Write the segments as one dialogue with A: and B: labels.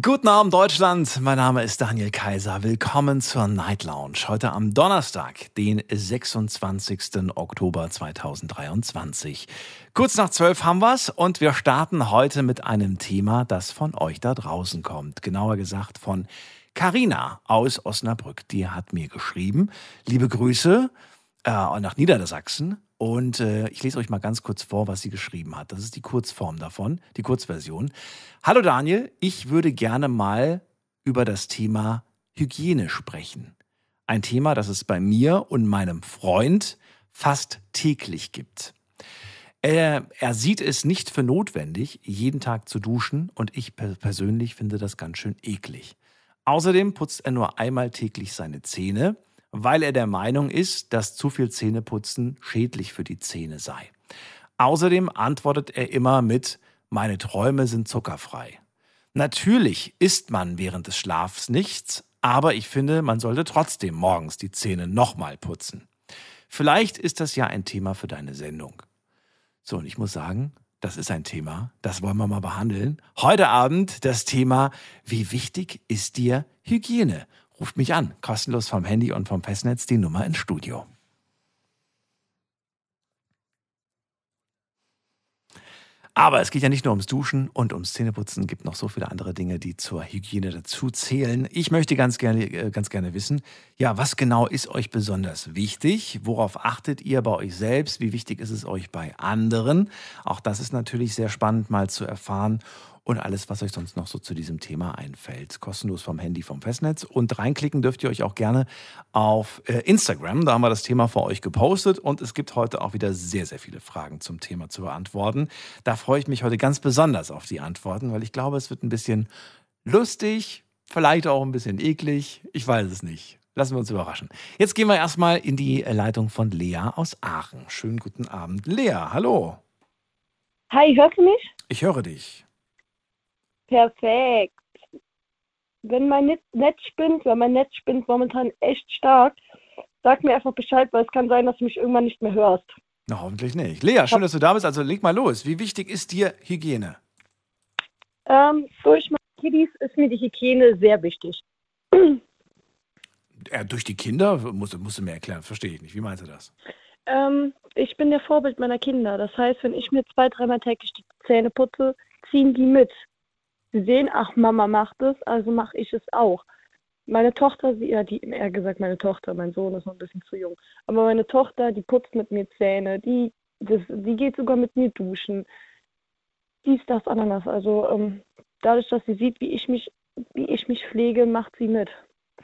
A: Guten Abend Deutschland, mein Name ist Daniel Kaiser. Willkommen zur Night Lounge. Heute am Donnerstag, den 26. Oktober 2023. Kurz nach zwölf haben wir's und wir starten heute mit einem Thema, das von euch da draußen kommt. Genauer gesagt von Carina aus Osnabrück. Die hat mir geschrieben. Liebe Grüße äh, nach Niedersachsen. Und äh, ich lese euch mal ganz kurz vor, was sie geschrieben hat. Das ist die Kurzform davon, die Kurzversion. Hallo Daniel, ich würde gerne mal über das Thema Hygiene sprechen. Ein Thema, das es bei mir und meinem Freund fast täglich gibt. Er, er sieht es nicht für notwendig, jeden Tag zu duschen und ich persönlich finde das ganz schön eklig. Außerdem putzt er nur einmal täglich seine Zähne weil er der Meinung ist, dass zu viel Zähneputzen schädlich für die Zähne sei. Außerdem antwortet er immer mit Meine Träume sind zuckerfrei. Natürlich isst man während des Schlafs nichts, aber ich finde, man sollte trotzdem morgens die Zähne nochmal putzen. Vielleicht ist das ja ein Thema für deine Sendung. So, und ich muss sagen, das ist ein Thema, das wollen wir mal behandeln. Heute Abend das Thema, wie wichtig ist dir Hygiene? Ruft mich an, kostenlos vom Handy und vom Festnetz die Nummer ins Studio. Aber es geht ja nicht nur ums Duschen und ums Zähneputzen, es gibt noch so viele andere Dinge, die zur Hygiene dazu zählen. Ich möchte ganz gerne, äh, ganz gerne wissen, ja, was genau ist euch besonders wichtig? Worauf achtet ihr bei euch selbst? Wie wichtig ist es euch bei anderen? Auch das ist natürlich sehr spannend mal zu erfahren und alles, was euch sonst noch so zu diesem Thema einfällt. Kostenlos vom Handy, vom Festnetz. Und reinklicken dürft ihr euch auch gerne auf äh, Instagram. Da haben wir das Thema für euch gepostet und es gibt heute auch wieder sehr, sehr viele Fragen zum Thema zu beantworten. Da freue ich mich heute ganz besonders auf die Antworten, weil ich glaube, es wird ein bisschen lustig, vielleicht auch ein bisschen eklig. Ich weiß es nicht. Lassen wir uns überraschen. Jetzt gehen wir erstmal in die Leitung von Lea aus Aachen. Schönen guten Abend. Lea, hallo.
B: Hi, hörst du mich?
A: Ich höre dich.
B: Perfekt. Wenn mein Netz spinnt, weil mein Netz spinnt momentan echt stark, sag mir einfach Bescheid, weil es kann sein, dass du mich irgendwann nicht mehr hörst.
A: Na, hoffentlich nicht. Lea, schön, dass du da bist. Also leg mal los. Wie wichtig ist dir Hygiene?
B: Ähm, durch meine Kiddies ist mir die Hygiene sehr wichtig.
A: Ja, durch die Kinder? Musst, musst du mir erklären. Verstehe ich nicht. Wie meinst du das?
B: Ähm, ich bin der Vorbild meiner Kinder. Das heißt, wenn ich mir zwei, dreimal täglich die Zähne putze, ziehen die mit. Sie sehen, ach, Mama macht es, also mache ich es auch. Meine Tochter, sie, ja, die, eher gesagt, meine Tochter, mein Sohn ist noch ein bisschen zu jung. Aber meine Tochter, die putzt mit mir Zähne, die, das, die geht sogar mit mir duschen. Dies, das, Ananas. Also ähm, dadurch, dass sie sieht, wie ich mich, wie ich mich pflege, macht sie mit.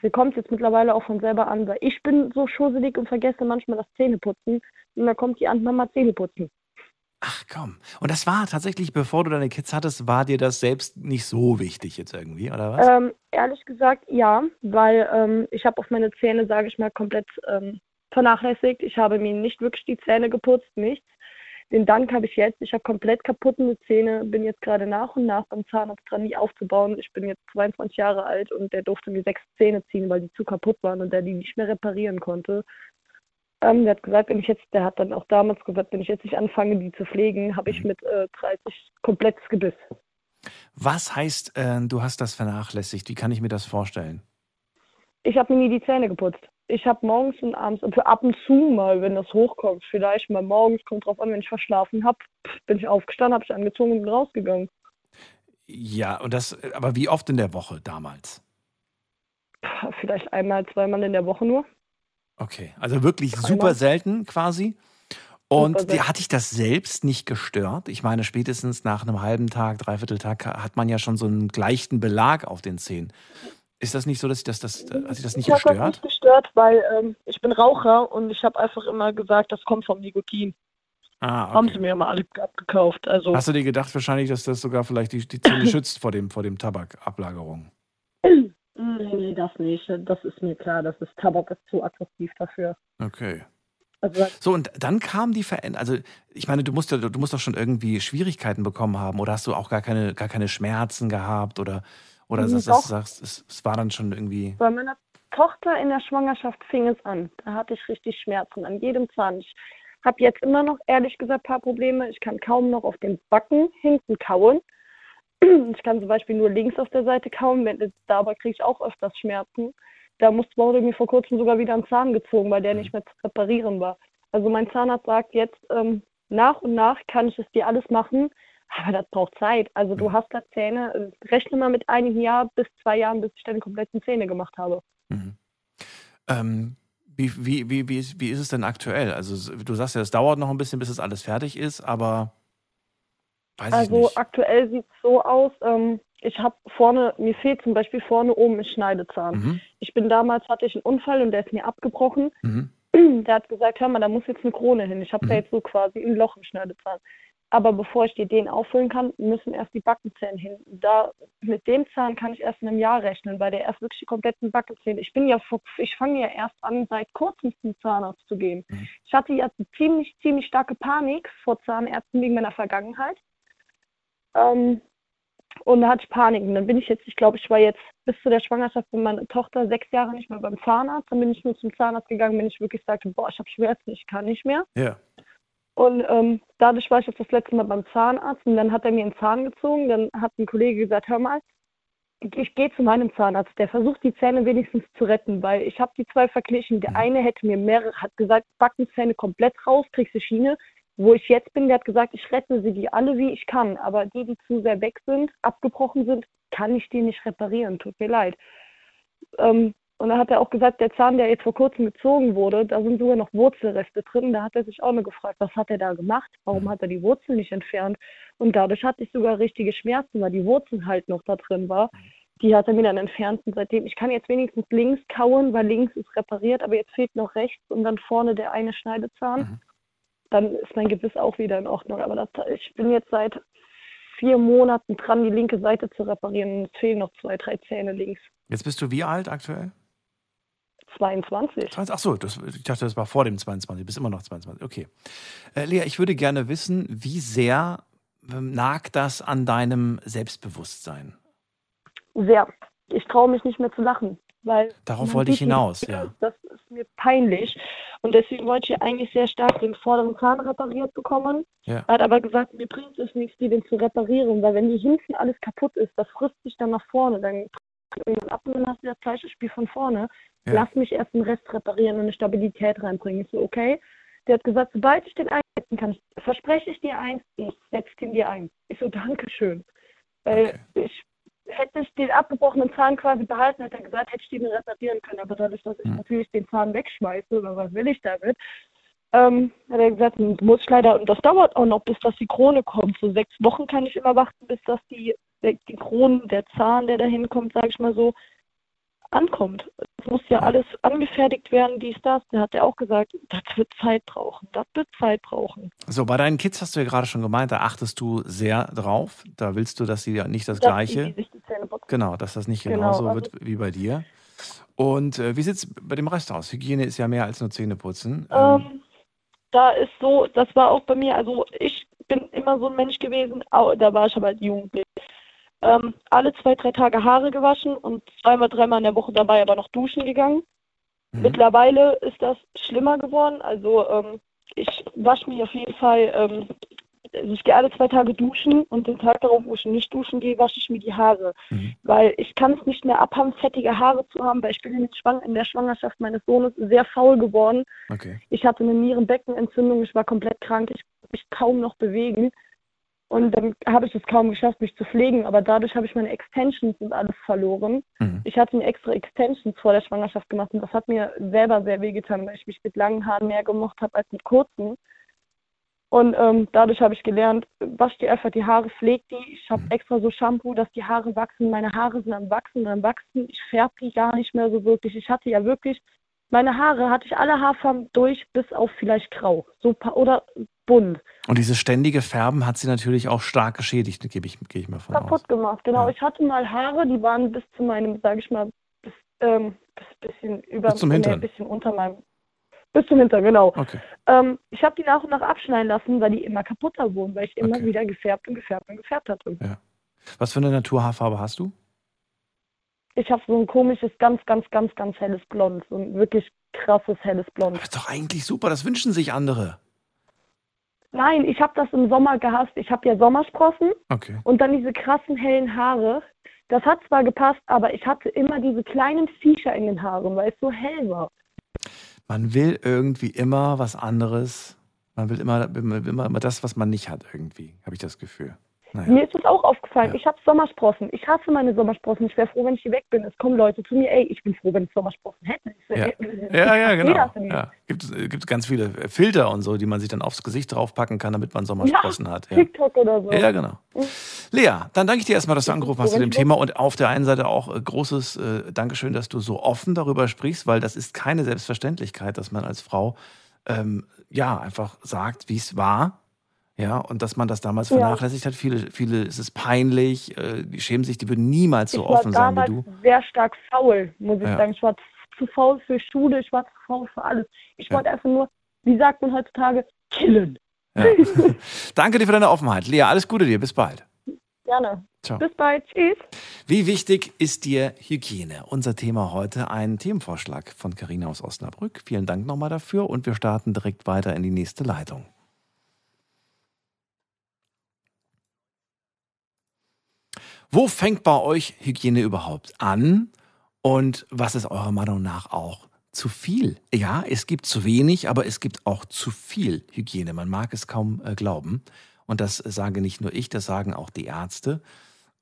B: Sie kommt jetzt mittlerweile auch von selber an, weil ich bin so schusselig und vergesse manchmal das Zähneputzen. Und dann kommt die an, Mama Zähneputzen.
A: Ach komm. Und das war tatsächlich, bevor du deine Kids hattest, war dir das selbst nicht so wichtig jetzt irgendwie, oder was?
B: Ähm, ehrlich gesagt, ja, weil ähm, ich habe auf meine Zähne, sage ich mal, komplett ähm, vernachlässigt. Ich habe mir nicht wirklich die Zähne geputzt, nichts. Den Dank habe ich jetzt. Ich habe komplett kaputte Zähne, bin jetzt gerade nach und nach beim Zahnarzt dran, die aufzubauen. Ich bin jetzt 22 Jahre alt und der durfte mir sechs Zähne ziehen, weil die zu kaputt waren und der die nicht mehr reparieren konnte. Ähm, der hat gesagt, wenn ich jetzt, der hat dann auch damals gesagt, wenn ich jetzt nicht anfange, die zu pflegen, habe ich mit äh, 30 komplettes Gebiss.
A: Was heißt, äh, du hast das vernachlässigt? Wie kann ich mir das vorstellen?
B: Ich habe mir nie die Zähne geputzt. Ich habe morgens und abends, und für ab und zu mal, wenn das hochkommt, vielleicht mal morgens, kommt drauf an, wenn ich verschlafen habe, bin ich aufgestanden, habe ich angezogen und bin rausgegangen.
A: Ja, und das, aber wie oft in der Woche damals?
B: Vielleicht einmal, zweimal in der Woche nur.
A: Okay, also wirklich Dreimal. super selten quasi. Und die, hat dich das selbst nicht gestört? Ich meine, spätestens nach einem halben Tag, dreiviertel Tag hat man ja schon so einen leichten Belag auf den Zähnen. Ist das nicht so, dass, ich das, das, dass sich das nicht
B: ich
A: gestört?
B: Ich habe nicht gestört, weil ähm, ich bin Raucher und ich habe einfach immer gesagt, das kommt vom Nikotin. Ah, okay. Haben sie mir immer alle abgekauft. Also
A: Hast du dir gedacht wahrscheinlich, dass das sogar vielleicht die, die Zähne schützt vor dem, vor dem Tabakablagerung?
B: Nee, nee, das nicht. Das ist mir klar. Das ist Tabak ist zu aggressiv dafür.
A: Okay.
B: Also
A: So, und dann kam die Veränderung. Also, ich meine, du musst, ja, du musst doch schon irgendwie Schwierigkeiten bekommen haben oder hast du auch gar keine, gar keine Schmerzen gehabt oder, oder
B: Mhm, doch.
A: du sagst, es, es war dann schon irgendwie.
B: Bei meiner Tochter in der Schwangerschaft fing es an. Da hatte ich richtig Schmerzen an jedem Zahn. Ich habe jetzt immer noch, ehrlich gesagt, ein paar Probleme. Ich kann kaum noch auf den Backen hinten kauen. Ich kann zum Beispiel nur links auf der Seite kauen, wenn, dabei kriege ich auch öfters Schmerzen. Da musste wurde mir vor kurzem sogar wieder ein Zahn gezogen, weil der nicht mehr zu reparieren war. Also mein Zahnarzt sagt jetzt, ähm, nach und nach kann ich es dir alles machen, aber das braucht Zeit. Also du hast da Zähne, äh, rechne mal mit einem Jahr bis zwei Jahren, bis ich deine kompletten Zähne gemacht habe.
A: Mhm. Ähm, wie, wie, wie, wie, ist, wie ist es denn aktuell? Also, du sagst ja, es dauert noch ein bisschen, bis es alles fertig ist, aber weiß
B: Also aktuell sieht es so aus, ähm, ich habe vorne, mir fehlt zum Beispiel vorne oben ein Schneidezahn.
A: Mhm.
B: Ich bin damals, hatte ich einen Unfall und der ist mir abgebrochen.
A: Mhm.
B: Der hat gesagt, hör mal, da muss jetzt eine Krone hin. Ich habe da
A: Mhm.
B: jetzt so quasi ein Loch im Schneidezahn. Aber bevor ich dir den auffüllen kann, müssen erst die Backenzähne hin. Da, mit dem Zahn kann ich erst in einem Jahr rechnen, weil der erst wirklich die kompletten Backenzähne. Ich bin ja, ich fange ja erst an, seit kurzem zum Zahnarzt zu gehen.
A: Mhm.
B: Ich hatte ja ziemlich, ziemlich starke Panik vor Zahnärzten wegen meiner Vergangenheit. Ähm, und da hatte ich Panik. Und dann bin ich jetzt, ich glaube, ich war jetzt bis zu der Schwangerschaft von meiner Tochter sechs Jahre nicht mehr beim Zahnarzt. Dann bin ich nur zum Zahnarzt gegangen, wenn ich wirklich sagte, boah, ich habe Schmerzen, ich kann nicht mehr.
A: Ja.
B: Und ähm, dadurch war ich jetzt das letzte Mal beim Zahnarzt und dann hat er mir einen Zahn gezogen. Dann hat ein Kollege gesagt, hör mal, ich gehe zu meinem Zahnarzt, der versucht die Zähne wenigstens zu retten, weil ich habe die zwei verglichen. Der
A: Mhm.
B: eine hätte mir mehrere, hat gesagt, Backenzähne komplett raus, kriegst du Schiene. Wo ich jetzt bin, der hat gesagt, ich rette sie die alle, wie ich kann. Aber die, die zu sehr weg sind, abgebrochen sind, kann ich die nicht reparieren. Tut mir leid. Ähm, und dann hat er auch gesagt, der Zahn, der jetzt vor kurzem gezogen wurde, da sind sogar noch Wurzelreste drin. Da hat er sich auch nur gefragt, was hat er da gemacht? Warum hat er die Wurzel nicht entfernt? Und dadurch hatte ich sogar richtige Schmerzen, weil die Wurzel halt noch da drin war. Die hat er mir dann entfernt und seitdem, ich kann jetzt wenigstens links kauen, weil links ist repariert, aber jetzt fehlt noch rechts und dann vorne der eine Schneidezahn.
A: Mhm.
B: Dann ist mein Gebiss auch wieder in Ordnung. Aber das, ich bin jetzt seit vier Monaten dran, die linke Seite zu reparieren. Es fehlen noch zwei, drei Zähne links.
A: Jetzt bist du wie alt aktuell?
B: 22.
A: Ach so, das, ich dachte, das war vor dem 22. Du bist immer noch 22. Okay. Äh, Lea, ich würde gerne wissen, wie sehr ähm, nagt das an deinem Selbstbewusstsein?
B: Sehr. Ich traue mich nicht mehr zu lachen. Weil
A: Darauf wollte ich hinaus,
B: das
A: ja.
B: ist. Das ist mir peinlich. Und deswegen wollte ich eigentlich sehr stark den vorderen Zahn repariert bekommen.
A: Ja.
B: Er hat aber gesagt, mir bringt es nichts, die den zu reparieren, weil wenn die hinten alles kaputt ist, das frisst sich dann nach vorne. Dann irgendwann ab und dann hast du das gleiche Spiel von vorne.
A: Ja.
B: Lass mich erst den Rest reparieren und eine Stabilität reinbringen. Ich so, okay. Der hat gesagt, sobald ich den einsetzen kann, verspreche ich dir eins, ich setze den dir ein. Ich so, Dankeschön. Weil
A: Okay.
B: ich hätte ich den abgebrochenen Zahn quasi behalten, hätte er gesagt, hätte ich den reparieren können. Aber dadurch, dass ich
A: Hm.
B: natürlich den Zahn wegschmeiße, weil was will ich damit, ähm, hat er gesagt, muss ich leider, und das dauert auch noch, bis das die Krone kommt. So sechs Wochen kann ich immer warten, bis das die, die Kronen, der Zahn, der da hinkommt, sage ich mal so, ankommt. Es muss ja alles angefertigt werden, dies, das. Da hat er auch gesagt, das wird Zeit brauchen, das wird Zeit brauchen.
A: So, bei deinen Kids hast du ja gerade schon gemeint, da achtest du sehr drauf. Da willst du, dass sie ja nicht das
B: Dass
A: Gleiche.
B: die sich die Zähne putzen.
A: Genau, dass das nicht
B: Genau,
A: genauso
B: also-
A: wird wie bei dir. Und äh, wie sieht es bei dem Rest aus? Hygiene ist ja mehr als nur Zähneputzen. Ähm,
B: Ähm, da ist so, das war auch bei mir, also ich bin immer so ein Mensch gewesen, da war ich aber jugendlich. Ähm, alle zwei, drei Tage Haare gewaschen und zweimal, dreimal in der Woche dabei aber noch duschen gegangen.
A: mhm.
B: Mittlerweile ist das schlimmer geworden. Also ähm, ich wasche mich auf jeden Fall, ähm, also ich gehe alle zwei Tage duschen und den Tag darauf, wo ich nicht duschen gehe, wasche ich mir die Haare.
A: Mhm.
B: Weil ich kann es nicht mehr abhaben, fettige Haare zu haben, weil ich bin in, Schwang in der Schwangerschaft meines Sohnes sehr faul geworden.
A: Okay.
B: Ich hatte eine Nierenbeckenentzündung, ich war komplett krank, ich konnte mich kaum noch bewegen. Und dann habe ich es kaum geschafft, mich zu pflegen, aber dadurch habe ich meine Extensions und alles verloren.
A: Mhm.
B: Ich hatte mir extra Extensions vor der Schwangerschaft gemacht und das hat mir selber sehr wehgetan, weil ich mich mit langen Haaren mehr gemocht habe als mit kurzen. Und ähm, dadurch habe ich gelernt, wasch dir einfach die Haare, pfleg die. Ich habe
A: Mhm.
B: extra so Shampoo, dass die Haare wachsen. Meine Haare sind am Wachsen und am Wachsen. Ich färbe die gar nicht mehr so wirklich. Ich hatte ja wirklich, meine Haare hatte ich alle Haarfarben durch, bis auf vielleicht grau so oder bunt.
A: Und dieses ständige Färben hat sie natürlich auch stark geschädigt, gebe ich, gehe ich mal von aus.
B: kaputt gemacht. Genau,
A: Ja.
B: ich hatte mal Haare, die waren bis zu meinem, sage ich mal, bis, ähm, bis bisschen über
A: Bis zum
B: nee,
A: Hintern.
B: bisschen unter meinem Bis zum Hintern, genau.
A: Okay.
B: Ähm, ich habe die nach und nach abschneiden lassen, weil die immer kaputter wurden, weil ich immer
A: Okay.
B: wieder gefärbt und gefärbt und gefärbt hatte.
A: Was für eine Naturhaarfarbe hast du?
B: Ich habe so ein komisches, ganz, ganz, ganz, ganz helles Blond. So ein wirklich krasses helles Blond.
A: Das ist doch eigentlich super, das wünschen sich andere.
B: Nein, ich habe das im Sommer gehasst. Ich habe ja Sommersprossen
A: Okay.
B: und dann diese krassen hellen Haare. Das hat zwar gepasst, aber ich hatte immer diese kleinen Viecher in den Haaren, weil es so hell war.
A: Man will irgendwie immer was anderes. Man will immer, immer, immer, immer das, was man nicht hat, irgendwie, habe ich das Gefühl. Naja.
B: Mir ist das auch aufgefallen.
A: Ja.
B: Ich habe Sommersprossen. Ich hasse meine Sommersprossen. Ich wäre froh, wenn ich hier weg bin. Es kommen Leute zu mir, ey, ich bin froh, wenn ich Sommersprossen hätte.
A: Ja.
B: ey,
A: Ja, ja, genau. Ja. Gibt es gibt ganz viele Filter und so, die man sich dann aufs Gesicht draufpacken kann, damit man Sommersprossen hat. Ja.
B: TikTok oder so.
A: Ja, genau. Lea, dann danke ich dir erstmal, dass du angerufen hast zu dem Thema und auf der einen Seite auch äh, großes äh, Dankeschön, dass du so offen darüber sprichst, weil das ist keine Selbstverständlichkeit, dass man als Frau ähm, ja einfach sagt, wie es war. Ja, und dass man das damals
B: Ja.
A: vernachlässigt hat. Viele, viele, es ist peinlich, äh, die schämen sich, die würden niemals so
B: ich war
A: offen sein wie
B: damals
A: du.
B: sehr stark faul, muss ich
A: Ja.
B: sagen. Ich war zu faul für Schule, ich war zu faul für alles. Ich
A: Ja.
B: wollte einfach nur, wie sagt man heutzutage, killen.
A: Danke dir für deine Offenheit. Lea, alles Gute dir, bis bald.
B: Gerne.
A: Ciao.
B: Bis bald. Tschüss.
A: Wie wichtig ist dir Hygiene? Unser Thema heute ein Themenvorschlag von Karina aus Osnabrück. Vielen Dank nochmal dafür und wir starten direkt weiter in die nächste Leitung. Wo fängt bei euch Hygiene überhaupt an? Und was ist eurer Meinung nach auch zu viel? Ja, es gibt zu wenig, aber es gibt auch zu viel Hygiene. Man mag es kaum äh, glauben. Und das sage nicht nur ich, das sagen auch die Ärzte.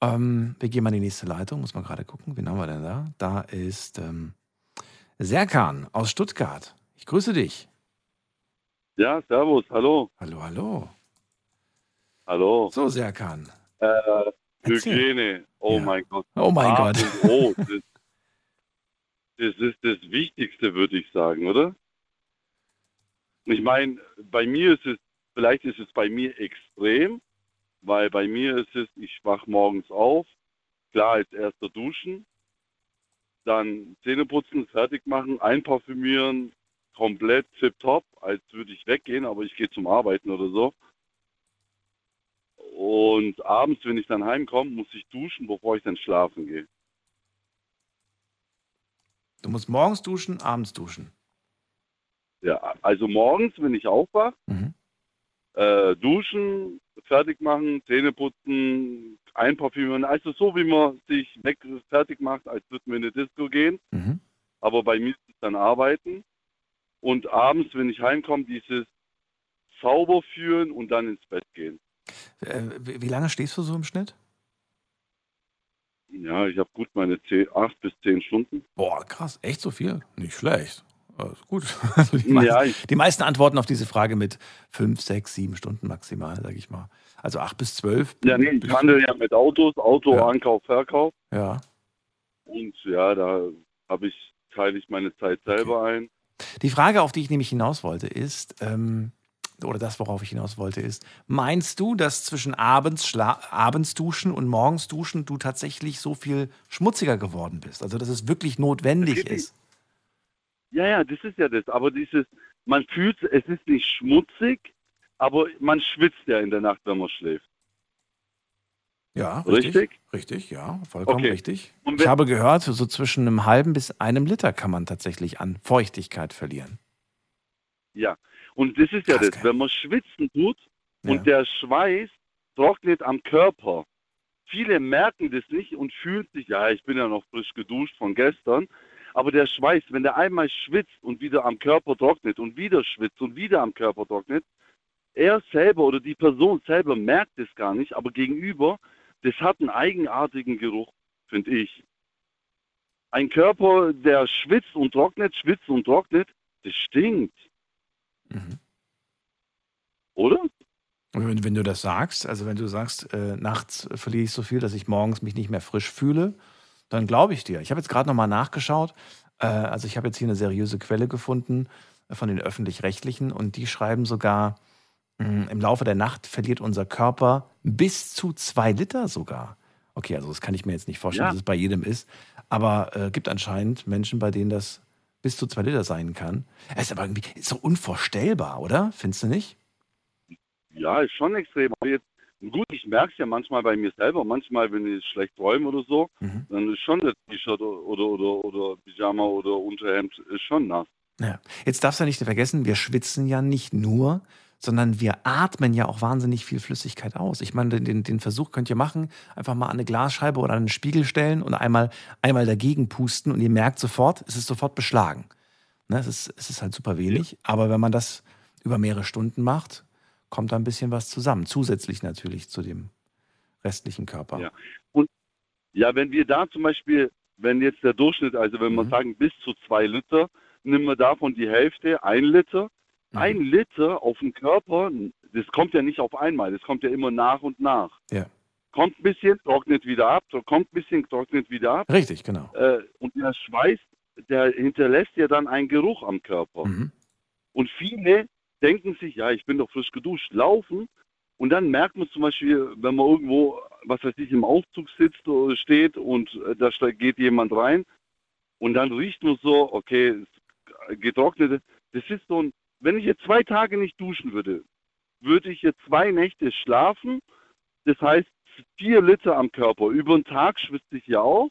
A: Ähm, wir gehen mal in die nächste Leitung, muss man gerade gucken. Wen haben wir denn da? Da ist ähm, Serkan aus Stuttgart. Ich grüße dich.
C: Ja, servus, hallo.
A: Hallo, hallo.
C: Hallo.
A: So, Serkan.
C: Äh,
A: Erzähl.
C: Hygiene, oh
A: Ja.
C: mein Gott.
A: Oh mein
C: A
A: Gott.
C: O, das, das ist das Wichtigste, würde ich sagen, oder? Ich meine, bei mir ist es, vielleicht ist es bei mir extrem, weil bei mir ist es, ich wach morgens auf, klar als erster duschen, dann Zähne putzen, fertig machen, einparfümieren, komplett tipptopp, als würde ich weggehen, aber ich gehe zum Arbeiten oder so. Und abends, wenn ich dann heimkomme, muss ich duschen, bevor ich dann schlafen gehe.
A: Du musst morgens duschen, abends duschen.
C: Ja, also morgens, wenn ich aufwache,
A: Mhm.
C: äh, duschen, fertig machen, Zähne putzen, einparfümieren. Also so, wie man sich weg fertig macht, als würden wir in eine Disco gehen.
A: Mhm.
C: Aber bei mir ist es dann arbeiten. Und abends, wenn ich heimkomme, dieses sauber führen und dann ins Bett gehen.
A: Äh, wie lange stehst du so im Schnitt?
C: Ja, ich habe gut meine 10, 8 bis 10 Stunden.
A: Boah, krass. Echt so viel? Nicht schlecht. Ist gut. Also die, meisten,
C: Ja,
A: die meisten antworten auf diese Frage mit fünf, sechs, sieben Stunden maximal, sage ich mal. Also acht bis zwölf.
C: ja, nee, ich handle ja mit Autos, Auto,
A: Ja.
C: Ankauf, Verkauf.
A: Ja.
C: Und ja, da habe ich, teile ich meine Zeit selber ein.
A: Die Frage, auf die ich nämlich hinaus wollte, ist, ähm, oder das, worauf ich hinaus wollte, ist, meinst du, dass zwischen abends, Schla abends duschen und morgens duschen du tatsächlich so viel schmutziger geworden bist? Also, dass es wirklich notwendig
C: Das
A: ist?
C: Ja, ja, das ist ja das. Aber dieses, man fühlt, es ist nicht schmutzig, aber man schwitzt ja in der Nacht, wenn man schläft.
A: Ja, richtig.
C: Richtig?
A: Richtig, ja, vollkommen
C: Okay.
A: richtig. Ich habe gehört, so zwischen einem halben bis einem Liter kann man tatsächlich an Feuchtigkeit verlieren.
C: Ja. Und das ist ja das,
A: gell?
C: wenn man schwitzen tut
A: Ja.
C: und der Schweiß trocknet am Körper. Viele merken das nicht und fühlen sich, ja, ich bin ja noch frisch geduscht von gestern. Aber der Schweiß, wenn der einmal schwitzt und wieder am Körper trocknet und wieder schwitzt und wieder am Körper trocknet, er selber oder die Person selber merkt es gar nicht, aber gegenüber, das hat einen eigenartigen Geruch, finde ich. Ein Körper, der schwitzt und trocknet, schwitzt und trocknet, das stinkt,
A: Mhm.
C: oder?
A: Wenn, wenn du das sagst, also wenn du sagst, äh, nachts verliere ich so viel, dass ich morgens mich nicht mehr frisch fühle, dann glaube ich dir. Ich habe jetzt gerade nochmal nachgeschaut. Äh, also ich habe jetzt hier eine seriöse Quelle gefunden äh, von den öffentlich-rechtlichen und die schreiben sogar, mh, im Laufe der Nacht verliert unser Körper bis zu zwei Liter sogar. Okay, also das kann ich mir jetzt nicht vorstellen,
C: Ja.
A: dass es bei jedem ist. Aber äh, gibt anscheinend Menschen, bei denen das bis zu zwei Liter sein kann. Es ist aber irgendwie ist so unvorstellbar, oder? Findest du nicht?
C: Ja, ist schon extrem. Aber jetzt, gut, ich merke es ja manchmal bei mir selber. Manchmal, wenn ich schlecht träume oder so,
A: Mhm.
C: dann ist schon das T-Shirt oder, oder, oder Pyjama oder Unterhemd ist schon nass.
A: Ja. Jetzt darfst du nicht vergessen, wir schwitzen ja nicht nur, sondern wir atmen ja auch wahnsinnig viel Flüssigkeit aus. Ich meine, den, den Versuch könnt ihr machen, einfach mal an eine Glasscheibe oder an einen Spiegel stellen und einmal, einmal dagegen pusten und ihr merkt sofort, es ist sofort beschlagen. Ne, es, ist, es ist halt super wenig, aber wenn man das über mehrere Stunden macht, kommt da ein bisschen was zusammen. Zusätzlich natürlich zu dem restlichen Körper.
C: Ja. Ja, wenn wir da zum Beispiel, wenn jetzt der Durchschnitt, also wenn wir
A: Mhm.
C: sagen bis zu zwei Liter, nehmen wir davon die Hälfte, ein Liter.
A: Mhm.
C: Ein Liter auf den Körper, das kommt ja nicht auf einmal, das kommt ja immer nach und nach.
A: Ja.
C: Kommt ein bisschen, trocknet wieder ab, so kommt ein bisschen, trocknet wieder ab.
A: Richtig, genau.
C: Äh, und der Schweiß, der hinterlässt ja dann einen Geruch am Körper.
A: Mhm.
C: Und viele denken sich, ja, ich bin doch frisch geduscht, laufen. Und dann merkt man zum Beispiel, wenn man irgendwo, was weiß ich, im Aufzug sitzt oder steht und äh, da geht jemand rein und dann riecht man so, okay, es- getrocknete. Das ist so ein, wenn ich jetzt zwei Tage nicht duschen würde, würde ich jetzt zwei Nächte schlafen. Das heißt, vier Liter am Körper. Über den Tag schwitze ich ja auch.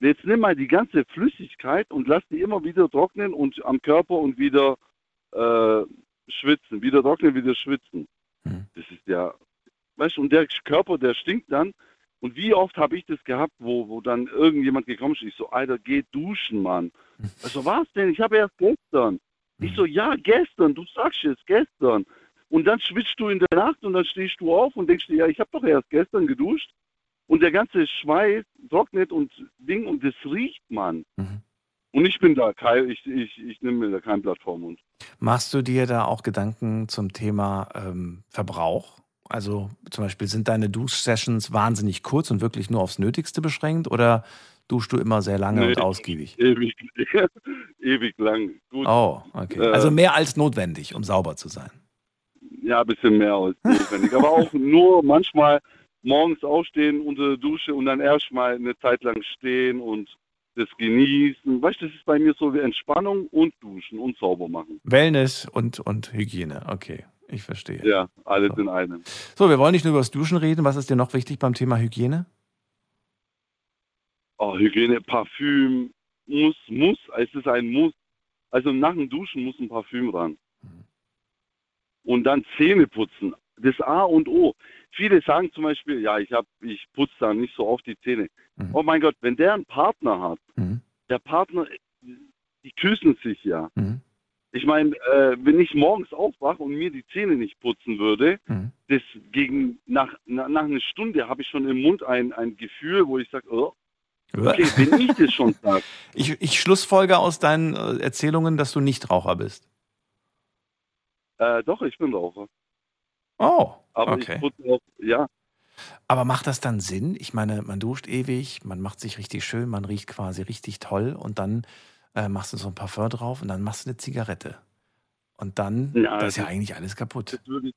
C: Jetzt nimm mal die ganze Flüssigkeit und lass die immer wieder trocknen und am Körper und wieder äh, schwitzen. Wieder trocknen, wieder schwitzen.
A: Mhm.
C: Das ist ja, weißt du, und der Körper, der stinkt dann. Und wie oft habe ich das gehabt, wo, wo dann irgendjemand gekommen ist, ich so, Alter, geh duschen, Mann. Also was denn? Ich habe erst gestern. Ich so, ja, gestern, du sagst es, gestern. Und dann schwitzt du in der Nacht und dann stehst du auf und denkst dir, ja, ich habe doch erst gestern geduscht. Und der ganze Schweiß trocknet und Ding und das riecht, Mann.
A: Mhm.
C: Und ich bin da kein, ich, ich, ich nehme mir da kein Blatt vom Mund.
A: Machst du dir da auch Gedanken zum Thema ähm, Verbrauch? Also zum Beispiel sind deine Duschsessions wahnsinnig kurz und wirklich nur aufs Nötigste beschränkt oder duschst du immer sehr lange
C: Nee.
A: und ausgiebig?
C: Ewig, ewig lang. Gut,
A: Oh, okay.
C: Äh,
A: Also mehr als notwendig, um sauber zu sein.
C: ja, ein bisschen mehr als notwendig. Aber auch nur manchmal morgens aufstehen unter der Dusche und dann erstmal eine Zeit lang stehen und das genießen. Weißt du, das ist bei mir so wie Entspannung und Duschen und sauber machen.
A: Wellness und, und Hygiene. Okay, ich verstehe.
C: Ja, alles
A: So.
C: in einem.
A: So, wir wollen nicht nur über das Duschen reden. Was ist dir noch wichtig beim Thema Hygiene?
C: Oh, Hygiene, Parfüm, muss, muss, es ist ein Muss. Also nach dem Duschen muss ein Parfüm ran.
A: Mhm.
C: Und dann Zähne putzen. Das A und O. Viele sagen zum Beispiel, ja, ich hab, ich putze da nicht so oft die Zähne.
A: Mhm.
C: Oh mein Gott, wenn der einen Partner hat,
A: Mhm.
C: der Partner, die küssen sich ja.
A: Mhm.
C: Ich meine, äh, wenn ich morgens aufwache und mir die Zähne nicht putzen würde,
A: Mhm.
C: das gegen nach, nach, nach einer Stunde habe ich schon im Mund ein, ein Gefühl, wo ich sage, oh, okay, wenn ich das schon sage,
A: Ich, ich schlussfolge aus deinen äh, Erzählungen, dass du nicht Raucher bist.
C: äh, doch, ich bin Raucher.
A: Oh,
C: Aber
A: okay.
C: auch, ja,
A: Aber macht das dann Sinn? Ich meine, man duscht ewig, man macht sich richtig schön, man riecht quasi richtig toll und dann äh, machst du so ein Parfum drauf und dann machst du eine Zigarette. Und dann,
C: Ja,
A: das ist ja
C: das-
A: eigentlich alles kaputt.
C: das ich,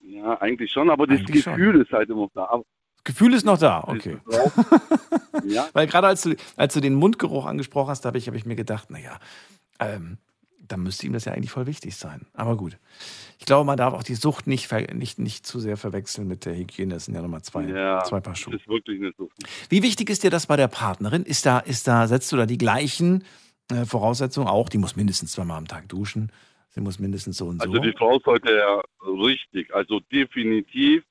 C: ja, eigentlich schon, aber das
A: Eigentlich schon.
C: Gefühl ist halt immer da. Aber
A: Das Gefühl ist noch da,
C: das
A: okay.
C: ja,
A: Weil gerade als du, als du den Mundgeruch angesprochen hast, da habe ich, hab ich mir gedacht, naja, ähm, dann müsste ihm das ja eigentlich voll wichtig sein. Aber gut. Ich glaube, man darf auch die Sucht nicht, nicht, nicht zu sehr verwechseln mit der Hygiene. Das sind ja nochmal zwei,
C: ja,
A: zwei Paar
C: das
A: Schuhe.
C: ist wirklich nicht so.
A: Wie wichtig ist dir das bei der Partnerin? Ist da, ist da, setzt du da die gleichen äh, Voraussetzungen auch? Die muss mindestens zweimal am Tag duschen. Sie muss mindestens so und so.
C: Also die Frau sollte ja richtig, also definitiv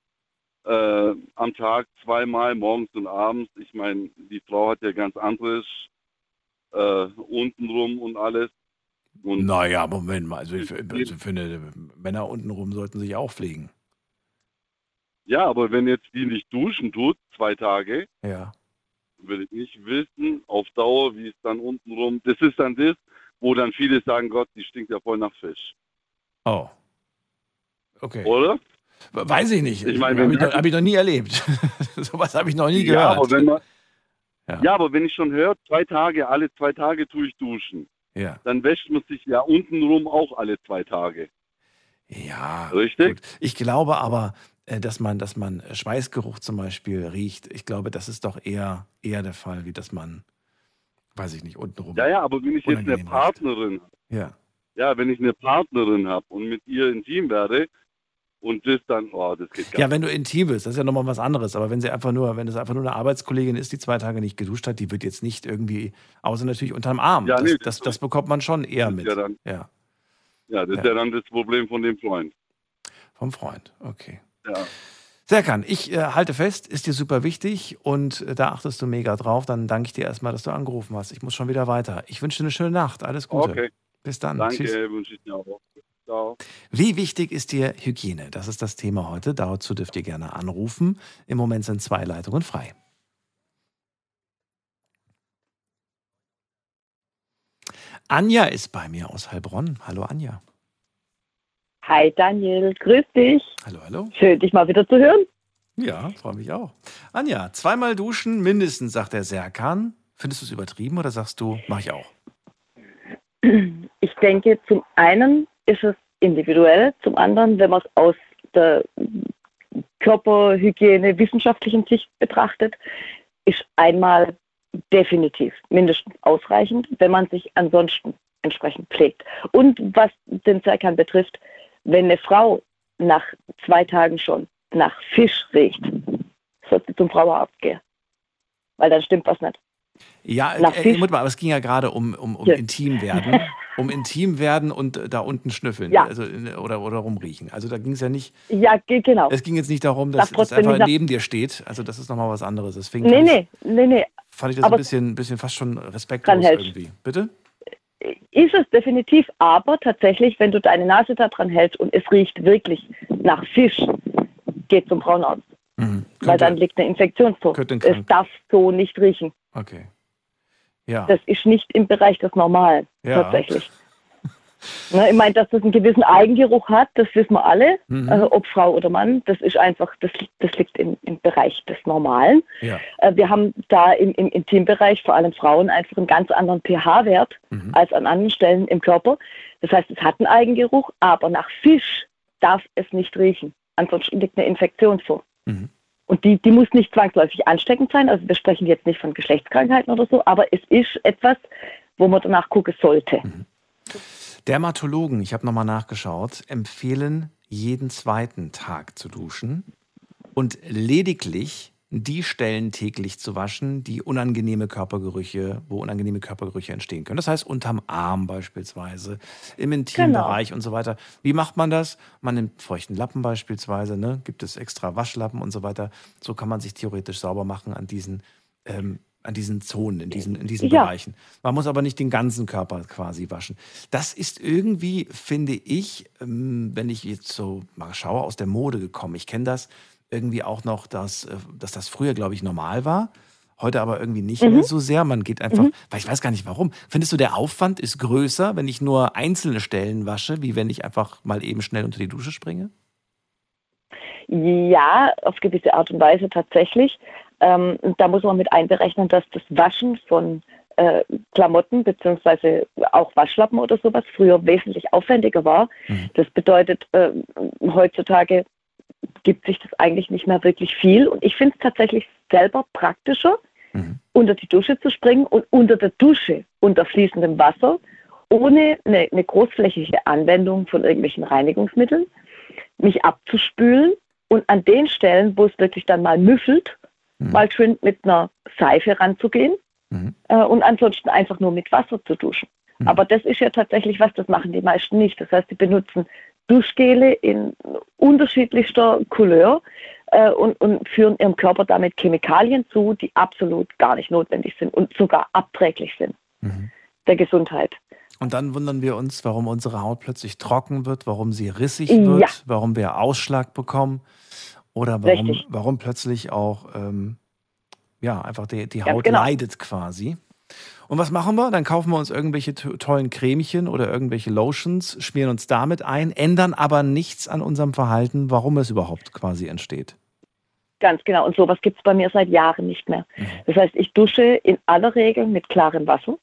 C: äh, am Tag zweimal, morgens und abends. Ich meine, die Frau hat ja ganz anderes äh, untenrum und alles. Und
A: naja, Moment mal. Also, ich, also für eine, Männer untenrum sollten sich auch pflegen.
C: ja, aber wenn jetzt die nicht duschen tut, zwei Tage,
A: Ja.
C: will ich nicht wissen, auf Dauer, wie es dann untenrum. Das ist dann das, wo dann viele sagen, Gott, die stinkt ja voll nach Fisch.
A: Oh. Okay.
C: Oder?
A: Weiß ich nicht.
C: Ich meine,
A: habe ich, noch- hab ich noch nie erlebt. Sowas habe ich noch nie
C: Ja,
A: gehört.
C: aber wenn man,
A: Ja.
C: ja. aber wenn ich schon höre, zwei Tage, alle zwei Tage tue ich duschen,
A: ja.
C: dann wäscht man sich ja untenrum auch alle zwei Tage.
A: Ja.
C: Richtig?
A: Gut. Ich glaube aber, äh, dass man, dass man Schweißgeruch zum Beispiel riecht. Ich glaube, das ist doch eher, eher der Fall, wie dass man weiß ich nicht, untenrum.
C: Ja, ja, aber wenn ich jetzt eine Partnerin,
A: Ja.
C: ja, wenn ich eine Partnerin habe und mit ihr intim werde und das dann, oh, das geht gar
A: Ja, wenn du intim bist, das ist ja nochmal was anderes. Aber wenn sie einfach nur, wenn es einfach nur eine Arbeitskollegin ist, die zwei Tage nicht geduscht hat, die wird jetzt nicht irgendwie, außer natürlich unterm Arm.
C: Ja,
A: das,
C: nee,
A: das,
C: das-
A: das bekommt man schon eher mit.
C: ja dann-
A: ja,
C: Ja, das
A: Ja.
C: ist ja dann das Problem von dem Freund.
A: vom Freund. Okay.
C: Ja.
A: Serkan, ich äh, halte fest, ist dir super wichtig und äh, da achtest du mega drauf. Dann danke ich dir erstmal, dass du angerufen hast. Ich muss schon wieder weiter. Ich wünsche dir eine schöne Nacht. Alles Gute.
C: Okay,
A: Bis dann.
C: danke,
A: Tschüss.
C: wünsche ich dir auch. Ciao.
A: Wie wichtig ist dir Hygiene? Das ist das Thema heute. Dazu dürft ihr gerne anrufen. Im Moment sind zwei Leitungen frei. Anja ist bei mir aus Heilbronn. Hallo Anja.
D: Hi Daniel, grüß dich.
A: Hallo, hallo.
D: Schön, dich mal wieder zu hören.
A: Ja, freue mich auch. Anja, zweimal duschen mindestens, sagt der Serkan. Findest du es übertrieben oder sagst du, mach ich auch?
D: Ich denke, zum einen ist es individuell, zum anderen, wenn man es aus der Körperhygiene wissenschaftlichen Sicht betrachtet, ist einmal definitiv mindestens ausreichend, wenn man sich ansonsten entsprechend pflegt. Und was den Zerkern betrifft, wenn eine Frau nach zwei Tagen schon nach Fisch riecht, sollte sie zum Frauenarzt gehen. Weil dann stimmt was nicht.
A: Ja, äh, mal, aber es ging ja gerade um, um, um
D: Ja.
A: intim werden. Um intim werden und äh, da unten schnüffeln
D: Ja.
A: also, oder, oder rumriechen. Also da ging es ja nicht,
D: Ja, ge- genau.
A: es ging jetzt nicht darum, dass es
D: trotzdem
A: einfach neben dir steht. Also das ist nochmal was anderes. Deswegen
D: Nee, nee, nee, nee.
A: Fand ich das ein
D: aber-
A: bisschen, bisschen fast schon respektlos irgendwie. Bitte?
D: Ist es definitiv, aber tatsächlich, wenn du deine Nase da dran hältst und es riecht wirklich nach Fisch, geht zum Frauenarzt,
A: Mhm.
D: weil dann liegt eine Infektion vor. Es darf so nicht riechen.
A: Okay. Ja.
D: Das ist nicht im Bereich des Normalen,
A: Ja.
D: tatsächlich. Ne, ich meine, dass das einen gewissen Eigengeruch hat, das wissen wir alle,
A: Mhm.
D: also ob Frau oder Mann, das ist einfach, das, das liegt im, im Bereich des Normalen.
A: ja.
D: Äh, Wir haben da im, im Intimbereich, vor allem Frauen, einfach einen ganz anderen pH-Wert
A: Mhm.
D: als an anderen Stellen im Körper. Das heißt, es hat einen Eigengeruch, aber nach Fisch darf es nicht riechen. Ansonsten liegt eine Infektion vor.
A: Mhm.
D: Und die, die muss nicht zwangsläufig ansteckend sein. Also wir sprechen jetzt nicht von Geschlechtskrankheiten oder so, aber es ist etwas, wo man danach gucken sollte.
A: Mhm. Dermatologen, ich habe nochmal nachgeschaut, empfehlen jeden zweiten Tag zu duschen und lediglich die Stellen täglich zu waschen, die unangenehme Körpergerüche, wo unangenehme Körpergerüche entstehen können. Das heißt unterm Arm beispielsweise, im Intimbereich und so weiter. Wie macht man das? Man nimmt feuchten Lappen beispielsweise, ne? gibt es extra Waschlappen und so weiter. So kann man sich theoretisch sauber machen an diesen, ähm, an diesen Zonen, in diesen, in diesen
D: Ja.
A: Bereichen. Man muss aber nicht den ganzen Körper quasi waschen. Das ist irgendwie, finde ich, ähm, wenn ich jetzt so mal schaue, aus der Mode gekommen. Ich kenne das irgendwie auch noch, dass, äh, dass das früher, glaube ich, normal war. Heute aber irgendwie nicht
D: Mhm.
A: mehr so sehr. Man geht einfach, weil ich weiß gar nicht warum. Findest du, der Aufwand ist größer, wenn ich nur einzelne Stellen wasche, wie wenn ich einfach mal eben schnell unter die Dusche springe?
D: Ja, auf gewisse Art und Weise tatsächlich. Ähm, da muss man mit einberechnen, dass das Waschen von äh, Klamotten beziehungsweise auch Waschlappen oder sowas früher wesentlich aufwendiger war.
A: Mhm.
D: Das bedeutet, äh, heutzutage gibt sich das eigentlich nicht mehr wirklich viel. Und ich finde es tatsächlich selber praktischer,
A: Mhm.
D: unter die Dusche zu springen und unter der Dusche unter fließendem Wasser ohne eine, eine großflächige Anwendung von irgendwelchen Reinigungsmitteln mich abzuspülen und an den Stellen, wo es wirklich dann mal müffelt,
A: Mhm.
D: mal schön mit einer Seife ranzugehen
A: Mhm.
D: äh, und ansonsten einfach nur mit Wasser zu duschen.
A: Mhm.
D: Aber das ist ja tatsächlich was, das machen die meisten nicht. Das heißt, sie benutzen Duschgele in unterschiedlichster Couleur äh, und, und führen ihrem Körper damit Chemikalien zu, die absolut gar nicht notwendig sind und sogar abträglich sind
A: Mhm.
D: der Gesundheit.
A: Und dann wundern wir uns, warum unsere Haut plötzlich trocken wird, warum sie rissig
D: Ja.
A: wird, warum wir Ausschlag bekommen oder warum, warum plötzlich auch ähm, ja, einfach die, die Haut
D: genau.
A: leidet quasi. Und was machen wir? Dann kaufen wir uns irgendwelche to- tollen Cremchen oder irgendwelche Lotions, schmieren uns damit ein, ändern aber nichts an unserem Verhalten, warum es überhaupt quasi entsteht.
D: Ganz genau. Und sowas gibt es bei mir seit Jahren nicht mehr. Das heißt, ich dusche in aller Regel mit klarem Wasser.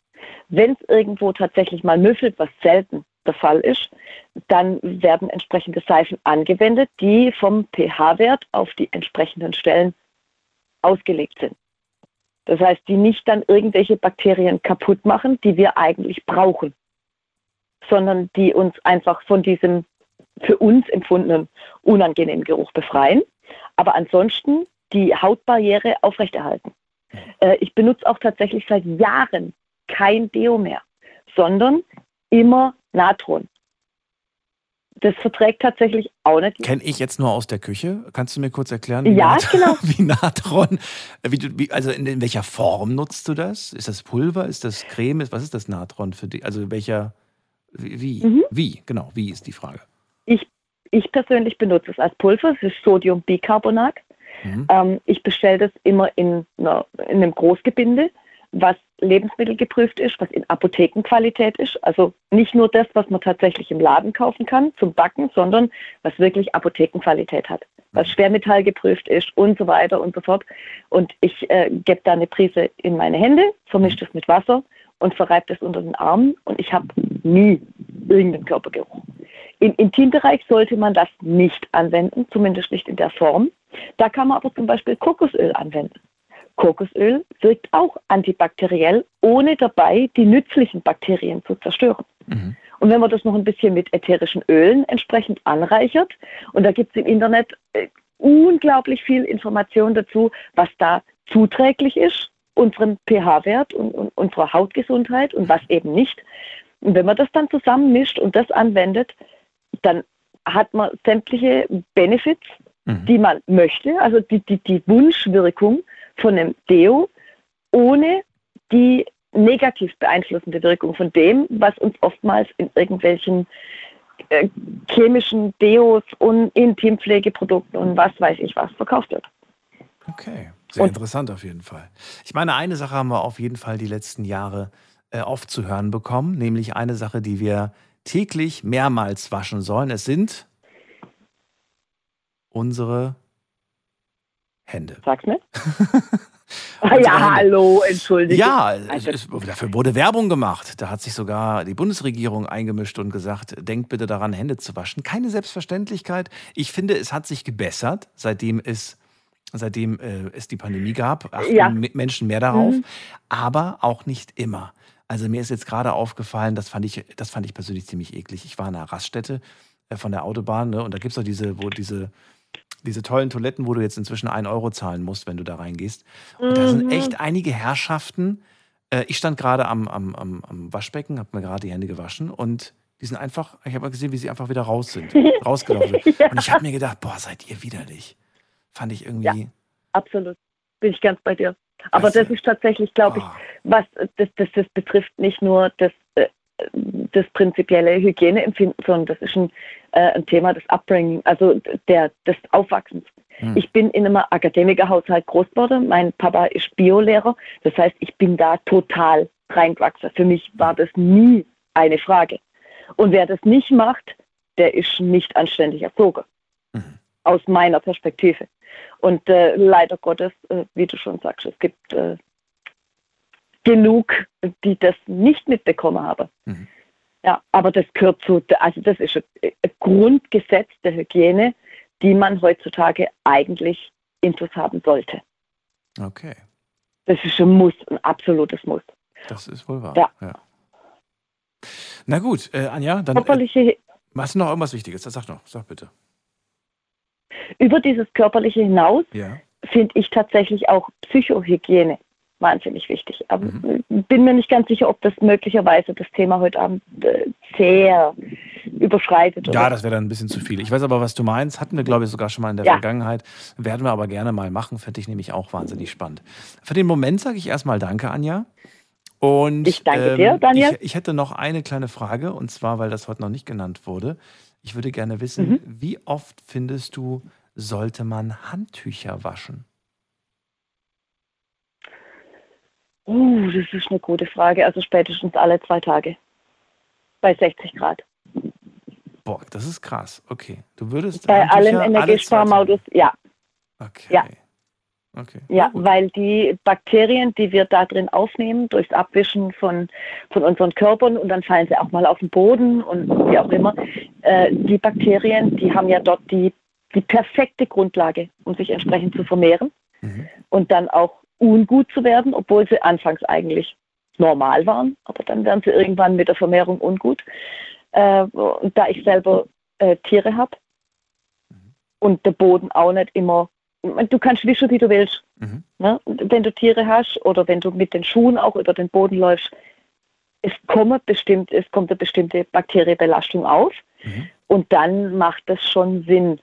D: Wenn es irgendwo tatsächlich mal müffelt, was selten der Fall ist, dann werden entsprechende Seifen angewendet, die vom pH-Wert auf die entsprechenden Stellen ausgelegt sind. Das heißt, die nicht dann irgendwelche Bakterien kaputt machen, die wir eigentlich brauchen, sondern die uns einfach von diesem für uns empfundenen unangenehmen Geruch befreien, aber ansonsten die Hautbarriere aufrechterhalten. Äh, ich benutze auch tatsächlich seit Jahren kein Deo mehr, sondern immer Natron. Das verträgt tatsächlich auch nicht.
A: Kenne ich jetzt nur aus der Küche. Kannst du mir kurz erklären, wie,
D: Ja,
A: Nat
D: genau.
A: wie Natron, wie du, wie, also in, in welcher Form nutzt du das? Ist das Pulver? Ist das Creme? Was ist das Natron für dich? Also welcher, wie, wie,
D: Mhm.
A: wie, genau, wie ist die Frage.
D: Ich, ich persönlich benutze es als Pulver, es ist Sodiumbicarbonat.
A: Mhm.
D: Ähm, ich bestelle das immer in, einer, in einem Großgebinde, was lebensmittelgeprüft ist, was in Apothekenqualität ist. Also nicht nur das, was man tatsächlich im Laden kaufen kann zum Backen, sondern was wirklich Apothekenqualität hat, was schwermetallgeprüft ist und so weiter und so fort. Und ich äh, gebe da eine Prise in meine Hände, vermische das mit Wasser und verreibe das unter den Armen und ich habe nie irgendeinen Körpergeruch. Im Intimbereich sollte man das nicht anwenden, zumindest nicht in der Form. Da kann man aber zum Beispiel Kokosöl anwenden. Kokosöl wirkt auch antibakteriell, ohne dabei die nützlichen Bakterien zu zerstören.
A: Mhm.
D: Und wenn man das noch ein bisschen mit ätherischen Ölen entsprechend anreichert, und da gibt es im Internet äh, unglaublich viel Information dazu, was da zuträglich ist, unserem pH-Wert und, und unserer Hautgesundheit und was eben nicht. Und wenn man das dann zusammenmischt und das anwendet, dann hat man sämtliche Benefits,
A: Mhm.
D: die man möchte, also die, die, die Wunschwirkung von einem Deo, ohne die negativ beeinflussende Wirkung von dem, was uns oftmals in irgendwelchen äh, chemischen Deos und Intimpflegeprodukten und was weiß ich was verkauft wird.
A: Okay, sehr
D: Und-
A: interessant auf jeden Fall. Ich meine, eine Sache haben wir auf jeden Fall die letzten Jahre äh, oft zu hören bekommen, nämlich eine Sache, die wir täglich mehrmals waschen sollen. Es sind unsere Hände.
D: Sag's mir.
A: Hände.
D: ja, hallo, entschuldige.
A: Ja, es,
D: Also-
A: es, dafür wurde Werbung gemacht. Da hat sich sogar die Bundesregierung eingemischt und gesagt, denkt bitte daran, Hände zu waschen. Keine Selbstverständlichkeit. Ich finde, es hat sich gebessert, seitdem es, seitdem, äh, es die Pandemie gab. Achten
D: Ja.
A: Me- Menschen mehr darauf,
D: Mhm.
A: aber auch nicht immer. Also mir ist jetzt gerade aufgefallen, das fand ich, das fand ich persönlich ziemlich eklig. Ich war in einer Raststätte äh, von der Autobahn ne, und da gibt es doch diese, wo diese, diese tollen Toiletten, wo du jetzt inzwischen 1 Euro zahlen musst, wenn du da reingehst. Und da sind
D: Mhm.
A: echt einige Herrschaften. Äh, ich stand gerade am, am, am, am Waschbecken, habe mir gerade die Hände gewaschen und die sind einfach, ich habe gesehen, wie sie einfach wieder raus sind, rausgelaufen sind.
D: Ja.
A: Und ich habe mir gedacht, boah, seid ihr widerlich. Fand ich irgendwie.
D: Absolut. Bin ich ganz bei dir. Aber
A: Also,
D: das ist tatsächlich, glaube ich,
A: ah,
D: was das, das, das betrifft nicht nur das, äh, das prinzipielle Hygieneempfinden, sondern das ist ein, äh, ein Thema des Upbringing, also der, des Aufwachsens.
A: hm.
D: Ich bin in einem Akademikerhaushalt groß geworden. Mein Papa ist Biolehrer. Das heißt, ich bin da total reingewachsen. Für mich war das nie eine Frage. Und wer das nicht macht, der ist nicht anständig erzogen.
A: Mhm.
D: Aus meiner Perspektive. Und äh, leider Gottes, äh, wie du schon sagst, es gibt äh, genug, die das nicht mitbekommen haben.
A: Mhm.
D: Ja, aber das gehört zu, also das ist ein, Grundgesetz der Hygiene, die man heutzutage eigentlich intus haben sollte.
A: Okay,
D: Das ist ein Muss, ein absolutes Muss.
A: das ist wohl wahr.
D: Ja.
A: Na gut, äh, Anja, dann äh,
D: Körperliche,
A: hast du noch irgendwas Wichtiges? Sag noch, sag bitte.
D: über dieses Körperliche hinaus
A: Ja.
D: finde ich tatsächlich auch Psychohygiene wahnsinnig wichtig. Aber
A: Mhm.
D: bin mir nicht ganz sicher, ob das möglicherweise das Thema heute Abend äh, sehr überschreitet.
A: Ja,
D: oder?
A: das wäre dann ein bisschen zu viel. Ich weiß aber, was du meinst. Hatten wir, glaube ich, sogar schon mal in der
D: Ja.
A: Vergangenheit. Werden wir aber gerne mal machen. Fände ich nämlich auch wahnsinnig spannend. Für den Moment sage ich erstmal Danke, Anja. Und, ähm,
D: Ich danke dir, Daniel.
A: Ich, ich hätte noch eine kleine Frage, und zwar, weil das heute noch nicht genannt wurde. Ich würde gerne wissen,
D: Mhm.
A: wie oft findest du, sollte man Handtücher waschen?
D: Uh, das ist eine gute Frage. Also spätestens alle zwei Tage. Bei 60 Grad.
A: Boah, das ist krass. Okay. Du würdest
D: Bei
A: Handtücher
D: allem
A: alle
D: Energiesparmodus, ja.
A: Okay.
D: Ja.
A: Okay.
D: Ja,
A: gut.
D: weil die Bakterien, die wir da drin aufnehmen, durchs Abwischen von, von unseren Körpern und dann fallen sie auch mal auf den Boden und wie auch immer, äh, die Bakterien, die haben ja dort die, die perfekte Grundlage, um sich entsprechend zu vermehren
A: Mhm.
D: und dann auch ungut zu werden, obwohl sie anfangs eigentlich normal waren, aber dann werden sie irgendwann mit der Vermehrung ungut. Äh, und da ich selber äh, Tiere habe und der Boden auch nicht immer, du kannst wischen, wie du willst.
A: Mhm.
D: Ne? Wenn du Tiere hast oder wenn du mit den Schuhen auch über den Boden läufst, es kommt bestimmt, es kommt eine bestimmte Bakterienbelastung auf
A: Mhm.
D: und dann macht es schon Sinn,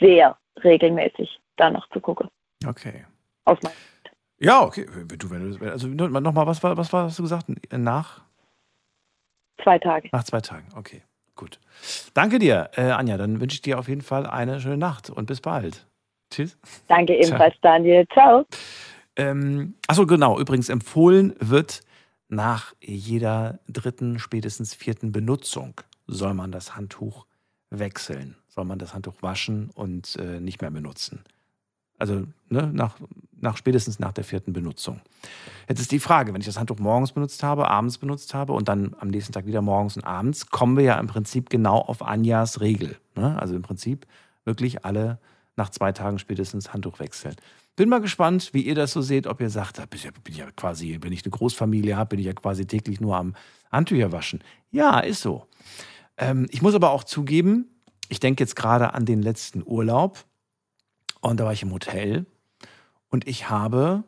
D: sehr regelmäßig danach zu gucken.
A: Okay.
D: Aus meiner
A: Ja, okay. Du, wenn du, also nochmal, was war, was war, hast du gesagt? Nach?
D: zwei Tage.
A: Nach zwei Tagen. Okay, gut. Danke dir, äh, Anja. Dann wünsche ich dir auf jeden Fall eine schöne Nacht und bis bald. Tschüss.
D: Danke ebenfalls, Daniel. Ciao.
A: Ähm, achso, genau. Übrigens, empfohlen wird nach jeder dritten, spätestens vierten Benutzung soll man das Handtuch wechseln. Soll man das Handtuch waschen und äh, nicht mehr benutzen. Also ne, nach, nach spätestens nach der vierten Benutzung. Jetzt ist die Frage, wenn ich das Handtuch morgens benutzt habe, abends benutzt habe und dann am nächsten Tag wieder morgens und abends, kommen wir ja im Prinzip genau auf Anjas Regel. Ne? Also im Prinzip wirklich alle nach zwei Tagen spätestens Handtuch wechseln. Bin mal gespannt, wie ihr das so seht, ob ihr sagt, bin ich ja quasi, wenn ich eine Großfamilie habe, bin ich ja quasi täglich nur am Handtücher waschen. Ja, ist so. Ähm, ich muss aber auch zugeben, ich denke jetzt gerade an den letzten Urlaub und da war ich im Hotel und ich habe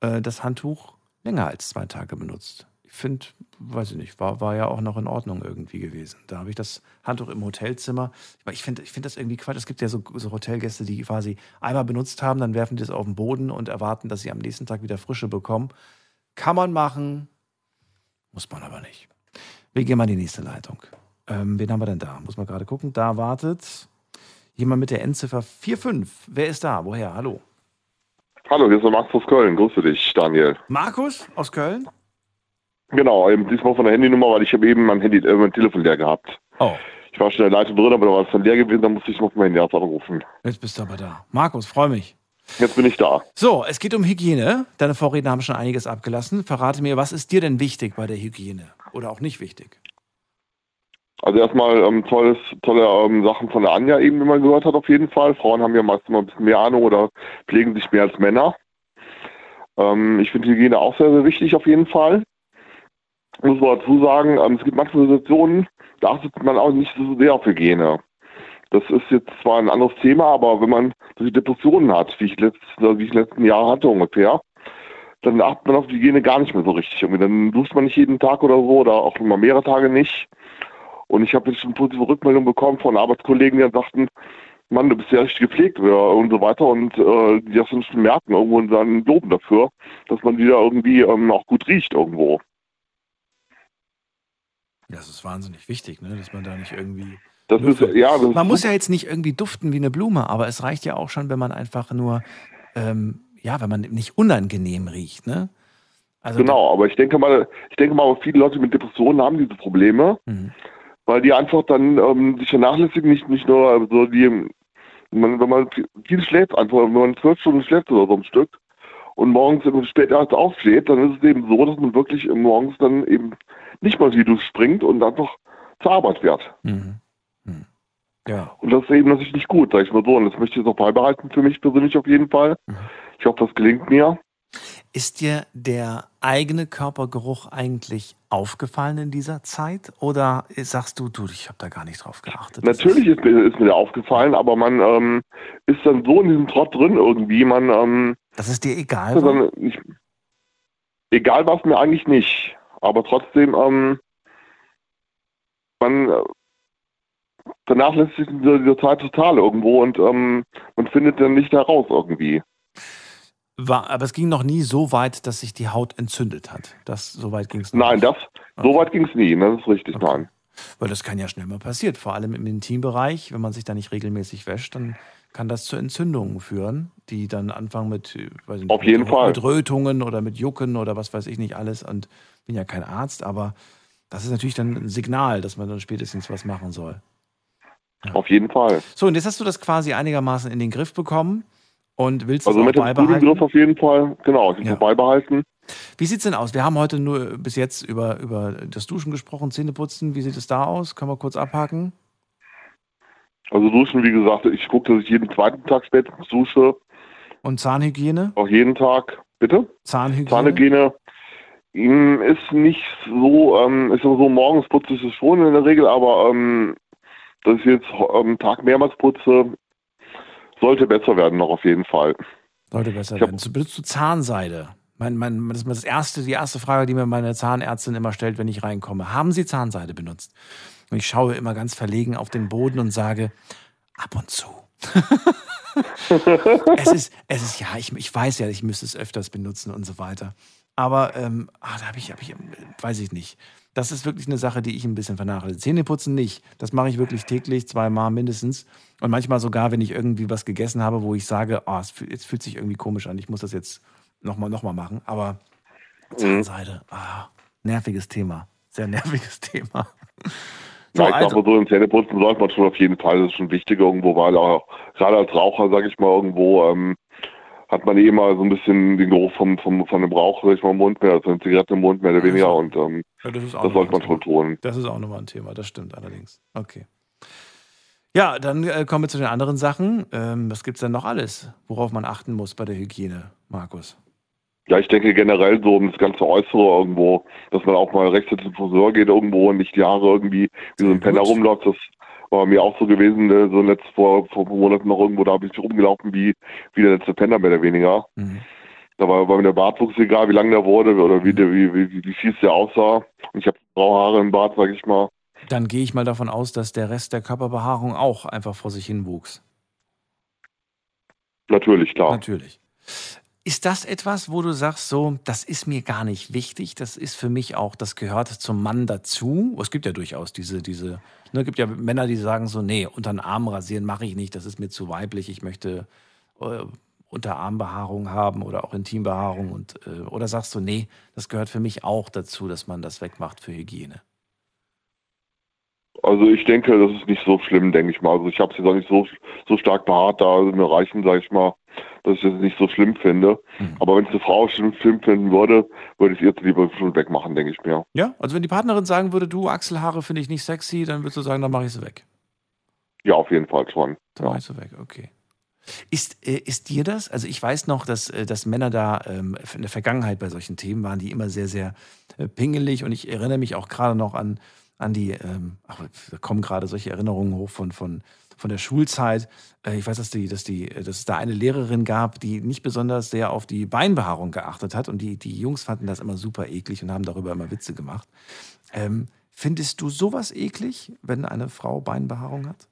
A: äh, das Handtuch länger als zwei Tage benutzt. Ich finde, weiß ich nicht, war, war ja auch noch in Ordnung irgendwie gewesen. Da habe ich das Handtuch im Hotelzimmer. Aber ich finde ich find das irgendwie Quatsch. Es gibt ja so, so Hotelgäste, die quasi einmal benutzt haben, dann werfen die es auf den Boden und erwarten, dass sie am nächsten Tag wieder Frische bekommen. Kann man machen, muss man aber nicht. Wir gehen mal in die nächste Leitung. Ähm, wen haben wir denn da? Muss man gerade gucken. Da wartet jemand mit der Endziffer 45. Wer ist da? Woher? Hallo.
E: Hallo, hier ist der Max aus Köln. Grüße dich, Daniel.
A: Markus aus Köln?
E: Genau, eben diesmal von der Handynummer, weil ich habe eben mein Handy, äh, mein Telefon leer gehabt.
A: Oh,
E: Ich war schon in der Leitung drin, aber da war es dann leer gewesen, dann musste ich noch mein Handy anrufen.
A: jetzt bist du aber da. Markus, freue mich.
E: Jetzt bin ich da.
A: So, es geht um Hygiene. Deine Vorredner haben schon einiges abgelassen. Verrate mir, was ist dir denn wichtig bei der Hygiene? Oder auch nicht wichtig?
E: Also erstmal ähm, tolles, tolle ähm, Sachen von der Anja eben, wie man gehört hat, auf jeden Fall. Frauen haben ja meist immer ein bisschen mehr Ahnung oder pflegen sich mehr als Männer. Ähm, ich finde Hygiene auch sehr, sehr wichtig auf jeden Fall. Muss man dazu sagen, ähm, es gibt manche Situationen, da achtet man auch nicht so sehr auf Hygiene. Das ist jetzt zwar ein anderes Thema, aber wenn man solche Depressionen hat, wie ich, letzt, wie ich letzten Jahr hatte ungefähr, dann achtet man auf Hygiene gar nicht mehr so richtig. Irgendwie. Dann duscht man nicht jeden Tag oder so oder auch mal mehrere Tage nicht. Und ich habe jetzt schon positive Rückmeldungen bekommen von Arbeitskollegen, die dann sagten, Mann, du bist ja richtig gepflegt oder und so weiter und äh, die das schon merken irgendwo und dann loben dafür, dass man wieder irgendwie ähm, auch gut riecht irgendwo.
A: Das ist wahnsinnig wichtig, ne? dass man da nicht irgendwie.
E: Ist, ja, das
A: Man
E: ist
A: muss ja jetzt nicht irgendwie duften wie eine Blume, aber es reicht ja auch schon, wenn man einfach nur, ähm, ja, wenn man nicht unangenehm riecht, ne? Also
E: genau, aber ich denke mal, ich denke mal, viele Leute mit Depressionen haben diese Probleme,
A: Mhm.
E: Weil die einfach dann ähm, sich vernachlässigen, nicht, nicht nur so die, man, wenn man viel schläft einfach, wenn man zwölf Stunden schläft oder so ein Stück und morgens spät erst aufsteht, dann ist es eben so, dass man wirklich morgens dann eben nicht mal die Dusche springt und einfach zur Arbeit fährt.
A: Mhm. Mhm. Ja.
E: Und das ist eben natürlich nicht gut, sag ich mal so. Und das möchte ich jetzt auch beibehalten für mich persönlich auf jeden Fall.
A: Mhm.
E: Ich hoffe, das gelingt mir.
A: Ist dir der eigene Körpergeruch eigentlich aufgefallen in dieser Zeit? Oder sagst du, du, ich habe da gar nicht drauf geachtet?
E: Natürlich ist mir, ist mir der aufgefallen, aber man ähm, ist dann so in diesem Trott drin irgendwie. Man, ähm,
A: das ist dir egal?
E: ist
A: war?
E: dann nicht, egal war es mir eigentlich nicht. Aber trotzdem, ähm, man äh, vernachlässigt diese, diese Zeit total irgendwo und ähm, man findet dann nicht heraus irgendwie.
A: War, aber es ging noch nie so weit, dass sich die Haut entzündet hat. Das, so weit ging es
E: Nein,
A: nicht.
E: das, so weit ging es nie. Das ist richtig,
A: Okay.
E: nein.
A: Weil das kann ja schnell mal passieren. Vor allem im Intimbereich, wenn man sich da nicht regelmäßig wäscht, dann kann das zu Entzündungen führen, die dann anfangen mit, äh, weiß ich nicht,
E: Auf jeden
A: mit,
E: Fall.
A: mit Rötungen oder mit Jucken oder was weiß ich nicht alles. Und bin ja kein Arzt, aber das ist natürlich dann ein Signal, dass man dann spätestens was machen soll.
E: Auf jeden Fall.
A: So, und jetzt hast du das quasi einigermaßen in den Griff bekommen und willst
E: Also
A: es auch
E: mit dem
A: beibehalten.
E: Studiengriff auf jeden Fall, genau, ich
A: Ja.
E: beibehalten.
A: Wie sieht's denn aus? Wir haben heute nur bis jetzt über, über das Duschen gesprochen, Zähneputzen. Wie sieht es da aus? Können wir kurz abhaken?
E: Also duschen, wie gesagt, ich gucke, dass ich jeden zweiten Tag spätestens dusche,
A: Und Zahnhygiene?
E: auch jeden Tag. Bitte?
A: Zahnhygiene?
E: Zahnhygiene ähm, ist nicht so, ähm, ist so, so morgens putze ich es schon in der Regel, aber ähm, dass ich jetzt am Tag mehrmals putze, sollte besser werden noch auf jeden Fall.
A: Sollte besser
E: Ich hab-
A: werden. Zu, benutzt du Zahnseide? Mein, mein, das ist das erste, die erste Frage, die mir meine Zahnärztin immer stellt, wenn ich reinkomme. Haben Sie Zahnseide benutzt? Und ich schaue immer ganz verlegen auf den Boden und sage, ab und zu. es ist, es ist, ja, ich, ich weiß ja, ich müsste es öfters benutzen und so weiter. Aber ähm, ah, da habe ich, hab ich, weiß ich nicht. Das ist wirklich eine Sache, die ich ein bisschen vernachlässige. Zähneputzen nicht. Das mache ich wirklich täglich, zweimal mindestens. Und manchmal sogar, wenn ich irgendwie was gegessen habe, wo ich sage, oh, es fühlt, es fühlt sich irgendwie komisch an, ich muss das jetzt nochmal noch mal machen. Aber Zahnseide, ah, nerviges Thema. Sehr nerviges Thema. So,
E: Ja, ich
A: also,
E: glaube, so im Zähneputzen sollte man schon auf jeden Fall, das ist schon wichtig irgendwo, weil auch gerade als Raucher, sage ich mal, irgendwo ähm, hat man eh immer so ein bisschen den Geruch vom, vom, von dem Rauch, sag ich mal, im Mund mehr, also eine Zigarette im Mund mehr oder weniger und ähm,
A: ja, das ist auch
E: das sollte man schon tun.
A: Das ist auch nochmal ein Thema, das stimmt allerdings. Okay. Ja, dann äh, kommen wir zu den anderen Sachen. Ähm, was gibt es denn noch alles, worauf man achten muss bei der Hygiene, Markus?
E: Ja, ich denke generell so um das ganze Äußere irgendwo, dass man auch mal rechtzeitig zum Friseur geht irgendwo und nicht die Haare irgendwie wie so ein Penner rumläuft. Das war mir auch so gewesen, äh, so letzt vor, vor Monaten noch irgendwo, da habe ich rumgelaufen wie, wie der letzte Penner mehr oder weniger.
A: Mhm.
E: Da war, mir der Bartwuchs egal, wie lang der wurde oder wie, der, wie, wie, wie fies der aussah. Und ich habe graue Haare im Bart, sag ich mal.
A: Dann gehe ich mal davon aus, dass der Rest der Körperbehaarung auch einfach vor sich hin wuchs.
E: Natürlich, klar.
A: Natürlich. Ist das etwas, wo du sagst, so, das ist mir gar nicht wichtig, das ist für mich auch, das gehört zum Mann dazu? Es gibt ja durchaus diese, diese, ne, es gibt ja Männer, die sagen so, nee, unter den Arm rasieren mache ich nicht, das ist mir zu weiblich, ich möchte äh, Unterarmbehaarung haben oder auch Intimbehaarung und äh, oder sagst du, nee, das gehört für mich auch dazu, dass man das wegmacht für Hygiene.
E: Also ich denke, das ist nicht so schlimm, denke ich mal. Also ich habe jetzt auch nicht so, so stark behaart, da mir reichen, sage ich mal, dass ich das nicht so schlimm finde.
A: Mhm.
E: Aber wenn es eine Frau schlimm, schlimm finden würde, würde ich es jetzt lieber schon wegmachen, denke ich mir.
A: Ja, also wenn die Partnerin sagen würde, du Achselhaare finde ich nicht sexy, dann würdest du sagen, dann mache ich sie weg.
E: Ja, auf jeden Fall schon.
A: Dann
E: Ja.
A: mach ich so weg, okay. Ist, äh, ist dir das, also ich weiß noch, dass, äh, dass Männer da ähm, in der Vergangenheit bei solchen Themen waren, die immer sehr, sehr äh, pingelig und ich erinnere mich auch gerade noch an, an die, ähm, ach, da kommen gerade solche Erinnerungen hoch von, von, von der Schulzeit. Äh, ich weiß, dass, die, dass, die, dass es da eine Lehrerin gab, die nicht besonders sehr auf die Beinbehaarung geachtet hat und die, die Jungs fanden das immer super eklig und haben darüber immer Witze gemacht. Ähm, findest du sowas eklig, wenn eine Frau Beinbehaarung hat?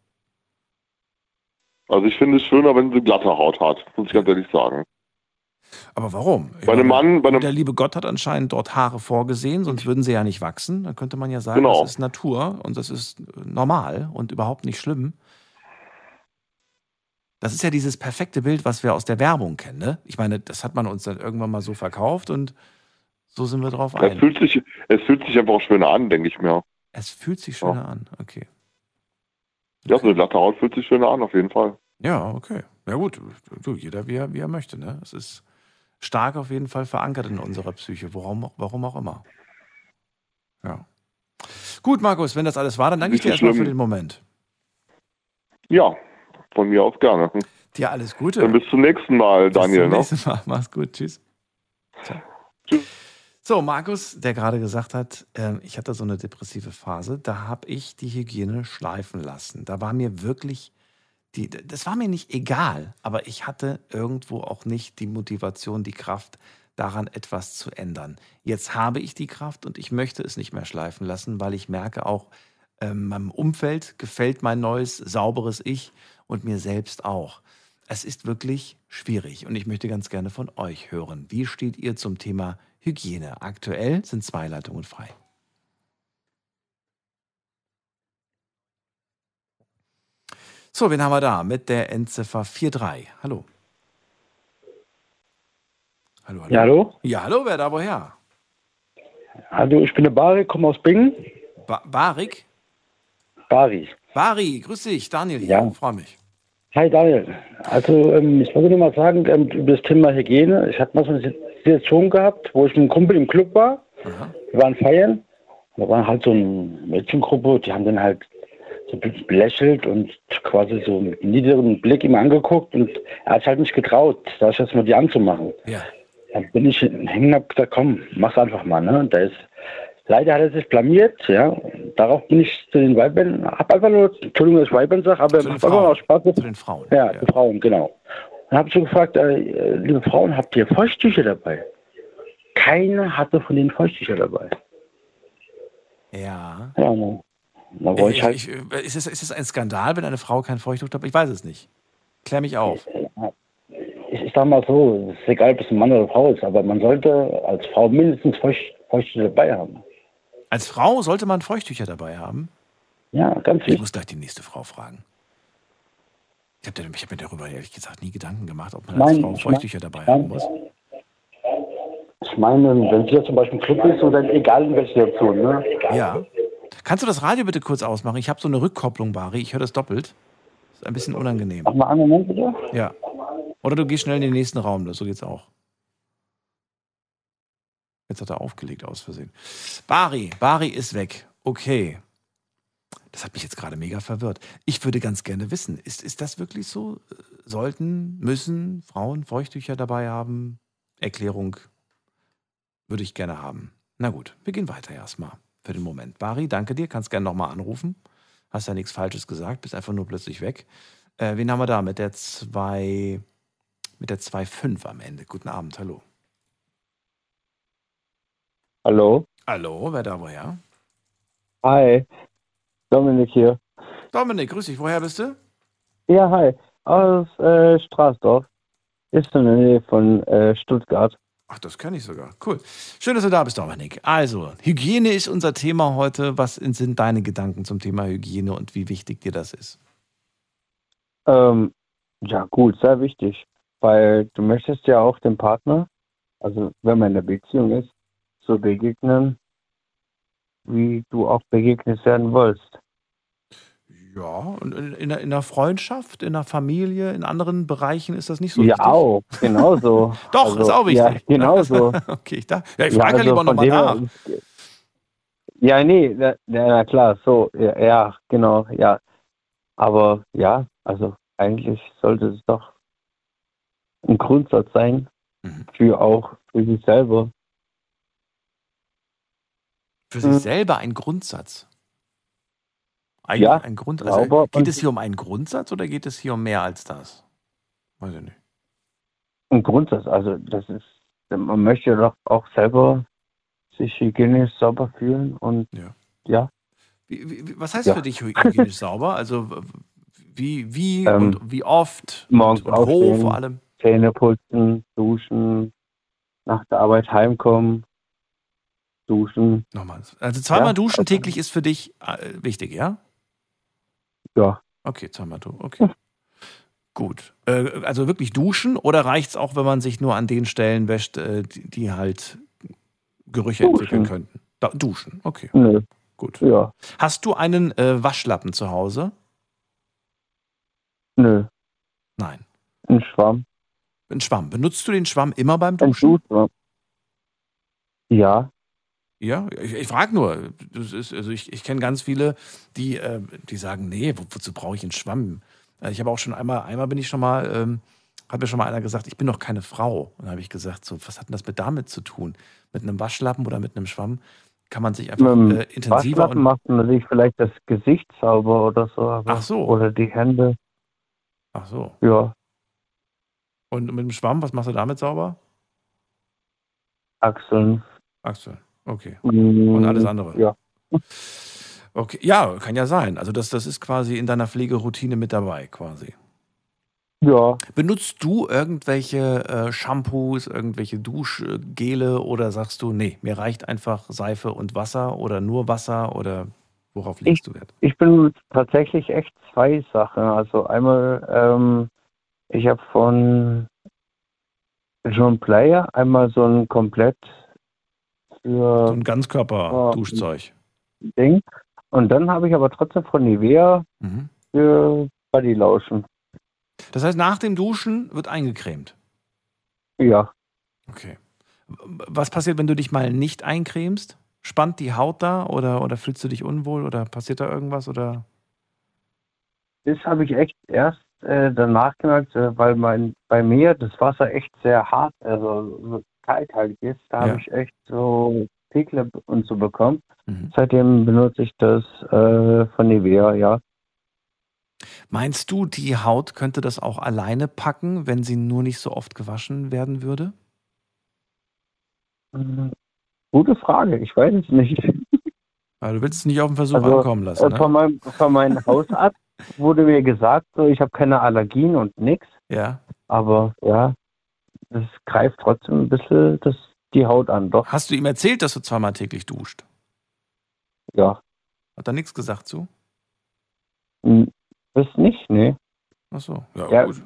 E: Also ich finde es schöner, wenn sie glatte Haut hat, muss ich ganz ehrlich sagen.
A: Aber warum? Ich
E: Bei einem Mann, bei einem,
A: Der liebe Gott hat anscheinend dort Haare vorgesehen, sonst würden sie ja nicht wachsen. Dann könnte man ja sagen,
E: Genau.
A: das ist Natur und das ist äh, normal und überhaupt nicht schlimm. Das ist ja dieses perfekte Bild, was wir aus der Werbung kennen. Ne? Ich meine, das hat man uns dann irgendwann mal so verkauft und so sind wir drauf
E: es
A: ein.
E: fühlt sich, es fühlt sich einfach schöner an, denke ich mir.
A: Es fühlt sich schöner an. Okay.
E: Ja, so eine glatte Haut fühlt sich schöner an, auf jeden Fall.
A: Ja, okay. Ja gut, du, jeder wie er, wie er möchte. Ne? Es ist stark auf jeden Fall verankert in unserer Psyche, warum, auch- warum auch immer. Ja. Gut, Markus, wenn das alles war, dann danke ich dir erstmal für den Moment.
E: Ja, von mir aus gerne.
A: Dir alles Gute.
E: Dann bis zum nächsten Mal,
A: Bis
E: Daniel.
A: zum
E: Ne?
A: nächsten Mal. Mach's gut. Tschüss. Ciao. So, Markus, der gerade gesagt hat, ähm, ich hatte so eine depressive Phase, da habe ich die Hygiene schleifen lassen. Da war mir wirklich, die, das war mir nicht egal, aber ich hatte irgendwo auch nicht die Motivation, die Kraft, daran etwas zu ändern. Jetzt habe ich die Kraft und ich möchte es nicht mehr schleifen lassen, weil ich merke auch, ähm, meinem Umfeld gefällt mein neues, sauberes Ich und mir selbst auch. Es ist wirklich schwierig und ich möchte ganz gerne von euch hören. Wie steht ihr zum Thema Hygiene? Aktuell sind zwei Leitungen frei. So, wen haben wir da mit der Endziffer 43? Hallo. Hallo, hallo.
F: Ja, hallo?
A: Ja, hallo, wer da woher?
F: Hallo, ich bin der Bari, komme aus Bingen.
A: Ba Barik?
F: Bari.
A: Bari, grüß dich, Daniel hier,
F: Ja.
A: freue mich.
F: Hi Daniel. Also ähm, ich wollte nur mal sagen, ähm, über das Thema Hygiene. Ich hatte mal so eine Situation gehabt, wo ich mit einem Kumpel im Club war.
A: Aha.
F: Wir waren feiern. Da war halt so eine Mädchengruppe, die haben dann halt so ein bisschen belächelt und quasi so mit einem niederen Blick ihm angeguckt und er hat halt nicht getraut, da ich jetzt mal die anzumachen.
A: Ja,
G: dann bin ich hängen und hab gesagt, komm, mach's einfach mal. Ne? Und da ist, leider hat er sich blamiert, ja. Darauf bin ich zu den Weibern, hab einfach nur, Entschuldigung, dass ich Weibern sage, aber
A: Zu
G: hab einfach
A: Frauen.
G: aus Spaß.
A: Zu den Frauen.
G: Ja, die Frauen, genau. Dann habe ich so gefragt, äh, liebe Frauen, habt ihr Feuchttücher dabei? Keiner hatte von denen Feuchttücher dabei.
A: Ja.
G: Ja, ne. Da wollte ich
A: Ich,
G: halt,
A: ich, äh, ist, es, ist es ein Skandal, wenn eine Frau kein Feuchttuch dabei Ich weiß es nicht. Klär mich auf.
G: ich, ich sag mal so, es ist egal, ob es ein Mann oder eine Frau ist, aber man sollte als Frau mindestens Feucht, Feuchttücher dabei haben.
A: Als Frau sollte man Feuchttücher dabei haben.
G: Ja, ganz
A: Ich
G: wichtig.
A: muss gleich die nächste Frau fragen. Ich habe hab mir darüber ehrlich gesagt nie Gedanken gemacht, ob man
G: Nein,
A: als Frau Feuchttücher dabei haben muss.
G: Ich meine, wenn sie jetzt zum Beispiel im Club ist oder egal in welcher Situation, ne?
A: Ja. Kannst du das Radio bitte kurz ausmachen? Ich habe so eine Rückkopplung, Bari. Ich höre das doppelt. ist ein bisschen unangenehm.
G: Mach mal einen Moment bitte.
A: Ja. Oder du gehst schnell in den nächsten Raum. das- So geht's auch. Jetzt hat er aufgelegt aus Versehen. Bari, Bari ist weg. Okay. Das hat mich jetzt gerade mega verwirrt. Ich würde ganz gerne wissen, ist, ist das wirklich so? Sollten, müssen Frauen Feuchttücher dabei haben? Erklärung würde ich gerne haben. Na gut, wir gehen weiter erstmal für den Moment. Bari, danke dir. Kannst gerne nochmal anrufen. Hast ja nichts Falsches gesagt, bist einfach nur plötzlich weg. Äh, wen haben wir da? Mit der 2, mit der 2,5 am Ende. Guten Abend, hallo.
F: Hallo.
A: Hallo, wer da woher?
F: Hi. Dominik hier.
A: Dominik, grüß dich. Woher bist du?
F: Ja, hi. Aus äh, Straßdorf. Ist in der Nähe von äh, Stuttgart.
A: Ach, das kann ich sogar. Cool. Schön, dass du da bist, Dominik. Also, Hygiene ist unser Thema heute. Was sind deine Gedanken zum Thema Hygiene und wie wichtig dir das ist?
F: Ähm, ja, gut, sehr wichtig. Weil du möchtest ja auch dem Partner, also wenn man in der Beziehung ist, so begegnen, wie du auch begegnet werden wollst.
A: Ja, und in, in, der- in der Freundschaft, in der Familie, in anderen Bereichen ist das nicht so
F: ja,
A: wichtig.
F: auch, genauso.
A: Doch,
F: Also,
A: ist auch wichtig.
F: Ja, genauso.
A: okay, ich, da, ja, ich frage ja,
F: also
A: lieber nochmal nach.
F: Ja, nee, na, na na klar, so, ja, ja, genau, ja. Aber ja, also eigentlich sollte es doch ein Grundsatz sein,
A: Mhm.
F: für auch für sich selber.
A: Für sich
F: Mhm.
A: selber ein Grundsatz. Eigentlich
F: Ja,
A: ein Grund. Also geht es hier um einen Grundsatz oder geht es hier um mehr als das? Weiß ich nicht.
F: Ein Grundsatz, also das ist, man möchte doch auch selber sich hygienisch sauber fühlen und
A: Ja.
F: ja,
A: Wie, wie, was heißt
F: Ja.
A: für dich hy- hygienisch sauber? Also wie, wie
F: Ähm,
A: und wie oft?
F: morgens
A: und, und wo
F: aufstehen.
A: vor allem?
F: Zähne putzen, duschen, nach der Arbeit heimkommen, duschen,
A: Nochmal. Also zweimal
F: Ja.
A: duschen täglich ist für dich äh, wichtig, ja?
F: Ja.
A: Okay, du. Okay. Gut. Äh, also wirklich duschen oder reicht es auch, wenn man sich nur an den Stellen wäscht, äh, die, die halt Gerüche
F: Duschen.
A: entwickeln könnten? Da, duschen, okay,
F: Nö,
A: gut.
F: ja,
A: Hast du einen äh, Waschlappen zu Hause?
F: nö,
A: Nein.
F: ein Schwamm,
A: Ein Schwamm. Benutzt du den Schwamm immer beim
F: ein
A: Duschen?
F: Duschschwamm. Ja,
A: Ja, ich, ich frage nur. Ist, also ich, ich kenne ganz viele, die, äh, die sagen, nee, wo, wozu brauche ich einen Schwamm? Äh, ich habe auch schon einmal, einmal bin ich schon mal, ähm, hat mir schon mal einer gesagt, ich bin doch keine Frau. Und dann habe ich gesagt, so, was hat denn das mit damit zu tun? Mit einem Waschlappen oder mit einem Schwamm kann man sich einfach
F: mit dem
A: äh, intensiver
F: Waschlappen
A: und
F: macht man sich vielleicht das Gesicht sauber oder so.
A: Ach so.
F: Oder die Hände,
A: ach so.
F: ja,
A: Und mit dem Schwamm, was machst du damit sauber?
F: Achseln.
A: Achseln. Okay.
F: Und
A: alles andere.
F: Ja,
A: Okay. Ja, kann ja sein. Also das, das ist quasi in deiner Pflegeroutine mit dabei, quasi.
F: ja,
A: Benutzt du irgendwelche äh, Shampoos, irgendwelche Duschgele oder sagst du, nee, mir reicht einfach Seife und Wasser oder nur Wasser oder worauf legst du Wert?
F: Ich bin tatsächlich echt zwei Sachen. Also einmal, ähm, ich habe von John Player einmal so ein komplett
A: So
F: für
A: ein Ganzkörper-Duschzeug.
F: Ding. Und dann habe ich aber trotzdem von Nivea
A: Mhm.
F: für Bodylotion.
A: Das heißt, nach dem Duschen wird eingecremt.
F: Ja,
A: Okay. Was passiert, wenn du dich mal nicht eincremst? Spannt die Haut da oder, oder fühlst du dich unwohl oder passiert da irgendwas oder?
F: das habe ich echt erst äh, danach gemerkt, äh, weil mein bei mir das Wasser echt sehr hart, also kalt halt ist, da
A: Ja.
F: habe ich echt so Pickel und so bekommen.
A: Mhm.
F: Seitdem benutze ich das äh, von Nivea, ja.
A: Meinst du, die Haut könnte das auch alleine packen, wenn sie nur nicht so oft gewaschen werden würde?
F: Mhm. Gute Frage, ich weiß es nicht.
A: Weil du willst es nicht auf den Versuch
F: Also,
A: ankommen lassen.
F: Äh, von,
A: Ne?
F: meinem, von meinem Hausarzt wurde mir gesagt, so, ich habe keine Allergien und nix,
A: Ja.
F: aber ja, es greift trotzdem ein bisschen das, die Haut an, doch,
A: Hast du ihm erzählt, dass du zweimal täglich duscht?
F: ja.
A: Hat er nichts gesagt zu?
F: Hm, Das nicht, nee.
A: Ach so. Ja,
F: Ja,
A: gut.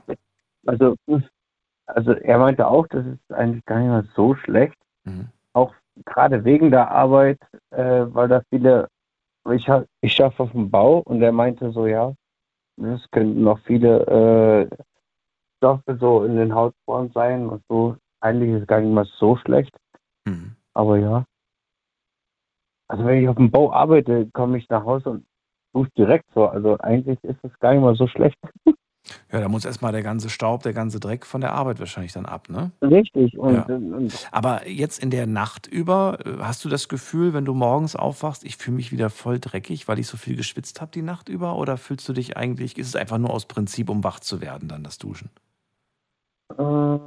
F: also, also er meinte auch, das ist eigentlich gar nicht mehr so schlecht.
A: Mhm.
F: Auch gerade wegen der Arbeit, äh, weil da viele, ich, ha- ich schaffe auf dem Bau und er meinte so, ja, es könnten noch viele äh, Stoffe so in den Hautporen sein und so. Eigentlich ist es gar nicht mal so schlecht,
A: Mhm.
F: aber ja. Also wenn ich auf dem Bau arbeite, komme ich nach Hause und dusche direkt so. Also eigentlich ist es gar nicht mal so schlecht.
A: Ja, da muss erstmal der ganze Staub, der ganze Dreck von der Arbeit wahrscheinlich dann ab, ne?
F: Richtig. Und,
A: Ja.
F: und
A: Aber jetzt in der Nacht über, äh, hast du das Gefühl, wenn du morgens aufwachst, ich fühle mich wieder voll dreckig, weil ich so viel geschwitzt habe die Nacht über? Oder fühlst du dich eigentlich, ist es einfach nur aus Prinzip, um wach zu werden, dann das Duschen?
F: Äh,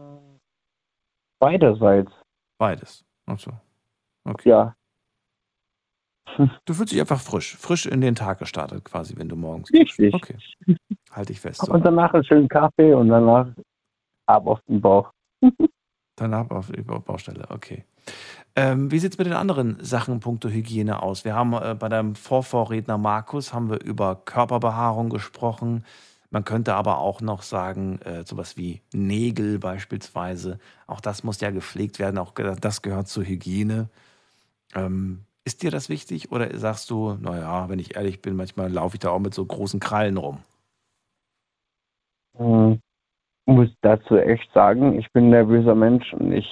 F: beiderseits,
A: Beides. Ach so. Okay.
F: ja.
A: Du fühlst dich einfach frisch, frisch in den Tag gestartet quasi, wenn du morgens.
F: Richtig.
A: Okay. Halte ich fest. So.
F: Und danach einen schönen Kaffee und danach ab auf den Bauch.
A: Danach auf die Baustelle, okay. Ähm, wie sieht es mit den anderen Sachen punkto Hygiene aus? Wir haben äh, bei deinem Vorvorredner Markus haben wir über Körperbehaarung gesprochen. Man könnte aber auch noch sagen, äh, sowas wie Nägel beispielsweise. Auch das muss ja gepflegt werden, auch das gehört zur Hygiene. Ähm, ist dir das wichtig oder sagst du, naja, wenn ich ehrlich bin, manchmal laufe ich da auch mit so großen Krallen rum?
F: Hm, muss dazu echt sagen, ich bin ein nervöser Mensch und ich,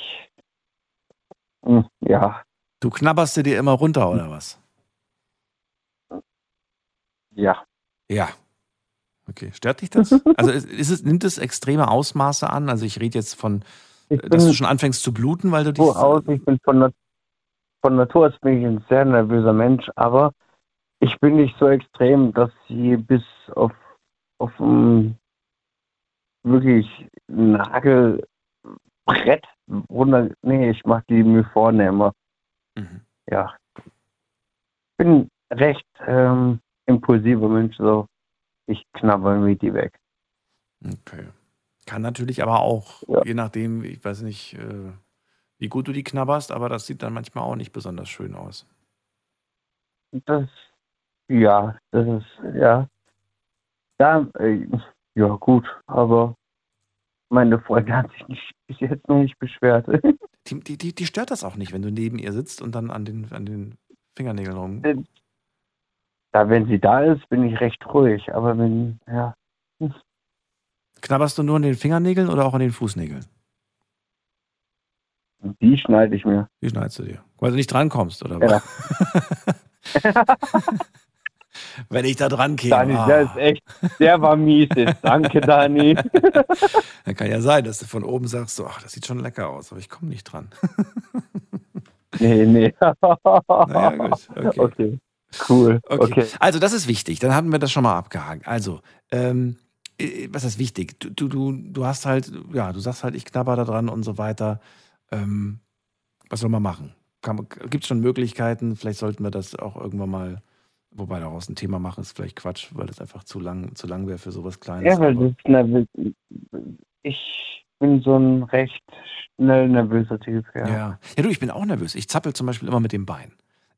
F: hm, ja,
A: Du knabberst dir immer runter oder was?
F: ja.
A: Ja. Okay, stört dich das? Also ist es, nimmt es extreme Ausmaße an? Also ich rede jetzt von,
F: Ich
A: dass du schon anfängst zu bluten, weil du dich...
F: so aus, ich bin von, von Natur aus bin ich ein sehr nervöser Mensch, aber ich bin nicht so extrem, dass sie bis auf, auf ein wirklich Nagelbrett runter, nee, ich mache die mir vornehmer.
A: Mhm.
F: ja, bin recht ähm, impulsiver Mensch, so ich knabber mir die weg.
A: Okay. Kann natürlich aber auch,
F: Ja.
A: je nachdem, ich weiß nicht, äh, wie gut du die knabberst, aber das sieht dann manchmal auch nicht besonders schön aus.
F: Das, ja, das ist, ja, ja, äh, ja gut, aber meine Freundin hat sich nicht, bis jetzt noch nicht beschwert.
A: Die, die, die, die stört das auch nicht, wenn du neben ihr sitzt und dann an den, an den Fingernägeln rum.
F: Da, wenn sie da ist, bin ich recht ruhig, aber wenn, ja,
A: Knabberst du nur an den Fingernägeln oder auch an den Fußnägeln?
F: die schneide ich mir.
A: Die schneidest du dir. Weil du nicht drankommst, oder
F: Ja.
A: was? Wenn ich da dran käme.
F: Dani,
A: ah.
F: der ist echt, der war mies jetzt. Danke, Dani.
A: Dann kann ja sein, dass du von oben sagst, so, ach, das sieht schon lecker aus, aber ich komme nicht dran.
F: Nee, nee.
A: Naja, gut, okay.
F: okay. Cool.
A: Okay.
F: Okay.
A: Also, das ist wichtig. Dann hatten wir das schon mal abgehakt. Also, ähm, äh, was ist wichtig? Du, du, du, hast halt, ja, du sagst halt, ich knabber da dran und so weiter. Ähm, was soll man machen? Gibt es schon Möglichkeiten? Vielleicht sollten wir das auch irgendwann mal, wobei daraus ein Thema machen, ist vielleicht Quatsch, weil das einfach zu lang, zu lang wäre für sowas Kleines.
F: Ja, weil das nervös. Ich bin so ein recht schnell nervöser Typ, ja.
A: Ja. ja, du, ich bin auch nervös. Ich zappel zum Beispiel immer mit dem Bein.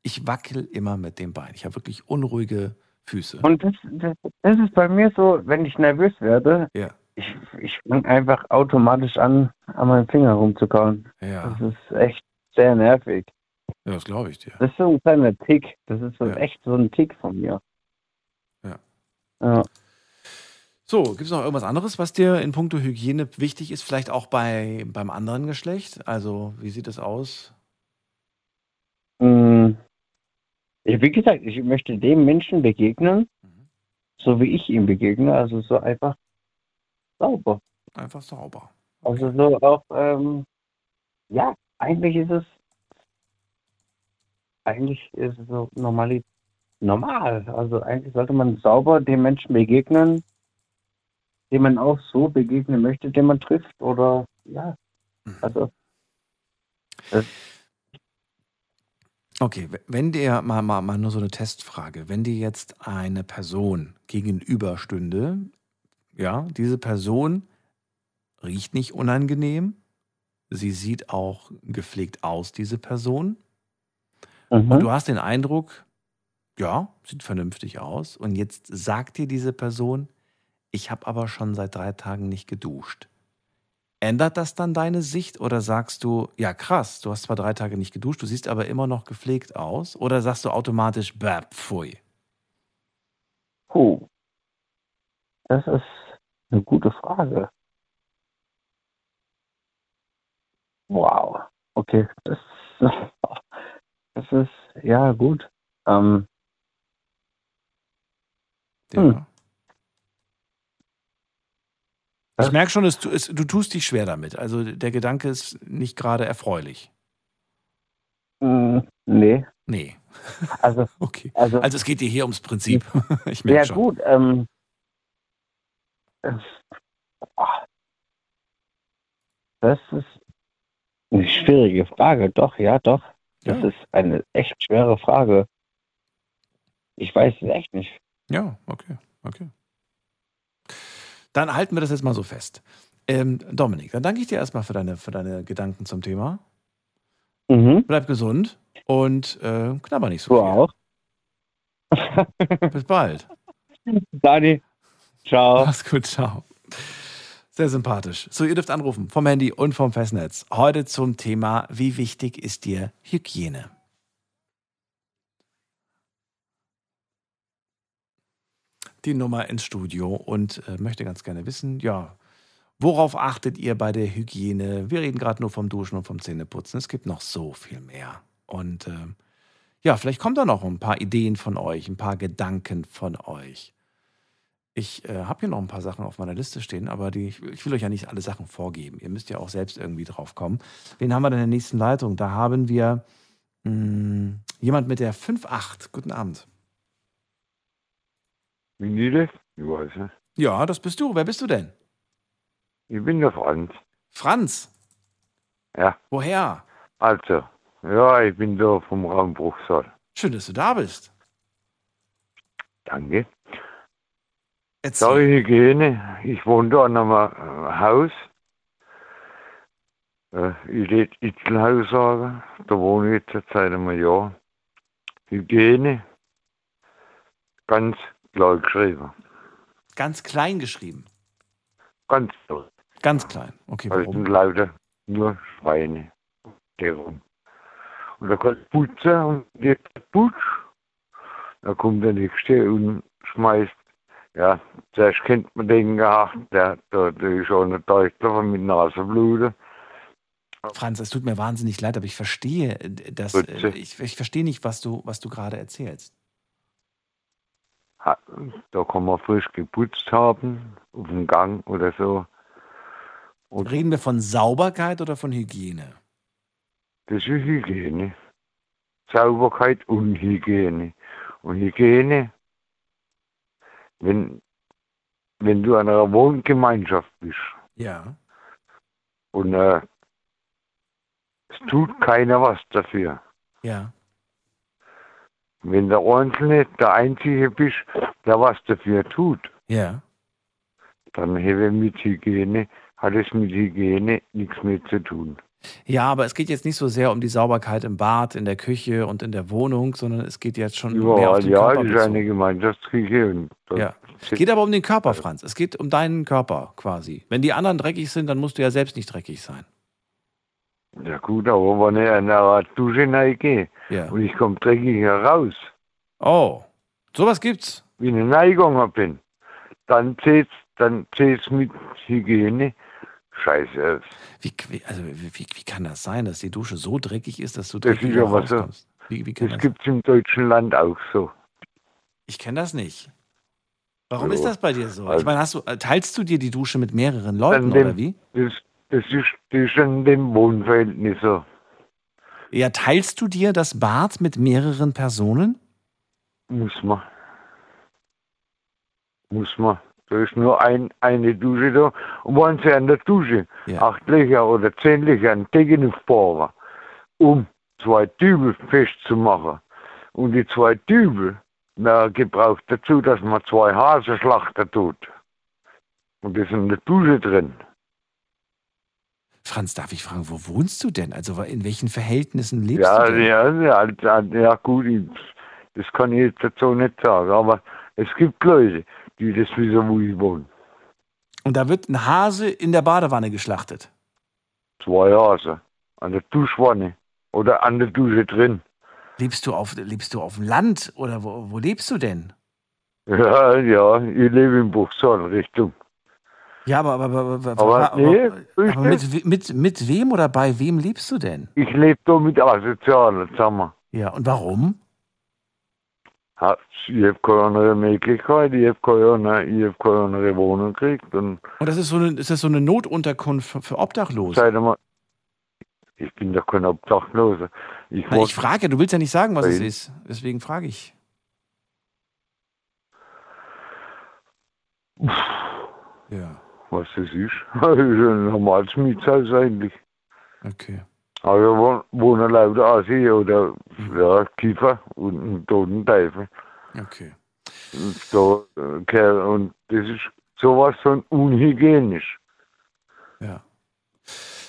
A: Ich wackel immer mit dem Bein. Ich habe wirklich unruhige Füße.
F: Und das, das, das ist bei mir so, wenn ich nervös werde,
A: Ja.
F: ich, ich fange einfach automatisch an, an meinen Finger rumzukauen.
A: Ja,
F: Das ist echt sehr nervig.
A: ja das glaube ich dir.
F: Das ist so ein kleiner Tick. Das ist so
A: Ja.
F: echt so ein Tick von mir.
A: Ja.
F: Ja.
A: So, gibt es noch irgendwas anderes, was dir in puncto Hygiene wichtig ist? Vielleicht auch bei, beim anderen Geschlecht? Also, wie sieht es aus?
F: Mm. Wie gesagt, ich möchte dem Menschen begegnen,
A: Mhm.
F: so wie ich ihm begegne, also so einfach sauber.
A: Einfach sauber.
F: Also so auch, ähm, ja, eigentlich ist es, eigentlich ist es so normal, normal. Also eigentlich sollte man sauber den Menschen begegnen, dem man auch so begegnen möchte, den man trifft. Oder ja, also das,
A: Okay, wenn dir mal, mal, mal nur so eine Testfrage, wenn dir jetzt eine Person gegenüberstünde, ja, diese Person riecht nicht unangenehm, sie sieht auch gepflegt aus, diese Person,
F: mhm.
A: und du hast den Eindruck, ja, sieht vernünftig aus, und jetzt sagt dir diese Person, ich habe aber schon seit drei Tagen nicht geduscht. Ändert das dann deine Sicht oder sagst du, ja krass, du hast zwar drei Tage nicht geduscht, du siehst aber immer noch gepflegt aus? Oder sagst du automatisch, bäh, pfui?
F: Puh. Das ist eine gute Frage. Wow. Okay, das, das ist, ja, gut. Ähm,
A: Ja.
F: Hm.
A: Ich merke schon, es, es, du tust dich schwer damit. Also der Gedanke ist nicht gerade erfreulich.
F: mh, nee,
A: Nee,
F: also,
A: okay.
F: also,
A: Also es geht dir hier ums Prinzip. Ich
F: ja,
A: merke schon.
F: gut, ähm, ah. das ist eine schwierige Frage, doch, ja, doch. Das
A: Ja.
F: ist eine echt schwere Frage. Ich weiß es echt nicht.
A: Ja, okay, okay. Dann halten wir das jetzt mal so fest. Ähm, Dominik, dann danke ich dir erstmal für deine, für deine Gedanken zum Thema.
F: Mhm.
A: Bleib gesund und äh, knabber nicht so
F: Du
A: viel.
F: auch.
A: Bis bald.
F: Dani, ciao.
A: Mach's gut, ciao. Sehr sympathisch. So, ihr dürft anrufen vom Handy und vom Festnetz. Heute zum Thema, wie wichtig ist dir Hygiene? Die Nummer ins Studio und äh, möchte ganz gerne wissen, ja, worauf achtet ihr bei der Hygiene? Wir reden gerade nur vom Duschen und vom Zähneputzen. Es gibt noch so viel mehr. Und äh, ja, vielleicht kommen da noch ein paar Ideen von euch, ein paar Gedanken von euch. Ich äh, habe hier noch ein paar Sachen auf meiner Liste stehen, aber die, ich, will euch ja nicht alle Sachen vorgeben. Ihr müsst ja auch selbst irgendwie drauf kommen. Wen haben wir denn in der nächsten Leitung? Da haben wir mh, jemand mit der 5.8. Guten Abend.
H: Bin ich das? Ich weiß nicht.
A: Ja, das bist du. Wer bist du denn?
H: Ich bin der Franz.
A: Franz.
H: Ja.
A: Woher?
H: Also, ja, ich bin da vom Raum Bruchsal.
A: Schön, dass du da bist.
H: Danke.
A: Erzähl.
H: Sache Hygiene. Ich wohne da an einem äh, Haus. Äh, ich lädt Itzelhaus sagen. Da wohne ich jetzt seit einem Jahr. Hygiene. Ganz klar geschrieben.
A: Ganz klein geschrieben.
H: Ganz klar.
A: Ganz klein. Okay,
H: Weil es sind lauter nur Schweine. Darum. Und da ich putzen und jetzt putsch. Da kommt der Nächste und schmeißt. Ja, zuerst kennt man den gehabt, der, der, der ist schon ein Teufel mit Nasenbluten.
A: Franz, es tut mir wahnsinnig leid, aber ich verstehe, äh, dass äh, ich, ich verstehe nicht, was du, was du gerade erzählst.
H: Da kann man frisch geputzt haben, auf dem Gang oder so. Und
A: Reden wir von Sauberkeit oder von Hygiene?
H: das ist Hygiene. Sauberkeit und Hygiene. Und Hygiene, wenn, wenn du in einer Wohngemeinschaft bist
A: Ja.
H: und äh, es tut keiner was dafür.
A: Ja.
H: Wenn der Einzelne der Einzige bist, der was dafür tut,
A: Ja.
H: dann habe mit Hygiene, hat es mit Hygiene nichts mehr zu tun.
A: Ja, aber es geht jetzt nicht so sehr um die Sauberkeit im Bad, in der Küche und in der Wohnung, sondern es geht jetzt schon mehr auf
H: Überall,
A: den
H: ja,
A: Körper
H: das ist eine Gemeinschaftsküche. Und
A: Ja. Es geht aber um den Körper, Franz. Es geht um deinen Körper quasi. Wenn die anderen dreckig sind, dann musst du ja selbst nicht dreckig sein.
H: Ja gut, aber wenn ich in eine Dusche reingehe
A: Ja.
H: und ich komme dreckig heraus,
A: Oh, sowas gibt's.
H: wie ich reingegangen bin, dann zählt's, dann zählt's mit Hygiene scheiße.
A: Wie, wie, also, wie, wie kann das sein, dass die Dusche so dreckig ist, dass du
H: Das
A: dreckig
H: ist aber so.
A: rauskommst? Wie, wie kann
H: Das
A: das
H: gibt's im deutschen Land auch so.
A: Ich kenne das nicht. Warum
H: Jo.
A: ist das bei dir so? Ich
H: Also-
A: meine, hast du, äh, teilst du dir die Dusche mit mehreren Leuten
H: dem-
A: oder wie?
H: Das, das, ist, das ist an dem Wohnverhältnis so.
A: Ja, teilst du dir das Bad mit mehreren Personen?
H: Muss man. Muss man. Da ist nur ein, eine Dusche da. Und wenn sie an der Dusche
A: Ja.
H: acht Löcher oder zehn Löcher Degen aufbauen, um zwei Dübel festzumachen. Und die zwei Dübel, na, gebraucht dazu, dass man zwei Hasen schlachten tut. Und das ist in der Dusche drin.
A: Franz, darf ich fragen, wo wohnst du denn? Also in welchen Verhältnissen lebst
H: Ja,
A: du denn?
H: ja, ja, ja, gut, das kann ich jetzt dazu nicht sagen, aber es gibt Leute, die das wissen, wo ich wohne.
A: Und da wird ein Hase in der Badewanne geschlachtet.
H: Zwei Hasen. An der Duschwanne. Oder an der Dusche drin.
A: Lebst du auf, lebst du auf dem Land oder wo, wo lebst du denn?
H: Ja, ja, ich lebe in Buchsal, Richtung.
A: Ja, aber, aber, aber, aber,
H: Aber
A: aber,
H: nee,
A: aber mit, mit, mit wem oder bei wem lebst du denn?
H: Ich lebe da mit Asozialen zusammen.
A: Ja, und warum?
H: Ich habe keine andere Möglichkeit, ich habe keine, ich hab keine andere Wohnung gekriegt. Und
A: Und das ist so eine, ist das so eine Notunterkunft für, für Obdachlose?
H: mal, ich bin doch kein Obdachloser. Ich,
A: Na, ich frage, ja, du willst ja nicht sagen, was es ist. Deswegen frage ich. Ja,
H: was das ist. Das ist ein normales Mietshaus eigentlich.
A: okay.
H: Aber wir wohnen, wohnen lauter Asi oder ja, Kiefer und einen toten Teufel.
A: Okay.
H: Und, so, äh, Kerl, und das ist sowas von unhygienisch.
A: Ja.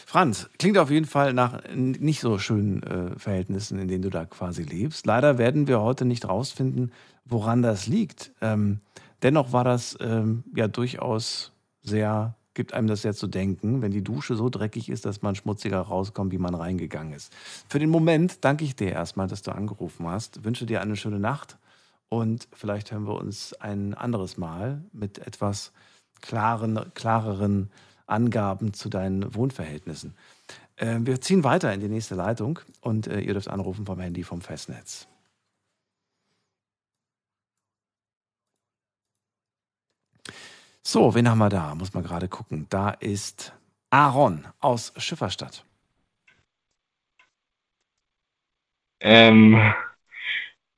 A: Franz, klingt auf jeden Fall nach nicht so schönen äh, Verhältnissen, in denen du da quasi lebst. Leider werden wir heute nicht rausfinden, woran das liegt. Ähm, dennoch war das ähm, ja durchaus sehr, gibt einem das sehr zu denken, wenn die Dusche so dreckig ist, dass man schmutziger rauskommt, wie man reingegangen ist. Für den Moment danke ich dir erstmal, dass du angerufen hast. Wünsche dir eine schöne Nacht und vielleicht hören wir uns ein anderes Mal mit etwas klaren, klareren Angaben zu deinen Wohnverhältnissen. Äh, wir ziehen weiter in die nächste Leitung und äh, ihr dürft anrufen vom Handy vom Festnetz. So, wen haben wir da? Muss man gerade gucken. Da ist Aaron aus Schifferstadt.
I: Ähm,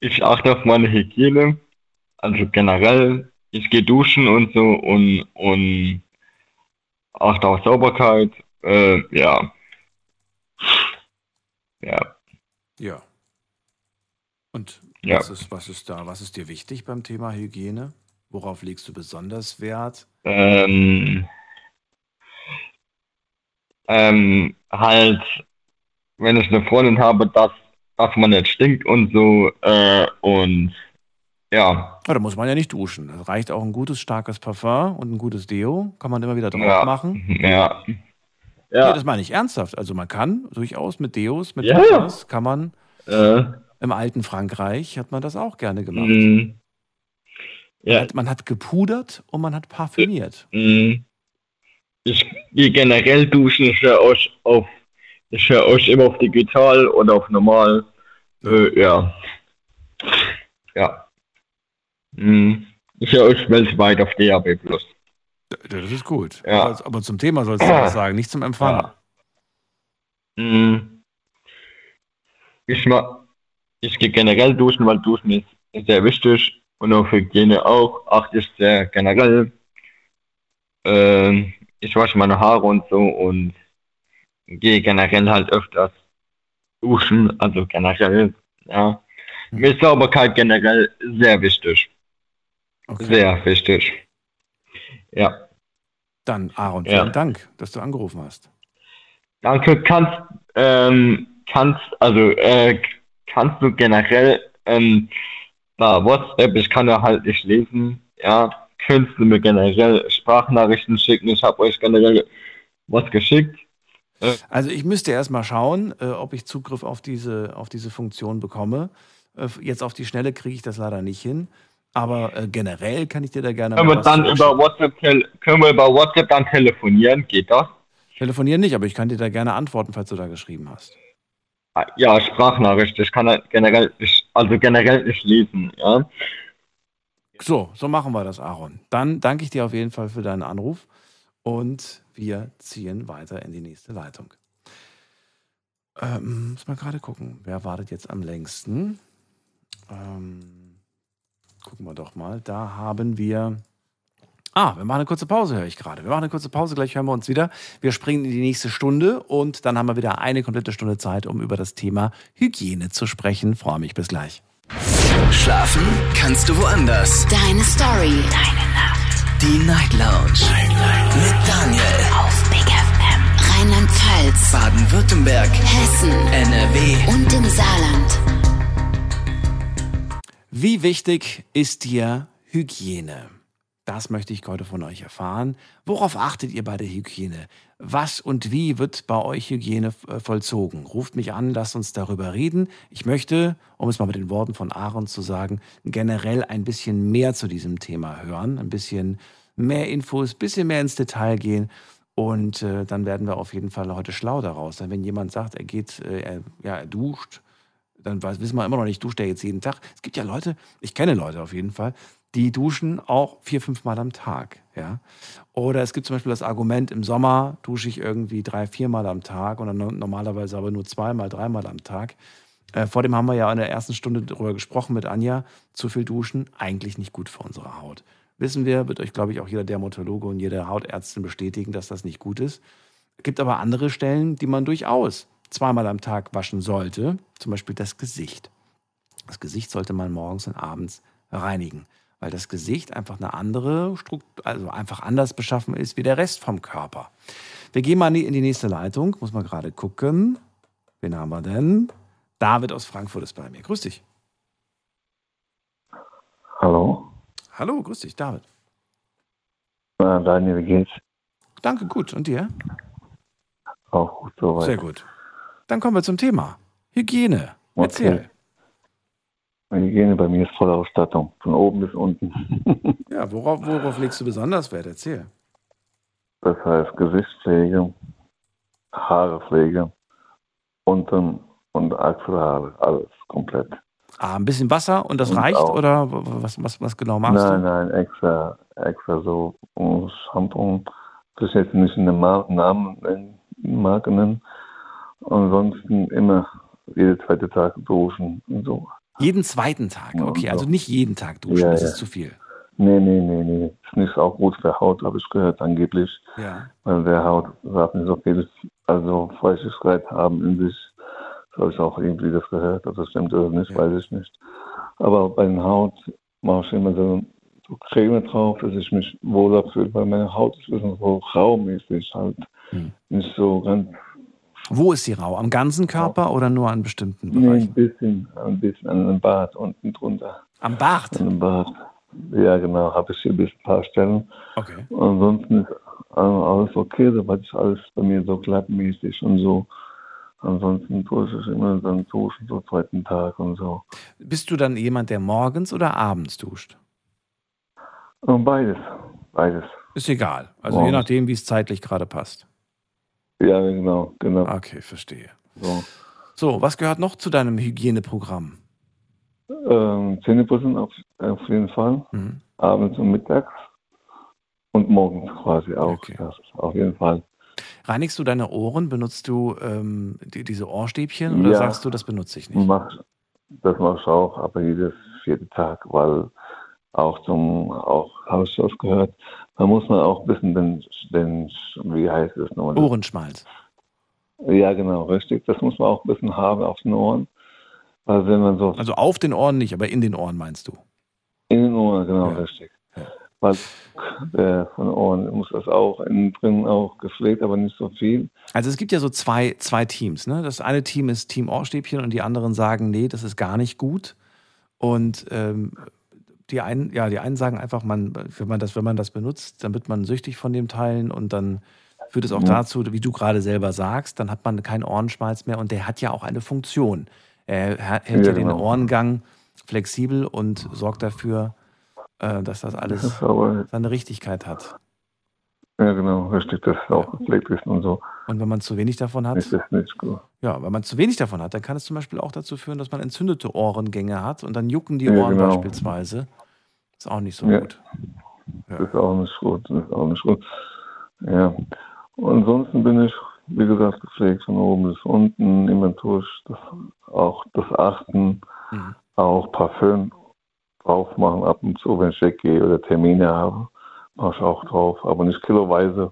I: ich achte auf meine Hygiene, also generell, ich gehe duschen und so und, und achte auf Sauberkeit, äh, ja. Ja,
A: Ja. Und
I: Ja.
A: was, ist, was ist da? Was ist dir wichtig beim Thema Hygiene? Worauf legst du besonders Wert?
I: ähm, ähm, halt, wenn ich eine Freundin habe, dass, dass man nicht stinkt und so, äh, und ja,
A: Ja, da muss man ja nicht duschen. Es reicht auch ein gutes, starkes Parfum und ein gutes Deo. Kann man immer wieder drauf
I: Ja.
A: machen.
I: ja.
A: Ja.
I: Ja,
A: das meine ich ernsthaft. Also man kann durchaus mit Deos, mit
I: Ja.
A: Parfums, kann man
I: äh,
A: im alten Frankreich hat man das auch gerne gemacht.
I: mm,
A: Man,
I: ja,
A: hat, man hat gepudert und man hat parfümiert.
I: Mm. Ich gehe generell duschen, ich höre euch auf, ich höre euch immer auf digital oder auf normal. Äh, ja. Ja. Mm. Ich höre euch weltweit auf DAB+.
A: Das ist gut.
I: Ja.
A: Aber, aber zum Thema sollst du was sagen, nicht zum Empfang.
I: Ja. Mm. Ich ich gehe generell duschen, weil Duschen ist sehr wichtig und auf Hygiene auch. Achte ich sehr generell. Ähm, ich wasche meine Haare und so und gehe generell halt öfters duschen, also generell, ja. Mir ist Sauberkeit generell sehr wichtig.
A: Okay.
I: Sehr wichtig. Ja.
A: Dann, Aaron,
I: Ja.
A: vielen Dank, dass du angerufen hast.
I: Danke, kannst, ähm, kannst, also, äh, kannst du generell, ähm, bei WhatsApp, ich kann ja halt nicht lesen, ja, könntest du mir generell Sprachnachrichten schicken, ich habe euch generell was geschickt.
A: Also ich müsste erst mal schauen, äh, ob ich Zugriff auf diese, auf diese Funktion bekomme. Äh, jetzt auf die Schnelle kriege ich das leider nicht hin. Aber äh, generell kann ich dir da gerne
I: Können wir dann über WhatsApp, können wir über WhatsApp dann telefonieren, geht das?
A: Telefonieren nicht, aber ich kann dir da gerne antworten, falls du da geschrieben hast.
I: Ah, Ja, Sprachnachricht, ich kann halt generell, ich, also generell nicht lesen, ja.
A: So, so machen wir das, Aaron. Dann danke ich dir auf jeden Fall für deinen Anruf und wir ziehen weiter in die nächste Leitung. Ähm, muss mal gerade gucken. Wer wartet jetzt am längsten? Ähm, gucken wir doch mal. Da haben wir. Ah, wir machen eine kurze Pause, höre ich gerade. Wir machen eine kurze Pause, gleich hören wir uns wieder. Wir springen in die nächste Stunde und dann haben wir wieder eine komplette Stunde Zeit, um über das Thema Hygiene zu sprechen. Freue mich, bis gleich.
J: Schlafen kannst du woanders.
K: Deine Story. Deine Nacht.
J: Die Night Lounge. Mit Daniel.
K: Auf Big FM. Rheinland-Pfalz.
J: Baden-Württemberg.
K: Hessen.
J: NRW.
K: Und im Saarland.
A: Wie wichtig ist dir Hygiene? Das möchte ich heute von euch erfahren. Worauf achtet ihr bei der Hygiene? Was und wie wird bei euch Hygiene äh, vollzogen? Ruft mich an, lasst uns darüber reden. Ich möchte, um es mal mit den Worten von Aaron zu sagen, generell ein bisschen mehr zu diesem Thema hören, ein bisschen mehr Infos, ein bisschen mehr ins Detail gehen. Und äh, dann werden wir auf jeden Fall heute schlau daraus. Denn wenn jemand sagt, er geht, äh, er, ja, er duscht, dann weiß, wissen wir immer noch nicht, duscht er jetzt jeden Tag. Es gibt ja Leute, ich kenne Leute auf jeden Fall, die duschen auch vier, fünf Mal am Tag. Ja? Oder es gibt zum Beispiel das Argument, im Sommer dusche ich irgendwie drei, vier Mal am Tag und dann no- normalerweise aber nur zweimal, dreimal am Tag. Äh, vor dem haben wir ja in der ersten Stunde darüber gesprochen mit Anja. Zu viel duschen, eigentlich nicht gut für unsere Haut. Wissen wir, wird euch, glaube ich, auch jeder Dermatologe und jede Hautärztin bestätigen, dass das nicht gut ist. Es gibt aber andere Stellen, die man durchaus zweimal am Tag waschen sollte. Zum Beispiel das Gesicht. Das Gesicht sollte man morgens und abends reinigen, weil das Gesicht einfach eine andere Struktur, also einfach anders beschaffen ist wie der Rest vom Körper. Wir gehen mal in die nächste Leitung. Muss man gerade gucken. Wen haben wir denn? David aus Frankfurt ist bei mir. Grüß dich.
L: Hallo?
A: Hallo, grüß dich, David.
L: Daniel, wie geht's?
A: Danke, gut. Und dir?
L: Auch gut soweit.
A: Sehr gut. Dann kommen wir zum Thema. Hygiene. Erzähl.
L: Meine Hygiene bei mir ist volle Ausstattung, von oben bis unten.
A: Ja, worauf, worauf legst du besonders Wert? Erzähl.
L: Das heißt Gesichtspflege, Haarepflege, unten und Achselhaare, alles komplett.
A: Ah, ein bisschen Wasser und das
L: Und
A: reicht?
L: auch-
A: Oder was, was, was genau machst
L: nein,
A: du?
L: nein, extra, extra so Shampoo. Das ist jetzt nicht eine Mar Namen, nennen, Marke nennen. Ansonsten immer jeden zweiten Tag duschen und so.
A: Jeden zweiten Tag. Okay, also
L: so.
A: nicht jeden Tag duschen,
L: Ja,
A: das ist zu viel.
L: Nee, nee, nee, nee. Ist nicht auch gut für Haut, habe ich gehört, angeblich.
A: Ja.
L: Weil der Haut sagt nicht so viel, also Feuchtigkeit haben in sich. Das habe ich auch irgendwie das gehört. Ob das stimmt oder nicht,
A: Ja.
L: weiß ich nicht. Aber bei der Haut mache ich immer so, so Creme drauf, dass ich mich wohler fühle, weil meine Haut ist so raumäßig halt.
A: Hm.
L: Nicht so ganz,
A: Wo ist sie rau? Am ganzen Körper oder nur an bestimmten
L: nee, ein
A: Bereichen?
L: bisschen, ein bisschen an den Bart unten drunter.
A: Am Bart.
L: An den Bart. Ja, genau, habe ich hier ein paar Stellen.
A: Okay.
L: Ansonsten ist äh, alles okay, soweit ist alles bei mir so glattmäßig und so. Ansonsten tue ich immer dann duschen, so zweiten Tag und so.
A: Bist du dann jemand, der morgens oder abends duscht?
L: Und beides, beides.
A: Ist egal. Also je
L: Morgens.
A: nachdem, wie es zeitlich gerade passt.
L: Ja, genau, genau.
A: Okay, verstehe.
L: So.
A: So, was gehört noch zu deinem Hygieneprogramm?
L: Ähm, Zähneputzen auf, auf jeden Fall,
A: Mhm.
L: abends und mittags und morgens quasi auch.
A: Okay.
L: Das auf jeden Fall.
A: Reinigst du deine Ohren? Benutzt du ähm, die, diese Ohrstäbchen oder
L: Ja.
A: sagst du, das benutze ich nicht?
L: Mach, das mache ich auch, aber jedes vierte Tag, weil auch zum, auch habe ich das gehört, da muss man auch ein bisschen den, den wie heißt es nochmal?
A: Ohrenschmalz.
L: Ja, genau, richtig. Das muss man auch ein bisschen haben auf den Ohren. Weil wenn man so
A: Also auf den Ohren nicht, aber in den Ohren meinst du?
L: in den Ohren, genau,
A: Ja.
L: richtig. Weil der von den Ohren muss das auch innen drin auch gepflegt, aber nicht so viel.
A: Also es gibt ja so zwei, zwei Teams. Ne? Das eine Team ist Team Ohrstäbchen und die anderen sagen, nee, das ist gar nicht gut. Und ähm, die einen, ja, die einen sagen einfach, man, wenn man das, wenn man das benutzt, dann wird man süchtig von dem Teilen und dann führt es auch
L: Mhm.
A: dazu, wie du gerade selber sagst, dann hat man keinen Ohrenschmalz mehr und der hat ja auch eine Funktion. Er hält ja,
L: Ja,
A: den
L: genau.
A: Ohrengang flexibel und sorgt dafür, äh, dass das alles seine Richtigkeit hat.
L: Ja genau, richtig, dass es auch gepflegt ist und so.
A: Und wenn man zu wenig davon hat,
L: Ist das nicht gut.
A: Ja, wenn man zu wenig davon hat, dann kann es zum Beispiel auch dazu führen, dass man entzündete Ohrengänge hat und dann jucken die
L: Ja,
A: Ohren
L: genau.
A: beispielsweise. Ist auch nicht so
L: Ja.
A: gut.
L: Das ist auch nicht gut. Das ist auch nicht gut. Ja. Und ansonsten bin ich wie gesagt, gepflegt von oben bis unten, immer durch. Das, auch das Achten,
A: Mhm.
L: auch Parfüm drauf machen ab und zu, wenn ich weggehe oder Termine habe, ich auch drauf. Aber nicht kiloweise,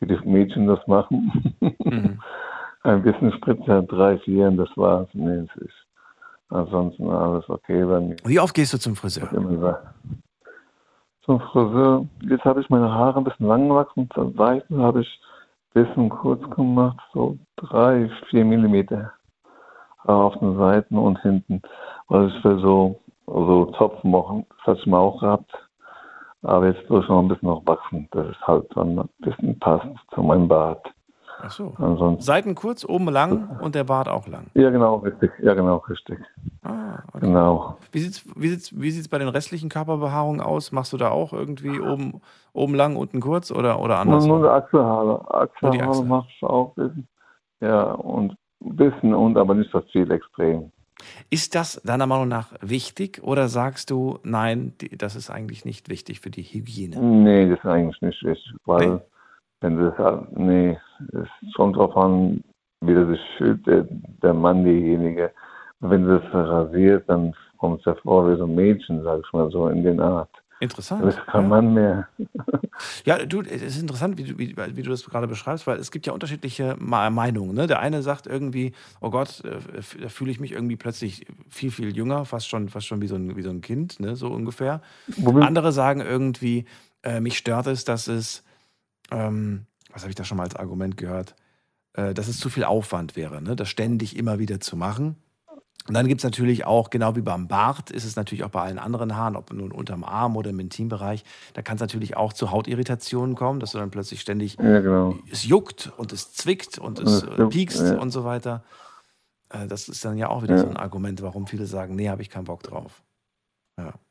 L: wie die Mädchen das machen.
A: Mhm.
L: Ein bisschen Spritzer, drei, vier, und das war's. Nee, es ist ansonsten alles okay bei mir.
A: Wie oft gehst du zum Friseur?
L: Zum Friseur, jetzt habe ich meine Haare ein bisschen lang gewachsen, zur Seiten habe ich ein bisschen kurz gemacht, so drei, vier Millimeter auf den Seiten und hinten, weil ich will so, so Zopf machen, das hatte ich mal auch gehabt, aber jetzt ich noch ein bisschen noch wachsen, dass es halt dann ein bisschen passt zu meinem Bart.
A: Ach so.
L: Ansonsten,
A: Seiten kurz, oben lang und der Bart auch lang.
L: ja genau, richtig, ja genau, richtig,
A: Ah, okay.
L: genau.
A: Wie sieht's, wie sieht's, wie sieht's bei den restlichen Körperbehaarungen aus? Machst du da auch irgendwie oben, oben lang, unten kurz oder, oder
L: Nur,
A: andersrum?
L: nur die Achselhaare.
A: Nur
L: Achselhaare
A: Achsel.
L: mache ich auch ein bisschen. Ja, und ein bisschen und aber nicht so viel extrem.
A: Ist das deiner Meinung nach wichtig oder sagst du, nein, das ist eigentlich nicht wichtig für die Hygiene?
L: Nee, das ist eigentlich nicht wichtig, weil
A: Nee?
L: wenn du das, nee, es kommt drauf an, wie der sich fühlt, der, der Mann, diejenige. Wenn du das rasiert, dann kommt es ja vor wie so ein Mädchen, sag ich mal so, in den Art.
A: Interessant.
L: Du bist kein Mann mehr.
A: Ja, du, es ist interessant, wie du, wie, wie du das gerade beschreibst, weil es gibt ja unterschiedliche Meinungen. Ne? Der eine sagt irgendwie, oh Gott, äh, da fühle ich mich irgendwie plötzlich viel, viel jünger, fast schon, fast schon wie so ein, wie so ein Kind, ne? so ungefähr.
L: Womit-
A: Andere sagen irgendwie, äh, mich stört es, dass es, ähm, was habe ich da schon mal als Argument gehört, äh, dass es zu viel Aufwand wäre, ne? das ständig immer wieder zu machen. Und dann gibt es natürlich auch, genau wie beim Bart, ist es natürlich auch bei allen anderen Haaren, ob nun unterm Arm oder im Intimbereich, da kann es natürlich auch zu Hautirritationen kommen, dass du dann plötzlich ständig,
L: Ja, genau.
A: es juckt und es zwickt und es
L: es
A: äh, piekst
L: ja.
A: und so weiter. Äh, Das ist dann ja auch wieder
L: Ja.
A: so ein Argument, warum viele sagen, nee, habe ich keinen Bock drauf.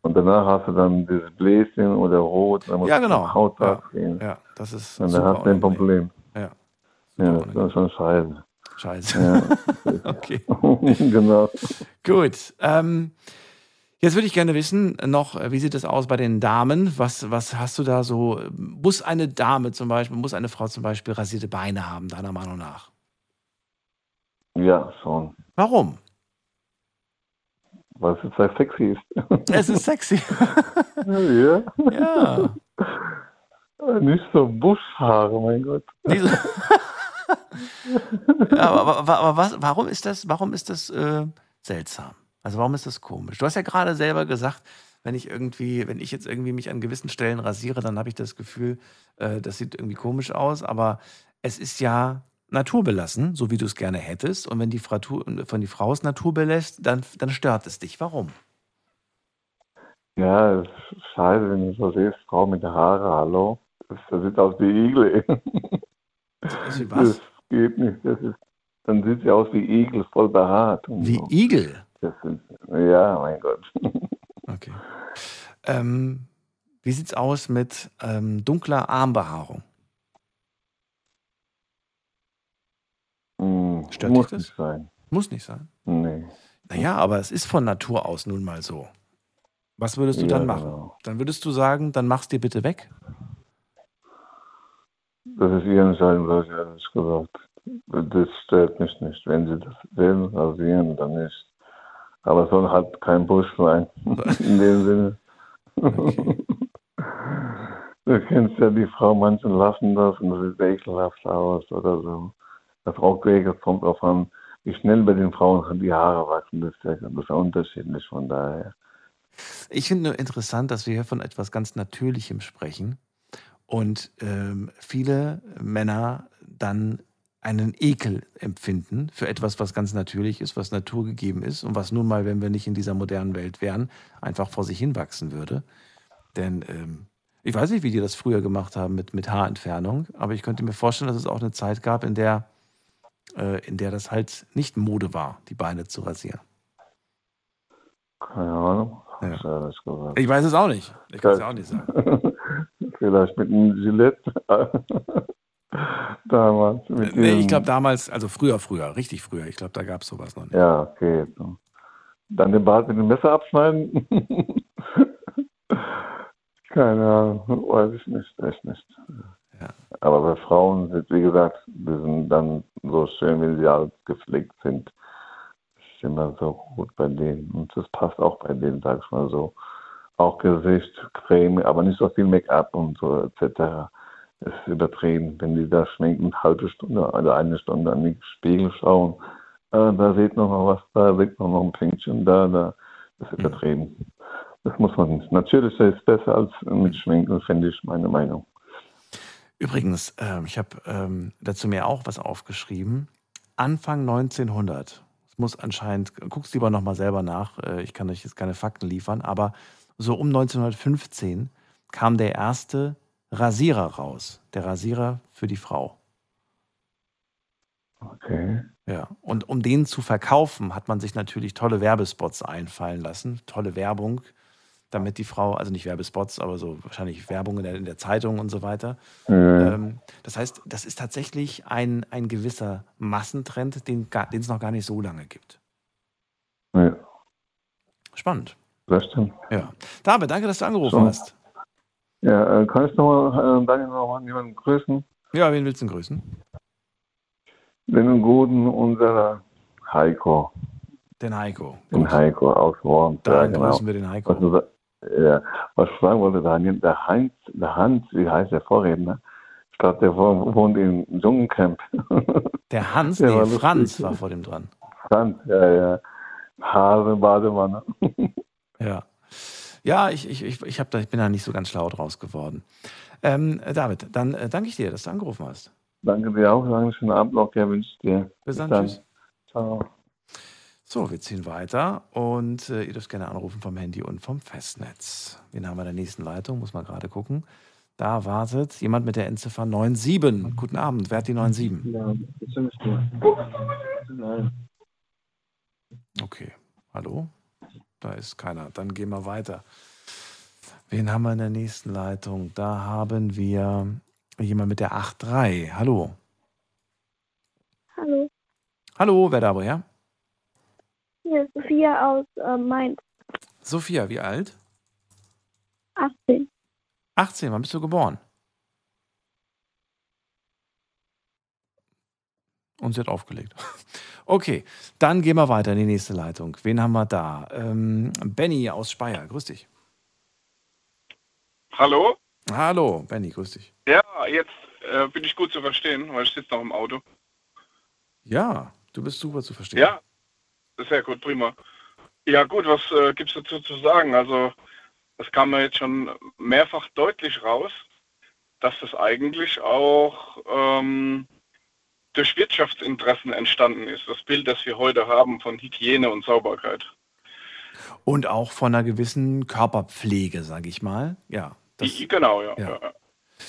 L: Und danach hast du dann dieses Bläschen oder Rot, dann musst
A: Ja, genau.
L: Hautarzt
A: Ja. Ja, das ist
L: Und dann hast du ein. Problem.
A: Ja,
L: Ja, das ist schon scheiße.
A: Scheiße.
L: Ja.
A: okay.
L: genau.
A: Gut. Ähm, jetzt würde ich gerne wissen, noch, äh, wie sieht es aus bei den Damen? Was, was hast du da so? Muss eine Dame zum Beispiel, muss eine Frau zum Beispiel rasierte Beine haben, deiner Meinung nach?
L: Ja, schon.
A: Warum?
L: Weil es jetzt sehr sexy ist.
A: Es ist sexy.
L: ja.
A: Ja.
L: Nicht so Buschhaare, mein Gott.
A: Nicht so- Ja, aber, aber, aber was, warum ist das, warum ist das äh, seltsam? Also warum ist das komisch? Du hast ja gerade selber gesagt, wenn ich irgendwie, wenn ich jetzt irgendwie mich an gewissen Stellen rasiere, dann habe ich das Gefühl, äh, das sieht irgendwie komisch aus, aber es ist ja naturbelassen, so wie du es gerne hättest. Und wenn die, Fratu, von die Frau es naturbelässt, dann, dann stört es dich. Warum?
L: Ja, es ist scheiße, wenn du so siehst, Frau mit Haare, hallo. Das, sieht aus wie Igel.
A: Das wie was?
L: Nicht. Das ist, dann sieht sie aus wie Igel, voll behaart.
A: Wie
L: so.
A: Igel?
L: Ist, ja, mein Gott.
A: Okay. Ähm, wie sieht's aus mit ähm, dunkler Armbehaarung?
L: Hm,
A: Stört
L: muss
A: dich das?
L: nicht sein.
A: Muss nicht sein.
L: Nee.
A: Naja, aber es ist von Natur aus nun mal so. Was würdest du
L: Ja,
A: dann machen?
L: genau.
A: Dann würdest du sagen, dann mach's dir bitte weg?
L: Das ist ihre Entscheidung, habe ich ehrlich gesagt. Das stört mich nicht. Wenn sie das will, rasieren, dann nicht. Aber es soll halt kein Busch sein. In dem Sinne. Du kennst ja die Frau, manche lassen das und das sieht ekelhaft aus oder so. Das Rockweg, das kommt drauf an, wie schnell bei den Frauen die Haare wachsen. Das ist ja, das ist unterschiedlich von daher.
A: Ich finde nur interessant, dass wir hier von etwas ganz Natürlichem sprechen und ähm, viele Männer dann einen Ekel empfinden für etwas, was ganz natürlich ist, was naturgegeben ist und was nun mal, wenn wir nicht in dieser modernen Welt wären, einfach vor sich hinwachsen würde. Denn ähm, ich weiß nicht, wie die das früher gemacht haben mit, mit Haarentfernung, aber ich könnte mir vorstellen, dass es auch eine Zeit gab, in der, äh, in der das halt nicht Mode war, die Beine zu rasieren.
L: Keine Ahnung. hab Ich,
A: weiß es auch nicht. Ich kann es ja auch nicht sagen.
L: Vielleicht mit einem Gillette. Damals.
A: Nee, ich glaube damals, also früher, früher, richtig früher. Ich glaube, da gab es sowas noch nicht.
L: Ja, okay. Dann den Bart mit dem Messer abschneiden? Keine Ahnung, weiß ich nicht, echt nicht. Aber bei Frauen sind, wie gesagt, die sind dann so schön, wie sie alles gepflegt sind. Das ist immer so gut bei denen. Und das passt auch bei denen, sag ich mal so. Auch Gesicht, Creme, aber nicht so viel Make-up und so etc. Es ist übertrieben, wenn die da schminken, eine halbe Stunde oder eine Stunde an den Spiegel schauen. Äh, da sieht noch mal was, da sieht man noch ein Pünktchen, da, da. Das ist übertrieben. Das muss man nicht. Natürlich ist es besser als mit Schminken, finde ich, meine Meinung.
A: Übrigens, ähm, ich habe ähm, dazu mir auch was aufgeschrieben. Anfang 1900. Es muss anscheinend, guck's lieber nochmal selber nach. Äh, ich kann euch jetzt keine Fakten liefern, aber so um 1915 kam der erste Rasierer raus. Der Rasierer für die Frau.
L: Okay.
A: Ja, und um den zu verkaufen, hat man sich natürlich tolle Werbespots einfallen lassen. Tolle Werbung, damit die Frau, also nicht Werbespots, aber so wahrscheinlich Werbung in der, in der Zeitung und so weiter.
L: Mhm.
A: Ähm, das heißt, das ist tatsächlich ein, ein gewisser Massentrend, den es noch gar nicht so lange gibt.
L: Ja,
A: Spannend.
L: das stimmt.
A: Ja. David, danke, dass du angerufen
L: So.
A: hast.
L: Ja, äh, kann ich nochmal, äh, Daniel, nochmal jemanden grüßen?
A: Ja, wen willst du denn grüßen?
L: Den guten, unserer Heiko.
A: Den Heiko.
L: Den Heiko aus Worms.
A: Dann
L: ja, genau.
A: grüßen wir den Heiko.
L: Was, ja, was ich sagen wollte, Daniel, der Heinz, der Hans, wie heißt der Vorredner? Ich glaube, der wo- wohnt im Dschungelcamp.
A: Der Hans,
L: Der
A: nee,
L: war.
A: Franz war vor dem dran.
L: Franz, ja, ja. Hase, Badewanne.
A: Ja. Ja, ich, ich, ich, ich, da, ich bin da nicht so ganz schlau draus geworden. Ähm, David, dann äh, danke ich dir, dass du angerufen hast.
L: Danke dir auch, einen schönen Abend noch, ja, wünsche ich dir.
A: Bis dann, tschüss.
L: Ciao.
A: So, wir ziehen weiter und äh, ihr dürft gerne anrufen vom Handy und vom Festnetz. Wen haben wir in der nächsten Leitung? Muss man gerade gucken. Da wartet jemand mit der Endziffer 97. Guten Abend, wer hat die 97?
M: Ja, das ich dir. Nein.
A: Okay, hallo? Da ist keiner. Dann gehen wir weiter. Wen haben wir in der nächsten Leitung? Da haben wir jemand mit der 83. Hallo.
N: Hallo,
A: Hallo, wer da woher?
N: hier ist Sophia aus äh, Mainz,
A: Sophia, wie alt?
N: 18.
A: 18, wann bist du geboren? Und sie hat aufgelegt. Okay, dann gehen wir weiter in die nächste Leitung. Wen haben wir da? Ähm, Benny aus Speyer, grüß dich.
O: Hallo?
A: Hallo, Benny, grüß dich.
O: Ja, jetzt äh, bin ich gut zu verstehen, weil ich sitze noch im Auto.
A: Ja, du bist super zu verstehen.
O: Ja, sehr gut, prima. Ja gut, was äh, gibt es dazu zu sagen? Also es kam ja jetzt schon mehrfach deutlich raus, dass das eigentlich auch ähm, durch Wirtschaftsinteressen entstanden ist. Das Bild, das wir heute haben von Hygiene und Sauberkeit.
A: Und auch von einer gewissen Körperpflege, sage ich mal. Ja. Das,
O: Die, genau, ja.
A: Ja.
O: ja.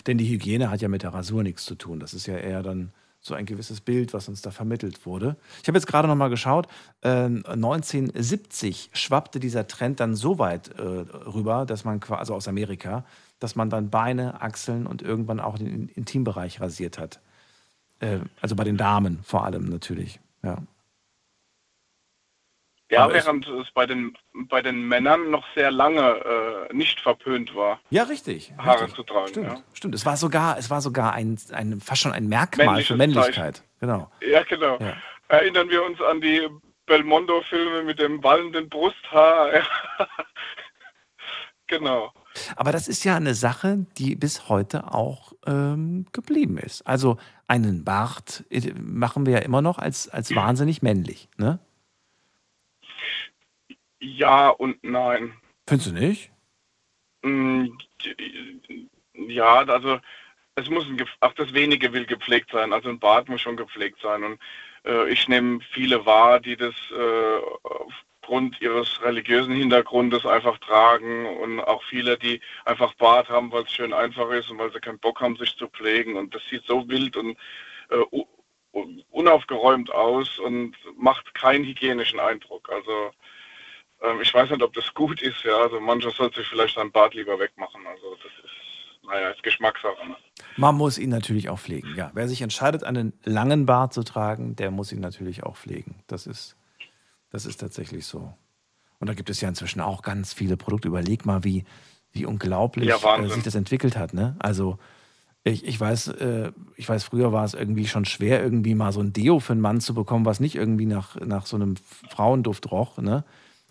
A: Denn die Hygiene hat ja mit der Rasur nichts zu tun. Das ist ja eher dann so ein gewisses Bild, was uns da vermittelt wurde. Ich habe jetzt gerade noch mal geschaut. Äh, 1970 schwappte dieser Trend dann so weit äh, rüber, dass man quasi, also aus Amerika, dass man dann Beine, Achseln und irgendwann auch den Intimbereich rasiert hat. Äh, also bei den Damen vor allem natürlich. Ja.
O: Ja,
A: Aber es-
O: während es bei den, bei den Männern noch sehr lange äh, nicht verpönt war,
A: Ja, richtig.
O: Haare
A: richtig.
O: zu tragen.
A: Stimmt,
O: Ja.
A: stimmt. Es war sogar, es war sogar ein, ein fast schon ein Merkmal für
O: Männliches
A: Männlichkeit. Genau.
O: Ja, genau.
A: Ja.
O: Erinnern wir uns an die Belmondo-Filme mit dem wallenden Brusthaar. genau.
A: Aber das ist ja eine Sache, die bis heute auch ähm, geblieben ist. Also einen Bart äh, machen wir ja immer noch als, als wahnsinnig männlich. Ne?
O: Ja und nein.
A: Findest du nicht?
O: Mm, Ja, also es muss ein, auch das Wenige will gepflegt sein. Also ein Bart muss schon gepflegt sein. Und äh, ich nehme viele wahr, die das äh, aufgrund ihres religiösen Hintergrundes einfach tragen und auch viele, die einfach Bart haben, weil es schön einfach ist und weil sie keinen Bock haben, sich zu pflegen. Und das sieht so wild und äh, unaufgeräumt aus und macht keinen hygienischen Eindruck. Also ähm, ich weiß nicht, ob das gut ist. Ja, also mancher sollte sich vielleicht seinen Bart lieber wegmachen. Also das ist, naja, ist Geschmackssache. Ne?
A: Man muss ihn natürlich auch pflegen. Ja, wer sich entscheidet, einen langen Bart zu tragen, der muss ihn natürlich auch pflegen. Das ist, das ist tatsächlich so. Und da gibt es ja inzwischen auch ganz viele Produkte. Überleg mal, wie, wie unglaublich
O: Ja,
A: äh, sich das entwickelt hat. Ne? Also Ich, ich weiß, äh, ich weiß, früher war es irgendwie schon schwer, irgendwie mal so ein Deo für einen Mann zu bekommen, was nicht irgendwie nach, nach so einem Frauenduft roch. Ne?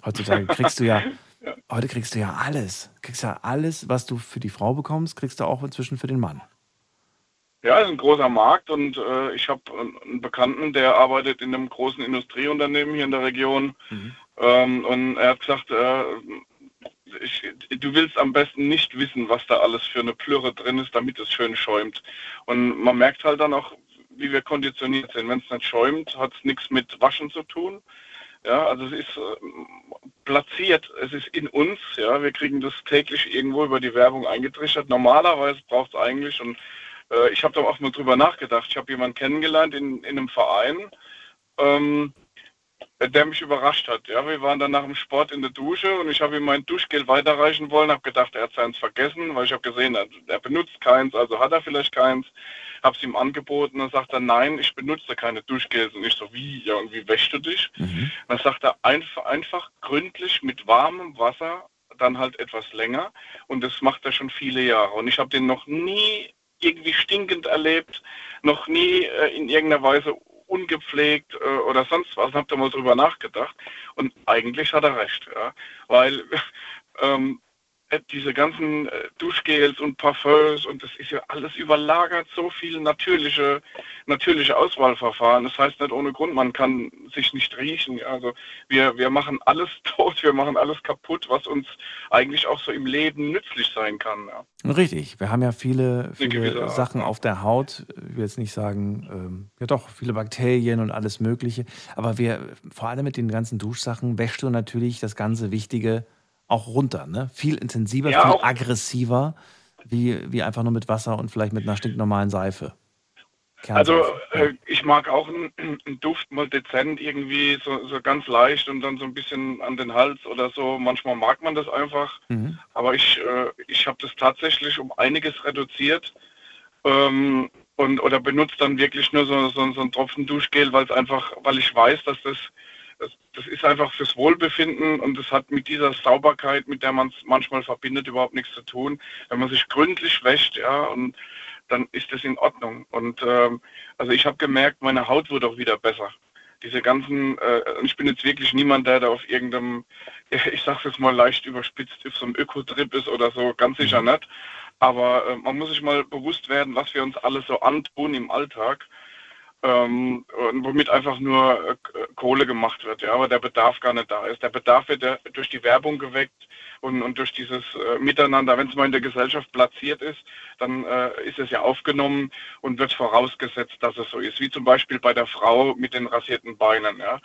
A: Heutzutage kriegst du ja, heute kriegst du ja alles. Kriegst ja alles, was du für die Frau bekommst, kriegst du auch inzwischen für den Mann.
O: Ja, ist ein großer Markt und äh, ich habe einen Bekannten, der arbeitet in einem großen Industrieunternehmen hier in der Region. Ähm, und er hat gesagt, äh, ich, du willst am besten nicht wissen, was da alles für eine Plürre drin ist, damit es schön schäumt. Und man merkt halt dann auch, wie wir konditioniert sind. Wenn es nicht schäumt, hat es nichts mit Waschen zu tun. Ja, also es ist äh, platziert, es ist in uns, ja, wir kriegen das täglich irgendwo über die Werbung eingetrichtert. Normalerweise braucht es eigentlich, und äh, ich habe da auch mal drüber nachgedacht, ich habe jemanden kennengelernt in, in einem Verein, ähm, der mich überrascht hat. Ja, wir waren dann nach dem Sport in der Dusche und ich habe ihm mein Duschgel weiterreichen wollen, habe gedacht, er hat seins vergessen, weil ich habe gesehen, er, er benutzt keins, also hat er vielleicht keins. Habe es ihm angeboten, dann sagt er, nein, ich benutze keine Duschgels. Und ich so, wie, ja, und wie wäschst du dich? Dann sagt er, einfach, einfach gründlich mit warmem Wasser, dann halt etwas länger. Und das macht er schon viele Jahre. Und ich habe den noch nie irgendwie stinkend erlebt, noch nie äh, in irgendeiner Weise ungepflegt äh, oder sonst was. Habt ihr mal drüber nachgedacht? Und eigentlich hat er recht, ja, weil ähm, äh, diese ganzen äh, Duschgels und Parfums und das ist ja alles überlagert, so viel natürliche, natürliche Auswahlverfahren. Das heißt nicht ohne Grund, man kann sich nicht riechen. Also wir, wir machen alles tot, wir machen alles kaputt, was uns eigentlich auch so im Leben nützlich sein kann. Ja.
A: Richtig, wir haben ja viele, viele Sachen auf der Haut. Ich will jetzt nicht sagen, ähm, ja doch, viele Bakterien und alles Mögliche. Aber wir, vor allem mit den ganzen Duschsachen, wäschst du natürlich das ganze Wichtige auch runter. Ne? Viel intensiver,
O: Ja,
A: viel aggressiver, wie, wie einfach nur mit Wasser und vielleicht mit einer stinknormalen Seife.
O: Also äh, ich mag auch einen, einen Duft mal dezent irgendwie, so, so ganz leicht und dann so ein bisschen an den Hals oder so. Manchmal mag man das einfach.
A: Mhm.
O: Aber ich, äh, ich habe das tatsächlich um einiges reduziert ähm, und oder benutze dann wirklich nur so, so, so einen Tropfen Duschgel, weil es einfach, weil ich weiß, dass das, das das ist einfach fürs Wohlbefinden und das hat mit dieser Sauberkeit, mit der man es manchmal verbindet, überhaupt nichts zu tun. Wenn man sich gründlich wäscht, ja, und dann ist das in Ordnung. Und ähm, also ich habe gemerkt, meine Haut wird auch wieder besser. Diese ganzen, äh, ich bin jetzt wirklich niemand, der da auf irgendeinem, ich sag's jetzt mal leicht überspitzt, auf so einem Ökotrip ist oder so, ganz sicher nicht. Aber äh, man muss sich mal bewusst werden, was wir uns alles so antun im Alltag, ähm, womit einfach nur äh, Kohle gemacht wird, ja, aber der Bedarf gar nicht da ist. Der Bedarf wird ja durch die Werbung geweckt und, und durch dieses äh, Miteinander, wenn es mal in der Gesellschaft platziert ist, dann äh, ist es ja aufgenommen und wird vorausgesetzt, dass es so ist. Wie zum Beispiel bei der Frau mit den rasierten Beinen, ja.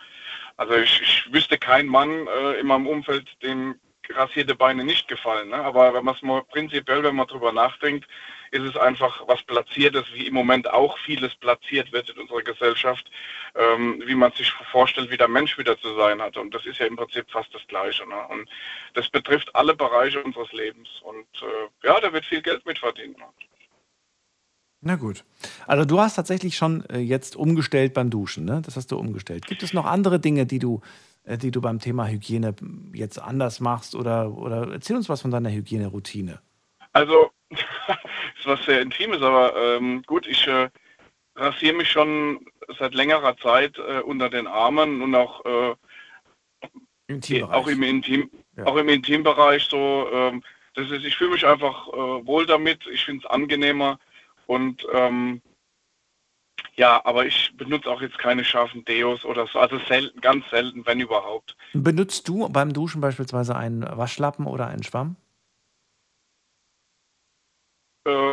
O: Also ich, ich wüsste keinen Mann äh, in meinem Umfeld, dem rasierte Beine nicht gefallen. Ne? Aber wenn man es mal prinzipiell, wenn man drüber nachdenkt, ist es einfach was Platziertes, wie im Moment auch vieles platziert wird in unserer Gesellschaft, ähm, wie man sich vorstellt, wie der Mensch wieder zu sein hat. Und das ist ja im Prinzip fast das Gleiche. Ne? Und das betrifft alle Bereiche unseres Lebens. Und äh, ja, da wird viel Geld mit verdient. Ne?
A: Na gut. Also du hast tatsächlich schon äh, jetzt umgestellt beim Duschen, ne? Das hast du umgestellt. Gibt es noch andere Dinge, die du, die du beim Thema Hygiene jetzt anders machst oder, oder erzähl uns was von deiner Hygieneroutine.
O: Also, ist was sehr Intimes, aber ähm, gut, ich äh, rasiere mich schon seit längerer Zeit äh, unter den Armen und auch, äh,
A: Intimbereich.
O: auch im Intim,
A: Ja.
O: auch im Intimbereich so. Ähm, das ist, ich fühle mich einfach äh, wohl damit. Ich finde es angenehmer und ähm, ja, aber ich benutze auch jetzt keine scharfen Deos oder so. Also selten, ganz selten, wenn überhaupt.
A: Benutzt du beim Duschen beispielsweise einen Waschlappen oder einen Schwamm?
O: Äh,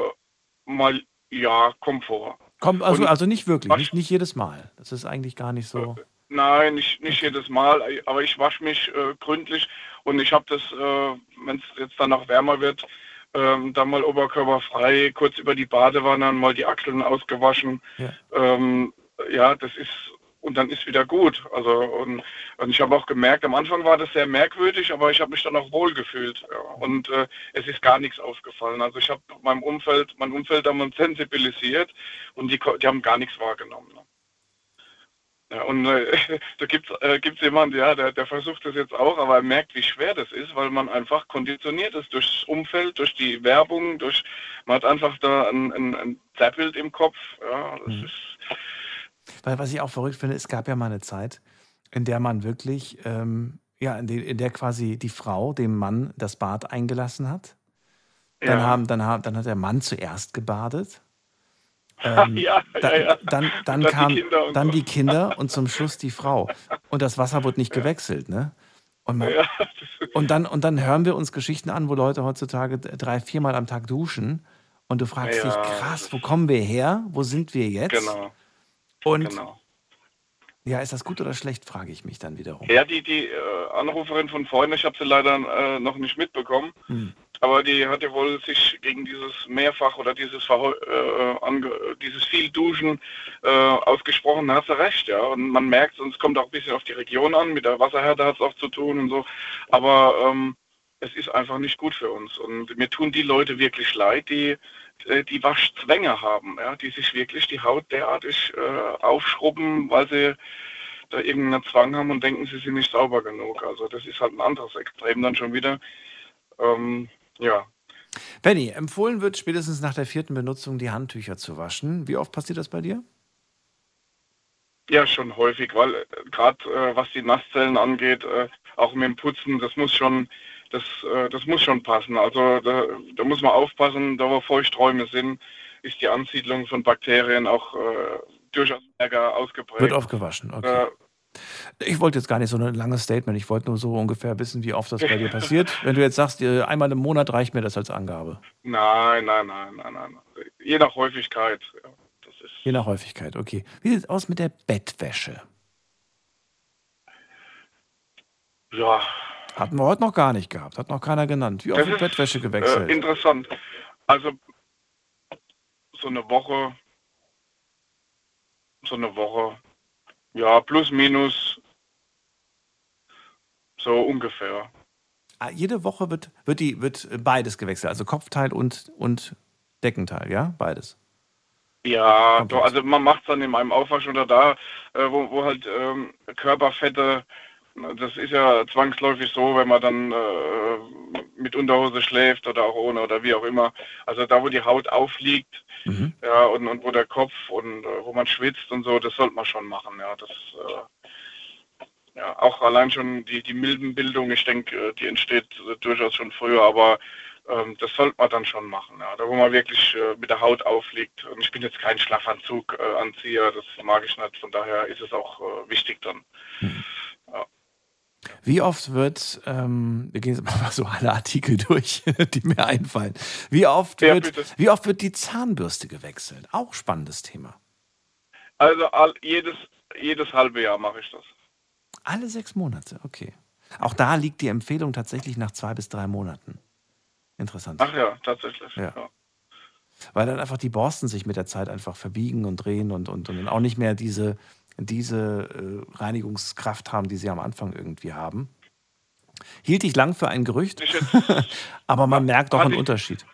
O: mal ja, Komfort.
A: Komm, also,
O: Und
A: also nicht wirklich, nicht, nicht jedes Mal. Das ist eigentlich gar nicht so.
O: Nein, nicht, nicht jedes Mal, aber ich wasche mich äh, gründlich und ich habe das, äh, wenn es jetzt dann noch wärmer wird, ähm, dann mal oberkörperfrei, kurz über die Badewanne, mal die Achseln ausgewaschen.
A: Ja.
O: Ähm, ja, das ist, und dann ist wieder gut. Also, und, und ich habe auch gemerkt, am Anfang war das sehr merkwürdig, aber ich habe mich dann auch wohl gefühlt. Ja. Und äh, es ist gar nichts aufgefallen. Also ich habe meinem Umfeld, mein Umfeld uns sensibilisiert und die, die haben gar nichts wahrgenommen. Ne? Ja, und äh, da gibt es äh, gibt's jemanden, ja, der, der versucht das jetzt auch, aber er merkt, wie schwer das ist, weil man einfach konditioniert ist durchs Umfeld, durch die Werbung, durch man hat einfach da ein, ein, ein Zerrbild im Kopf. Ja, das
A: Mhm.
O: ist
A: Weil was ich auch verrückt finde, es gab ja mal eine Zeit, in der man wirklich, ähm, ja, in, der, in der quasi die Frau dem Mann das Bad eingelassen hat. Dann,
O: Ja.
A: haben, dann, haben, dann hat der Mann zuerst gebadet. Ähm,
O: ja,
A: da,
O: ja, ja.
A: Dann, dann,
O: dann die
A: kam
O: Kinder und
A: dann
O: so.
A: die Kinder und zum Schluss die Frau. Und das Wasser wurde nicht gewechselt, ne? Und, man, und, dann, und dann hören wir uns Geschichten an, wo Leute heutzutage drei, viermal am Tag duschen. Und du fragst dich, krass, wo kommen wir her? Wo sind wir jetzt?
O: genau.
A: Und
O: genau.
A: ja, ist das gut oder schlecht, frage ich mich dann wiederum.
O: Ja, die, die äh, Anruferin von vorhin, ich habe sie leider äh, noch nicht mitbekommen,
A: Hm.
O: Aber die hat ja wohl sich gegen dieses Mehrfach oder dieses Verheu äh, dieses viel Duschen äh, ausgesprochen, da hat sie recht, ja. Und man merkt, und es kommt auch ein bisschen auf die Region an, mit der Wasserhärte hat es auch zu tun und so. Aber ähm, es ist einfach nicht gut für uns. Und mir tun die Leute wirklich leid, die äh, die Waschzwänge haben, ja, die sich wirklich die Haut derartig äh, aufschrubben, weil sie da irgendeinen Zwang haben und denken, sie sind nicht sauber genug. Also das ist halt ein anderes Extrem dann schon wieder. Ähm, ja,
A: Benny, empfohlen wird spätestens nach der vierten Benutzung die Handtücher zu waschen. Wie oft passiert das bei dir?
O: ja schon häufig, weil äh, gerade äh, was die Nasszellen angeht, äh, auch mit dem Putzen, das muss schon, das, äh, das muss schon passen. Also da, da muss man aufpassen, da wo Feuchträume sind, ist die Ansiedlung von Bakterien auch äh, durchaus stärker ausgeprägt.
A: Wird oft gewaschen, okay.
O: Äh,
A: Ich wollte jetzt gar nicht so ein langes Statement. Ich wollte nur so ungefähr wissen, wie oft das bei dir passiert. Wenn du jetzt sagst, äh, einmal im Monat reicht mir das als Angabe.
O: Nein, nein, nein, nein, nein. Je nach Häufigkeit.
A: Je nach Häufigkeit, okay. Wie sieht es aus mit der Bettwäsche?
O: ja,
A: Hatten wir heute noch gar nicht gehabt. Hat noch keiner genannt. Wie oft wird Bettwäsche gewechselt?
O: Äh, interessant. Also so eine Woche, so eine Woche, ja, plus minus, so ungefähr.
A: Ah, Jede Woche wird, wird, die, wird beides gewechselt. Also Kopfteil und, und Deckenteil, ja? Beides.
O: Ja, doch, also man macht es dann in einem Aufwasch oder da, äh, wo, wo halt ähm, Körperfette, das ist ja zwangsläufig so, wenn man dann äh, mit Unterhose schläft oder auch ohne oder wie auch immer. Also da, wo die Haut aufliegt,
A: Mhm.
O: ja, und, und wo der Kopf und äh, wo man schwitzt und so, das sollte man schon machen, ja. Das, äh, ja, auch allein schon die, die Milbenbildung, ich denke, äh, die entsteht äh, durchaus schon früher, aber ähm, das sollte man dann schon machen, ja. Da wo man wirklich äh, mit der Haut aufliegt. Und ich bin jetzt kein Schlafanzug-Anzieher, äh, das mag ich nicht, von daher ist es auch äh, wichtig dann. Ja.
A: Wie oft wird, ähm, wir gehen jetzt mal so alle Artikel durch, die mir einfallen. Wie oft,
O: Ja,
A: wird,
O: bitte.
A: wie oft wird die Zahnbürste gewechselt? Auch spannendes Thema.
O: Also all, jedes, jedes halbe Jahr mache ich das.
A: Alle sechs Monate, okay. Auch da liegt die Empfehlung tatsächlich nach zwei bis drei Monaten. Interessant.
O: Ach ja, tatsächlich.
A: Ja.
O: Ja.
A: Weil dann einfach die Borsten sich mit der Zeit einfach verbiegen und drehen und, und, und dann auch nicht mehr diese, diese äh, Reinigungskraft haben, die sie am Anfang irgendwie haben. Hielt ich lang für ein Gerücht, aber man merkt doch einen
O: ich-
A: Unterschied.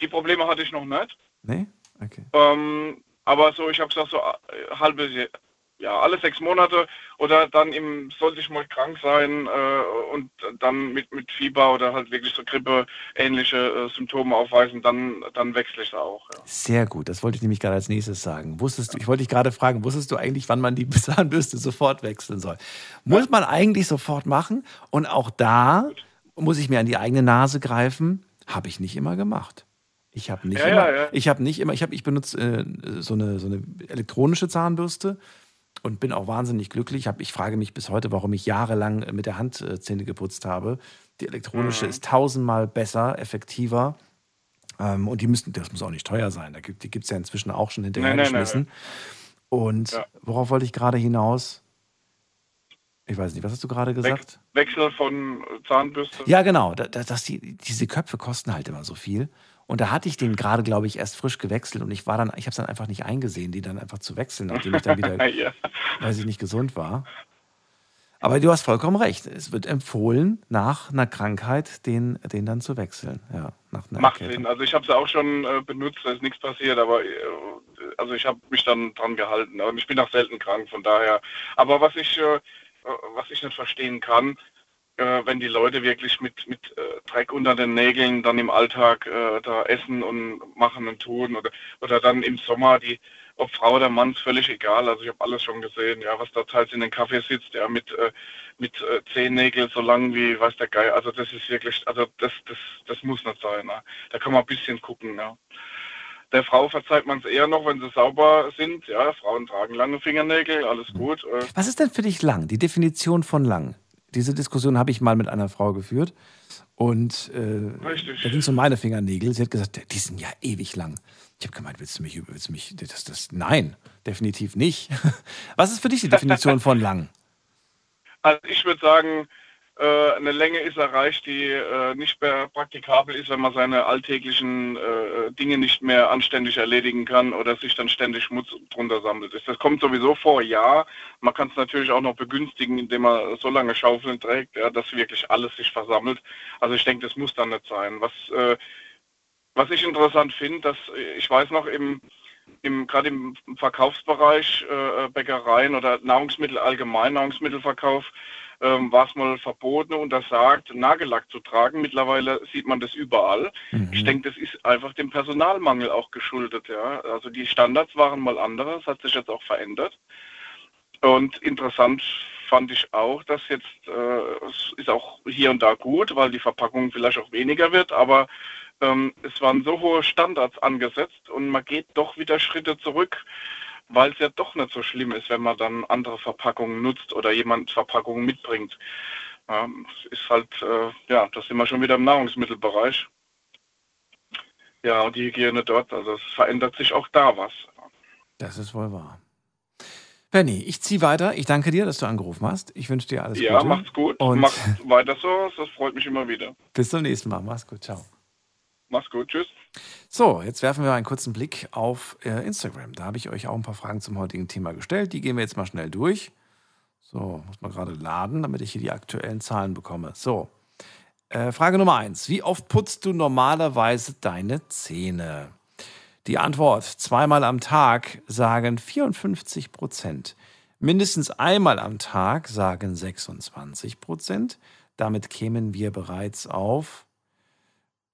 O: die Probleme hatte ich noch nicht.
A: Nee? Okay.
O: Ähm, aber so, ich habe gesagt, so äh, halbe, ja, alle sechs Monate oder dann im, sollte ich mal krank sein äh, und dann mit, mit Fieber oder halt wirklich so Grippe-ähnliche äh, Symptome aufweisen, dann, dann wechsle ich es auch. Ja.
A: Sehr gut, das wollte ich nämlich gerade als nächstes sagen. Wusstest du, ich wollte dich gerade fragen, wusstest du eigentlich, wann man die Zahnbürste sofort wechseln soll? Muss man eigentlich sofort machen? Und auch da muss ich mir an die eigene Nase greifen. Habe ich nicht immer gemacht. Ich habe nicht
O: Ja,
A: immer,
O: ja, ja.
A: ich habe nicht immer, ich habe, ich benutze äh, so eine so eine elektronische Zahnbürste und bin auch wahnsinnig glücklich. Ich, frage mich bis heute, warum ich jahrelang mit der Hand äh, Zähne geputzt habe. Die elektronische
O: Mhm.
A: ist tausendmal besser, effektiver. Ähm, und die müssen, das muss auch nicht teuer sein. Da gibt, die gibt es ja inzwischen auch schon hinterhergeschmissen. Und
O: Ja.
A: worauf wollte ich gerade hinaus? Ich weiß nicht, was hast du gerade gesagt?
O: Wechsel von Zahnbürste.
A: Ja, genau. Da, da, dass die, diese Köpfe kosten halt immer so viel. Und da hatte ich den gerade, glaube ich, erst frisch gewechselt und ich war dann, ich habe es dann einfach nicht eingesehen, die dann einfach zu wechseln, nachdem ich dann wieder,
O: ja.
A: weil sie nicht gesund war. Aber du hast vollkommen recht. Es wird empfohlen, nach einer Krankheit den, den dann zu wechseln. Ja, nach einer
O: Macht. Sinn. Also ich habe es auch schon äh, benutzt, da ist nichts passiert, aber äh, also ich habe mich dann dran gehalten. Und ich bin auch selten krank, von daher. Aber was ich, äh, was ich nicht verstehen kann, äh, wenn die Leute wirklich mit, mit äh, Dreck unter den Nägeln dann im Alltag äh, da essen und machen und tun oder, oder dann im Sommer die ob Frau oder Mann, ist völlig egal. Also ich habe alles schon gesehen, ja, was da teils in den Kaffee sitzt, ja, mit, äh, mit äh, Zehennägeln so lang wie weiß der Geil. Also das ist wirklich, also das, das, das muss nicht sein. Ne? Da kann man ein bisschen gucken, ja. Der Frau verzeiht man es eher noch, wenn sie sauber sind. Ja, Frauen tragen lange Fingernägel, alles gut. Äh,
A: Was ist denn für dich lang? Die Definition von lang? Diese Diskussion habe ich mal mit einer Frau geführt. Und äh,
O: Richtig.
A: da ging es um meine Fingernägel. Sie hat gesagt, die sind ja ewig lang. Ich habe gemeint, willst du mich, willst du mich, das, das, nein, definitiv nicht. Was ist für dich die Definition von lang?
O: Also ich würde sagen, eine Länge ist erreicht, die äh, nicht mehr praktikabel ist, wenn man seine alltäglichen äh, Dinge nicht mehr anständig erledigen kann oder sich dann ständig Schmutz drunter sammelt. Das kommt sowieso vor, ja. Man kann es natürlich auch noch begünstigen, indem man so lange Schaufeln trägt, ja, dass wirklich alles sich versammelt. Also ich denke, das muss dann nicht sein. Was, äh, was ich interessant finde, dass äh, ich weiß noch im im, gerade im Verkaufsbereich, äh, Bäckereien oder Nahrungsmittel allgemein, Nahrungsmittelverkauf, ähm, war es mal verboten und untersagt, Nagellack zu tragen. Mittlerweile sieht man das überall. Ich denke, das ist einfach dem Personalmangel auch geschuldet. Ja? Also die Standards waren mal andere, das hat sich jetzt auch verändert. Und interessant fand ich auch, dass jetzt, äh, es ist auch hier und da gut, weil die Verpackung vielleicht auch weniger wird, aber ähm, es waren so hohe Standards angesetzt und man geht doch wieder Schritte zurück, weil es ja doch nicht so schlimm ist, wenn man dann andere Verpackungen nutzt oder jemand Verpackungen mitbringt. Ja, es ist halt, äh, ja, da sind wir schon wieder im Nahrungsmittelbereich. Ja, und die Hygiene dort, also es verändert sich auch da was.
A: Das ist wohl wahr. Penny, ich ziehe weiter. Ich danke dir, dass du angerufen hast. Ich wünsche dir alles
O: ja,
A: Gute.
O: macht's gut.
A: Und
O: Macht weiter so, das freut mich immer wieder.
A: bis zum nächsten Mal. Mach's gut. Ciao.
O: Mach's gut, tschüss.
A: So, jetzt werfen wir einen kurzen Blick auf äh, Instagram. Da habe ich euch auch ein paar Fragen zum heutigen Thema gestellt. Die gehen wir jetzt mal schnell durch. So, muss man gerade laden, damit ich hier die aktuellen Zahlen bekomme. So, äh, Frage Nummer eins. Wie oft putzt du normalerweise deine Zähne? Die Antwort, zweimal am Tag, sagen 54 Prozent. Mindestens einmal am Tag sagen 26 Prozent. Damit kämen wir bereits auf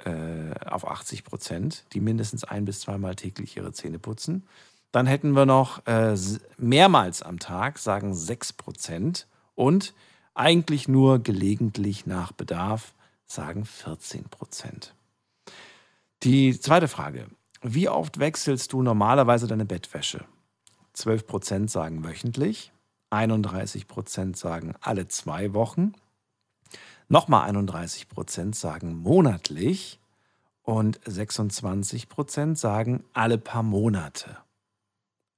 A: äh, auf 80 Prozent, die mindestens ein bis zweimal täglich ihre Zähne putzen. Dann hätten wir noch äh, mehrmals am Tag, sagen 6 Prozent. Und eigentlich nur gelegentlich nach Bedarf, sagen 14 Prozent. Die zweite Frage. Wie oft wechselst du normalerweise deine Bettwäsche? 12 Prozent sagen wöchentlich, 31 Prozent sagen alle zwei Wochen, Nochmal 31 Prozent sagen monatlich und 26 Prozent sagen alle paar Monate.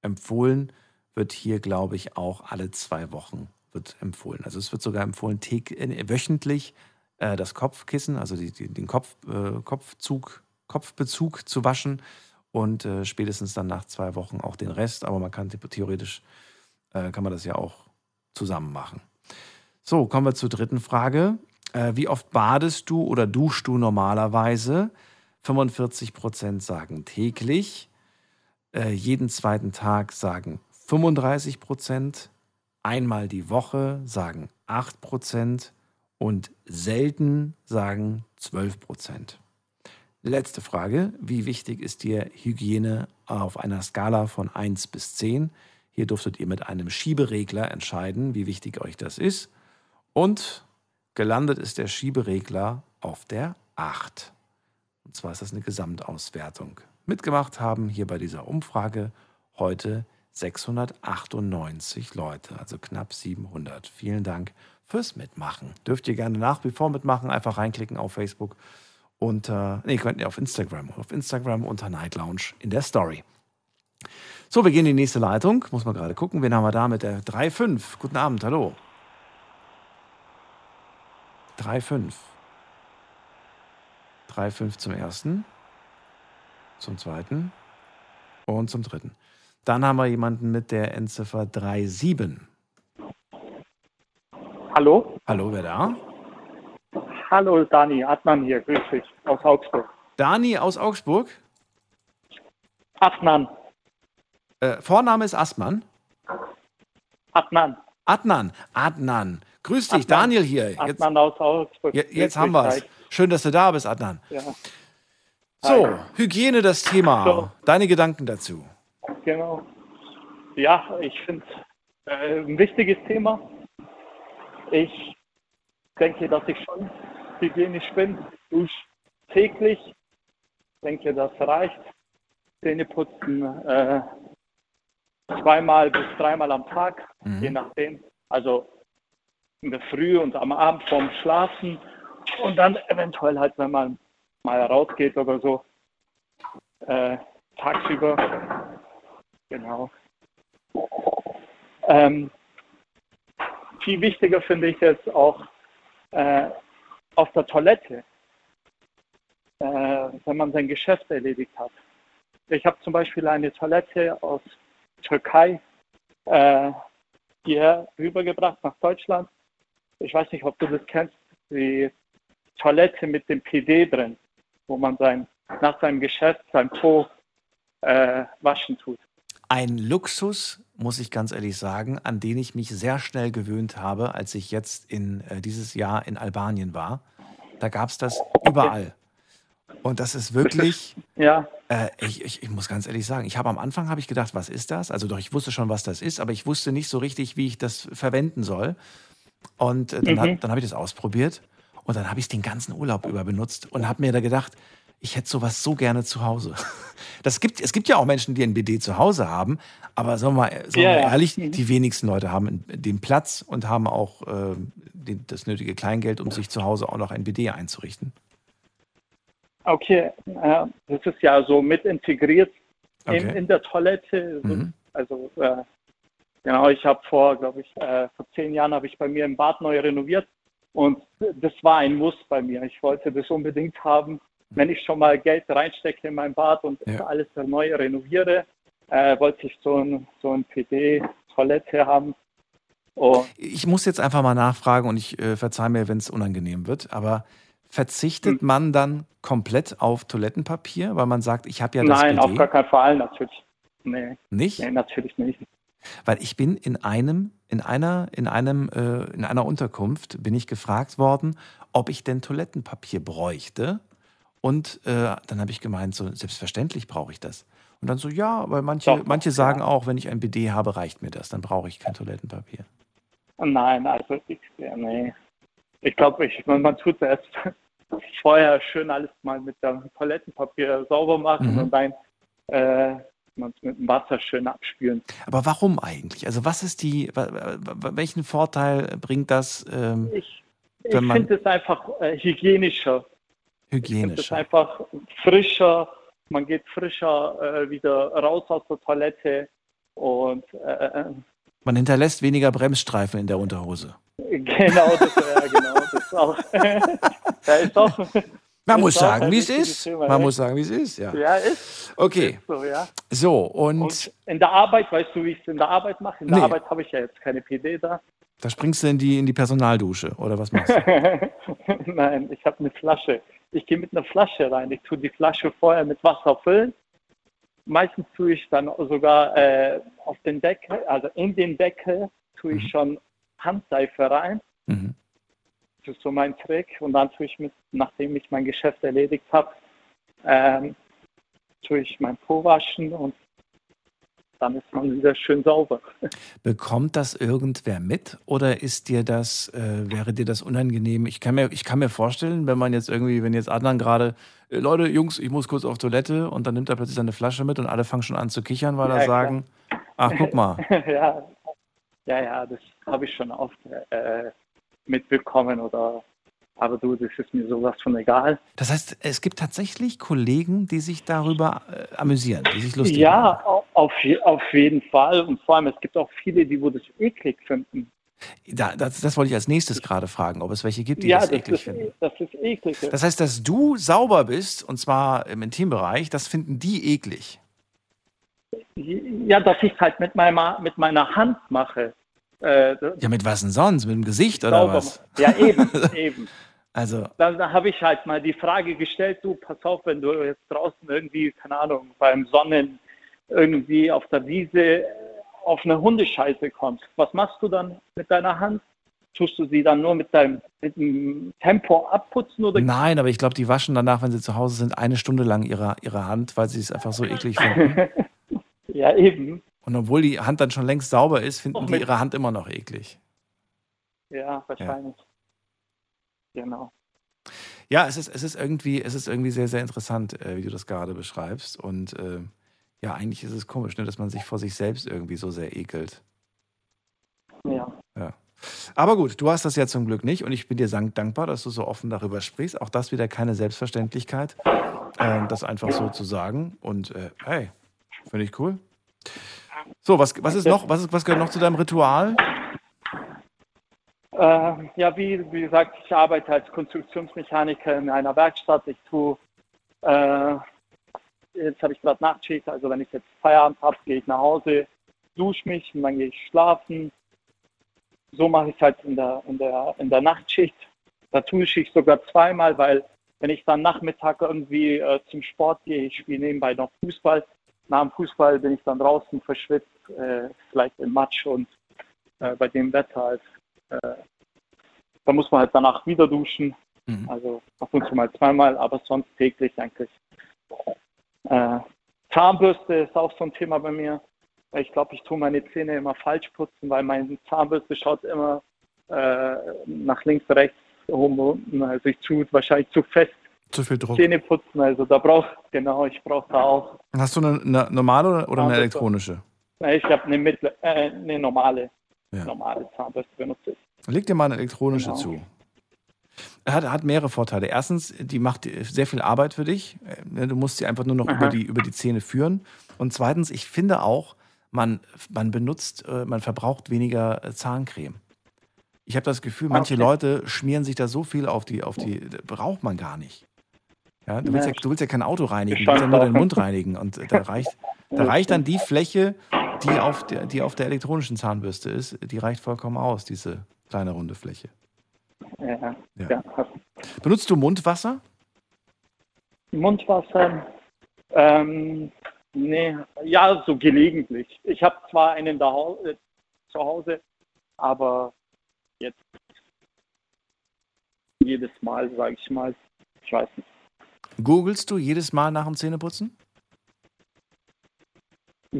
A: Empfohlen wird hier, glaube ich, auch alle zwei Wochen wird empfohlen. Also es wird sogar empfohlen, äh, wöchentlich äh, das Kopfkissen, also den Kopf, äh, Kopfzug, Kopfbezug zu waschen und spätestens dann nach zwei Wochen auch den Rest. Aber man kann theoretisch, kann man das ja auch zusammen machen. So, kommen wir zur dritten Frage. Äh, wie oft badest du oder duschst du normalerweise? 45 Prozent sagen täglich. Äh, jeden zweiten Tag sagen 35 Prozent. Einmal die Woche sagen 8 Prozent. Und selten sagen 12 Prozent. Letzte Frage. Wie wichtig ist dir Hygiene auf einer Skala von 1 bis 10? Hier dürftet ihr mit einem Schieberegler entscheiden, wie wichtig euch das ist. Und gelandet ist der Schieberegler auf der 8. Und zwar ist das eine Gesamtauswertung. Mitgemacht haben hier bei dieser Umfrage heute 698 Leute, also knapp 700. Vielen Dank fürs Mitmachen. Dürft ihr gerne nach wie vor mitmachen, einfach reinklicken auf Facebook unter, nee, könnt ihr auf Instagram, auf Instagram unter Night Lounge in der Story. So, wir gehen in die nächste Leitung. Muss man gerade gucken, wen haben wir da mit der 3.5. Guten Abend, hallo. 3,5. 3,5 zum ersten, zum zweiten und zum dritten. Dann haben wir jemanden mit der Endziffer 3,7.
P: Hallo?
A: Hallo, wer da?
P: Hallo Dani, Adnan hier, grüß dich, aus Augsburg.
A: Dani aus Augsburg?
P: Adnan.
A: Äh, Vorname ist Asman?
P: Adnan.
A: Adnan, Adnan. Grüß dich,
P: Adnan.
A: Daniel hier. Jetzt,
P: Adnan aus Augsburg.
A: jetzt
P: dich,
A: haben wir es. Schön, dass du da bist, Adnan.
P: Ja,
A: So, Hygiene das Thema.
P: So.
A: Deine Gedanken dazu.
P: genau. Ja, ich finde äh, ein wichtiges Thema. Ich denke, dass ich schon hygienisch bin. Dusch täglich. Ich denke, das reicht. Zähne putzen äh, zweimal bis dreimal am Tag,
A: Mhm.
P: je nachdem. Also in der Früh und am Abend vorm Schlafen und dann eventuell halt, wenn man mal rausgeht oder so, äh, tagsüber. Genau. Ähm, viel wichtiger finde ich jetzt auch äh, auf der Toilette, äh, wenn man sein Geschäft erledigt hat. Ich habe zum Beispiel eine Toilette aus Türkei äh, hierher rübergebracht nach Deutschland. Ich weiß nicht, ob du das kennst, die Toilette mit dem PD drin, wo man sein, nach seinem Geschäft sein Po äh, waschen tut.
A: Ein Luxus, muss ich ganz ehrlich sagen, an den ich mich sehr schnell gewöhnt habe, als ich jetzt in äh, dieses Jahr in Albanien war. Da gab es das überall. Und das ist wirklich,
P: Ja,
A: äh, ich, ich, ich muss ganz ehrlich sagen, ich habe am Anfang habe ich gedacht, was ist das? Also doch, ich wusste schon, was das ist, aber ich wusste nicht so richtig, wie ich das verwenden soll. Und äh, dann,
P: Mhm.
A: hat, dann habe ich das ausprobiert und dann habe ich es den ganzen Urlaub über benutzt und habe mir da gedacht, ich hätte sowas so gerne zu Hause. Das gibt, es gibt ja auch Menschen, die ein BD zu Hause haben, aber sagen wir mal, sagen wir
P: Ja,
A: mal
P: ja.
A: ehrlich, die wenigsten Leute haben den Platz und haben auch äh, den, das nötige Kleingeld, um sich zu Hause auch noch ein BD einzurichten.
P: okay. Äh, das ist ja so mit integriert in,
A: Okay.
P: in der Toilette.
A: Mhm.
P: Also äh, genau, ich habe vor, glaube ich, äh, vor zehn Jahren habe ich bei mir im Bad neu renoviert und das war ein Muss bei mir. Ich wollte das unbedingt haben. Wenn ich schon mal Geld reinstecke in mein Bad und
A: Ja.
P: alles neu renoviere, äh, wollte ich so ein, so ein PD-Toilette haben. Und
A: Ich muss jetzt einfach mal nachfragen und ich äh, verzeih mir, wenn es unangenehm wird, aber
P: Hm.
A: verzichtet man dann komplett auf Toilettenpapier, weil man sagt, ich habe ja das
P: nein,
A: BD?
P: auf gar keinen Fall natürlich. Nee,
A: Nicht?
P: nee, natürlich nicht.
A: Weil ich bin in einem, in einer, in einem, äh, in einer Unterkunft bin ich gefragt worden, ob ich denn Toilettenpapier bräuchte. Und äh, dann habe ich gemeint, so selbstverständlich brauche ich das. Und dann so, ja, weil manche,
P: Doch,
A: manche sagen auch, wenn ich ein BD habe, reicht mir das, dann brauche ich kein Toilettenpapier.
P: Nein, also ich, ja, nee. Ich glaube, ich, man, man tut erst vorher schön alles mal mit dem Toilettenpapier sauber machen
A: Mhm.
P: und dann äh, man es mit dem Wasser schön abspülen.
A: Aber warum eigentlich? Also was ist die, welchen Vorteil bringt das ähm,
P: Ich, ich finde es einfach äh, hygienischer. Finde es
A: hygienischer?
P: einfach frischer. Man geht frischer äh, wieder raus aus der Toilette und äh,
A: Man hinterlässt weniger Bremsstreifen in der Unterhose.
P: genau das, ja, genau das auch. ja, ist auch
A: Man muss sagen, wie es ist. Man
P: ne?
A: muss sagen, wie es ist, ja.
P: Ja, ist.
A: Okay.
P: Ist so, ja.
A: So, und
P: Und in der Arbeit, weißt du, wie ich es in der Arbeit mache? In der
A: Nee.
P: Arbeit habe ich ja jetzt keine PD da.
A: da springst du in die, in die Personaldusche, oder was machst du?
P: Nein, ich habe eine Flasche. Ich gehe mit einer Flasche rein. Ich tue die Flasche vorher mit Wasser füllen. Meistens tue ich dann sogar äh, auf den Deckel, also in den Deckel, tue ich schon Handseife rein.
A: Mhm.
P: Das ist so mein Trick. Und dann tue ich mit, nachdem ich mein Geschäft erledigt habe, ähm, tue ich mein Po waschen und dann ist man wieder schön sauber.
A: Bekommt das irgendwer mit oder ist dir das, äh, wäre dir das unangenehm? Ich kann, mir, ich kann mir vorstellen, wenn man jetzt irgendwie, wenn jetzt Adnan gerade, äh, Leute, Jungs, ich muss kurz auf Toilette und dann nimmt er plötzlich seine Flasche mit und alle fangen schon an zu kichern, weil
P: Ja,
A: er
P: klar.
A: sagen, ach guck mal,
P: ja, ja, ja, das habe ich schon oft äh, mitbekommen oder aber du, das ist mir sowas von egal.
A: Das heißt, es gibt tatsächlich Kollegen, die sich darüber äh, amüsieren, die sich lustig machen.
P: Ja, au- auf, auf jeden Fall. Und vor allem, es gibt auch viele, die wo das eklig finden.
A: Da, das, das wollte ich als nächstes gerade fragen, ob es welche gibt, die
P: ja,
A: das
P: das,
A: eklig
P: ist,
A: finden.
P: das ist eklig.
A: Das heißt, dass du sauber bist, und zwar im Intimbereich, das finden die eklig.
P: ja, dass ich es halt mit meiner, mit meiner Hand mache. Äh,
A: Ja, mit was denn sonst? Mit dem Gesicht oder
P: sauber
A: was?
P: Ja, eben, eben.
A: Also,
P: Dann, dann habe ich halt mal die Frage gestellt, du, pass auf, wenn du jetzt draußen irgendwie, keine Ahnung, beim Sonnen irgendwie auf der Wiese auf eine Hundescheiße kommst, was machst du dann mit deiner Hand? Tust du sie dann nur mit deinem mit dem Tempo abputzen oder
A: nein, aber ich glaube, die waschen danach, wenn sie zu Hause sind, eine Stunde lang ihre, ihre Hand, weil sie es einfach so eklig finden.
P: ja, eben.
A: Und obwohl die Hand dann schon längst sauber ist, finden die ihre Hand immer noch eklig.
P: Ja, wahrscheinlich. Genau.
A: Ja, es ist, es ist irgendwie, es ist irgendwie sehr, sehr interessant, äh, wie du das gerade beschreibst. Und äh, ja, eigentlich ist es komisch, ne, dass man sich vor sich selbst irgendwie so sehr ekelt.
P: Ja.
A: Ja. Aber gut, du hast das ja zum Glück nicht und ich bin dir dankbar, dass du so offen darüber sprichst. Auch das wieder keine Selbstverständlichkeit, äh, das einfach so zu sagen. Und äh, hey, finde ich cool. So, was, was ist noch? Was, ist, was gehört noch zu deinem Ritual?
P: Äh, ja, wie, wie gesagt, ich arbeite als Konstruktionsmechaniker in einer Werkstatt. Ich tue, äh, jetzt habe ich gerade Nachtschicht, also wenn ich jetzt Feierabend habe, gehe ich nach Hause, dusche mich und dann gehe ich schlafen. So mache ich es halt in der, in, der, in der Nachtschicht. Da dusche ich sogar zweimal, weil wenn ich dann Nachmittag irgendwie äh, zum Sport gehe, ich spiele nebenbei noch Fußball. Nach dem Fußball bin ich dann draußen verschwitzt, äh, vielleicht im Matsch und äh, bei dem Wetter halt äh, da muss man halt danach wieder duschen. Also ab und zu mal zweimal, aber sonst täglich eigentlich. Äh, Zahnbürste ist auch so ein Thema bei mir. Weil Ich glaube, ich tue meine Zähne immer falsch putzen, weil meine Zahnbürste schaut immer äh, nach links, rechts oben, unten. Also ich tue wahrscheinlich zu fest
A: Zu viel Druck.
P: Zähne putzen. Also da brauche genau, ich brauche da auch.
A: Hast du eine, eine normale oder eine elektronische?
P: Ich habe eine, mittle- äh, eine normale,
A: Ja.
P: normale Zahnbürste benutze ich.
A: Leg dir mal eine elektronische
P: Genau.
A: zu. Hat, hat mehrere Vorteile. Erstens, die macht sehr viel Arbeit für dich. Äh, Du musst sie einfach nur noch
P: Aha.
A: über die, über die Zähne führen. Und zweitens, ich finde auch, man, man benutzt, äh, man verbraucht weniger äh, Zahncreme. Ich habe das Gefühl, manche
P: Okay.
A: Leute schmieren sich da so viel auf die, auf die, braucht man gar nicht. Ja, du, willst ja, du willst ja kein Auto reinigen, du willst ja nur den Mund reinigen. Und da reicht, da reicht dann die Fläche, die auf, der, die auf der elektronischen Zahnbürste ist, die reicht vollkommen aus, diese kleine runde Fläche.
P: Ja,
A: Ja. Benutzt du Mundwasser?
P: Mundwasser, ähm, nee, ja, so gelegentlich. Ich habe zwar einen da, äh, zu Hause, aber jetzt jedes Mal, sage ich mal. Ich weiß nicht.
A: Googlest du jedes Mal nach dem Zähneputzen?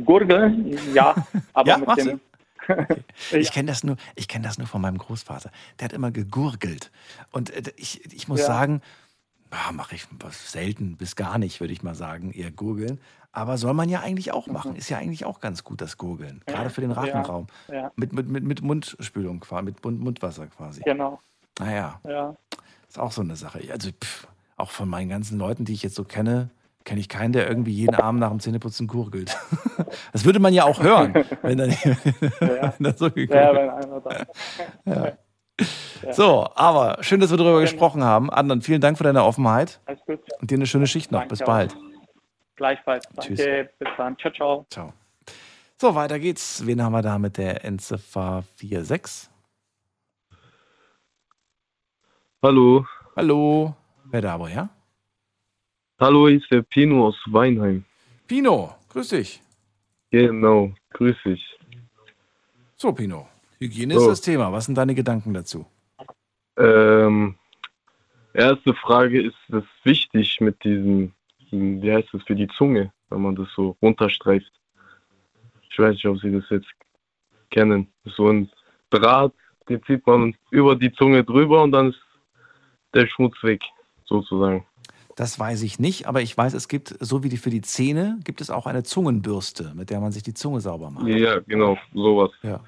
P: Gurgeln, ja, aber
A: Ja,
P: mit dem.
A: Ich kenne das, nur- ich kenn das nur von meinem Großvater. Der hat immer gegurgelt. Und äh, ich, ich muss
P: Ja.
A: sagen, mache ich selten bis gar nicht, würde ich mal sagen, eher gurgeln. Aber soll man ja eigentlich auch machen. Ist ja eigentlich auch ganz gut, das Gurgeln. Gerade für den
P: Mhm.
A: Rachenraum.
P: ja.
A: Mit, mit, mit, mit Mundspülung, quasi, mit Mund, Mundwasser quasi.
P: Genau,
A: Naja,
P: ja.
A: ist auch so eine Sache. Also pff, auch von meinen ganzen Leuten, die ich jetzt so kenne, kenne ich keinen, der irgendwie jeden Abend nach dem Zähneputzen gurgelt. Das würde man ja auch hören, wenn dann, wenn dann so
P: Ja,
A: gegurgelt
P: da.
A: Ja.
P: Ja.
A: So, aber schön, dass wir darüber gesprochen haben. Adnan, vielen Dank für deine Offenheit
P: Alles gut.
A: und dir eine schöne Schicht noch.
P: Danke
A: Bis
P: auch.
A: bald.
P: Gleichfalls. Danke.
A: Tschüss.
P: Bis dann. Ciao, ciao.
A: Ciao. So, weiter geht's. Wen haben wir da mit der Endziffer 46?
Q: Hallo.
A: Hallo. Wer da woher?
Q: Hallo, hier ist der Pino aus Weinheim.
A: Pino, grüß dich.
Q: Genau, grüß dich.
A: So, Pino. Hygiene
Q: So.
A: ist das Thema. Was sind deine Gedanken dazu?
Q: Ähm, erste Frage, ist es wichtig mit diesem, wie heißt das, für die Zunge, wenn man das so runterstreift? Ich weiß nicht, ob Sie das jetzt kennen. So ein Draht, den zieht man über die Zunge drüber und dann ist der Schmutz weg, sozusagen.
A: Das weiß ich nicht, aber ich weiß, es gibt, so wie die für die Zähne, gibt es auch eine Zungenbürste, mit der man sich die Zunge sauber macht.
Q: Ja, genau, sowas.
A: Ja.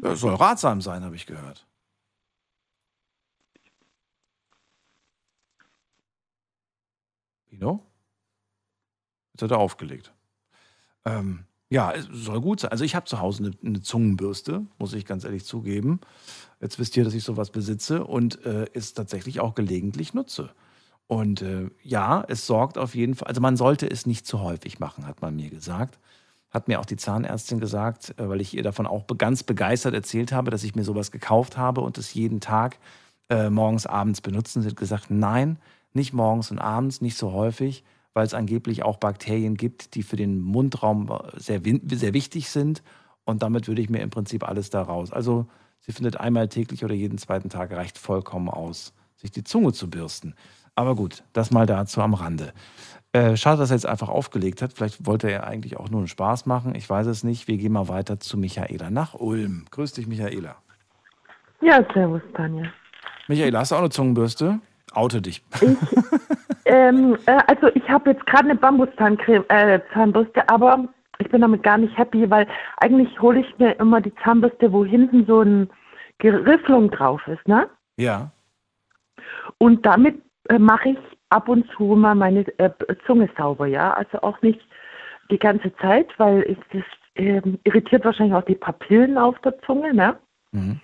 A: Das soll ratsam sein, habe ich gehört. Pino? Jetzt hat er aufgelegt. Ähm, ja, es soll gut sein. Also ich habe zu Hause eine, eine Zungenbürste, muss ich ganz ehrlich zugeben. Jetzt wisst ihr, dass ich sowas besitze und äh, es tatsächlich auch gelegentlich nutze. Und äh, ja, es sorgt auf jeden Fall, also man sollte es nicht zu häufig machen, hat man mir gesagt. hat mir auch die Zahnärztin gesagt, äh, weil ich ihr davon auch ganz begeistert erzählt habe, dass ich mir sowas gekauft habe und es jeden Tag äh, morgens, abends benutzen. Sie hat gesagt, nein, nicht morgens und abends, nicht so häufig, weil es angeblich auch Bakterien gibt, die für den Mundraum äh, sehr, sehr wichtig sind. Und damit würde ich mir im Prinzip alles da raus. Also sie findet einmal täglich oder jeden zweiten Tag reicht vollkommen aus, sich die Zunge zu bürsten. Aber gut, das mal dazu am Rande. Äh, schade, dass er jetzt einfach aufgelegt hat. Vielleicht wollte er eigentlich auch nur einen Spaß machen. Ich weiß es nicht. Wir gehen mal weiter zu Michaela nach Ulm. Grüß dich, Michaela.
R: Ja, servus, Tanja.
A: Michaela, hast du auch eine Zungenbürste? Oute dich.
R: Ähm, äh, also ich habe jetzt gerade eine Bambuszahnbürste, äh, aber ich bin damit gar nicht happy, weil eigentlich hole ich mir immer die Zahnbürste, wo hinten so eine Gerifflung drauf ist, ne?
A: Ja.
R: Und damit äh, mache ich ab und zu mal meine äh, Zunge sauber, ja. Also auch nicht die ganze Zeit, weil ich, das ähm, irritiert wahrscheinlich auch die Papillen auf der Zunge, ne?
A: Mhm.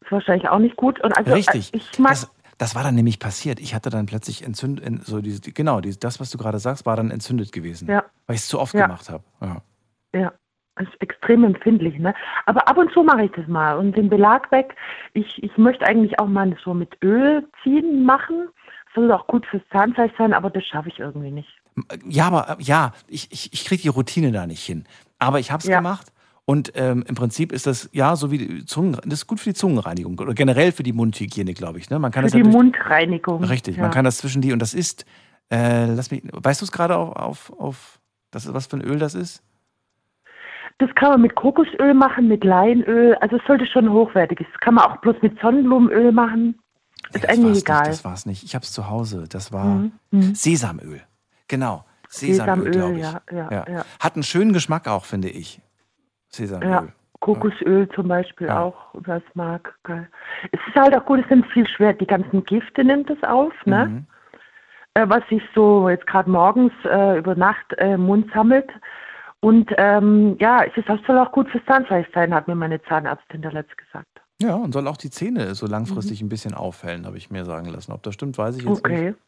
R: Ist wahrscheinlich auch nicht gut. Und also
A: Richtig.
R: Äh, ich mag
A: Das, das war dann nämlich passiert. Ich hatte dann plötzlich entzündet, so diese, die- genau, die, das, was du gerade sagst, war dann entzündet gewesen.
R: Ja.
A: Weil ich es zu oft
R: Ja.
A: gemacht habe. Ja.
R: Ja, ist extrem empfindlich, ne? Aber ab und zu mache ich das mal und den Belag weg. Ich, ich möchte eigentlich auch mal so mit Öl ziehen machen. Soll auch gut fürs Zahnfleisch sein, aber das schaffe ich irgendwie nicht.
A: Ja, aber äh, ja, ich, ich, ich kriege die Routine da nicht hin. Aber ich habe es
R: Ja.
A: gemacht. Und ähm, im Prinzip ist das, ja, so wie die Zungen, das ist gut für die Zungenreinigung oder generell für die Mundhygiene, glaube ich. Ne? Man kann
R: Für
A: das
R: die Mundreinigung.
A: Richtig,
R: ja.
A: man kann das zwischen die und das ist, äh, lass mich, weißt du es gerade auf, auf, auf das was für ein Öl das ist?
R: Das kann man mit Kokosöl machen, mit Leinöl. Also es sollte schon hochwertig sein. Das kann man auch bloß mit Sonnenblumenöl machen. Ist
A: Das
R: eigentlich egal.
A: Nicht, das war es nicht. Ich habe es zu Hause. Das war
R: Mhm, mhm.
A: Sesamöl. Genau. Sesamöl,
R: Sesamöl,
A: glaube ich.
R: ja, ja, ja.
A: Hat einen schönen Geschmack auch, finde ich. Sesamöl.
R: Ja, Kokosöl zum Beispiel
A: Ja.
R: auch, wer es mag. Geil. Es ist halt auch gut, es nimmt viel schwer. Die ganzen Gifte nimmt es auf, ne?
A: Mhm.
R: Äh, was sich so jetzt gerade morgens äh, über Nacht äh, im Mund sammelt. Und ähm, ja, es ist, das soll auch gut fürs Zahnfleisch sein, hat mir meine Zahnärztin da letzt gesagt.
A: Ja, und soll auch die Zähne so
R: Mhm.
A: langfristig ein bisschen aufhellen, habe ich mir sagen lassen. Ob das stimmt, weiß ich jetzt
R: Okay.
A: nicht.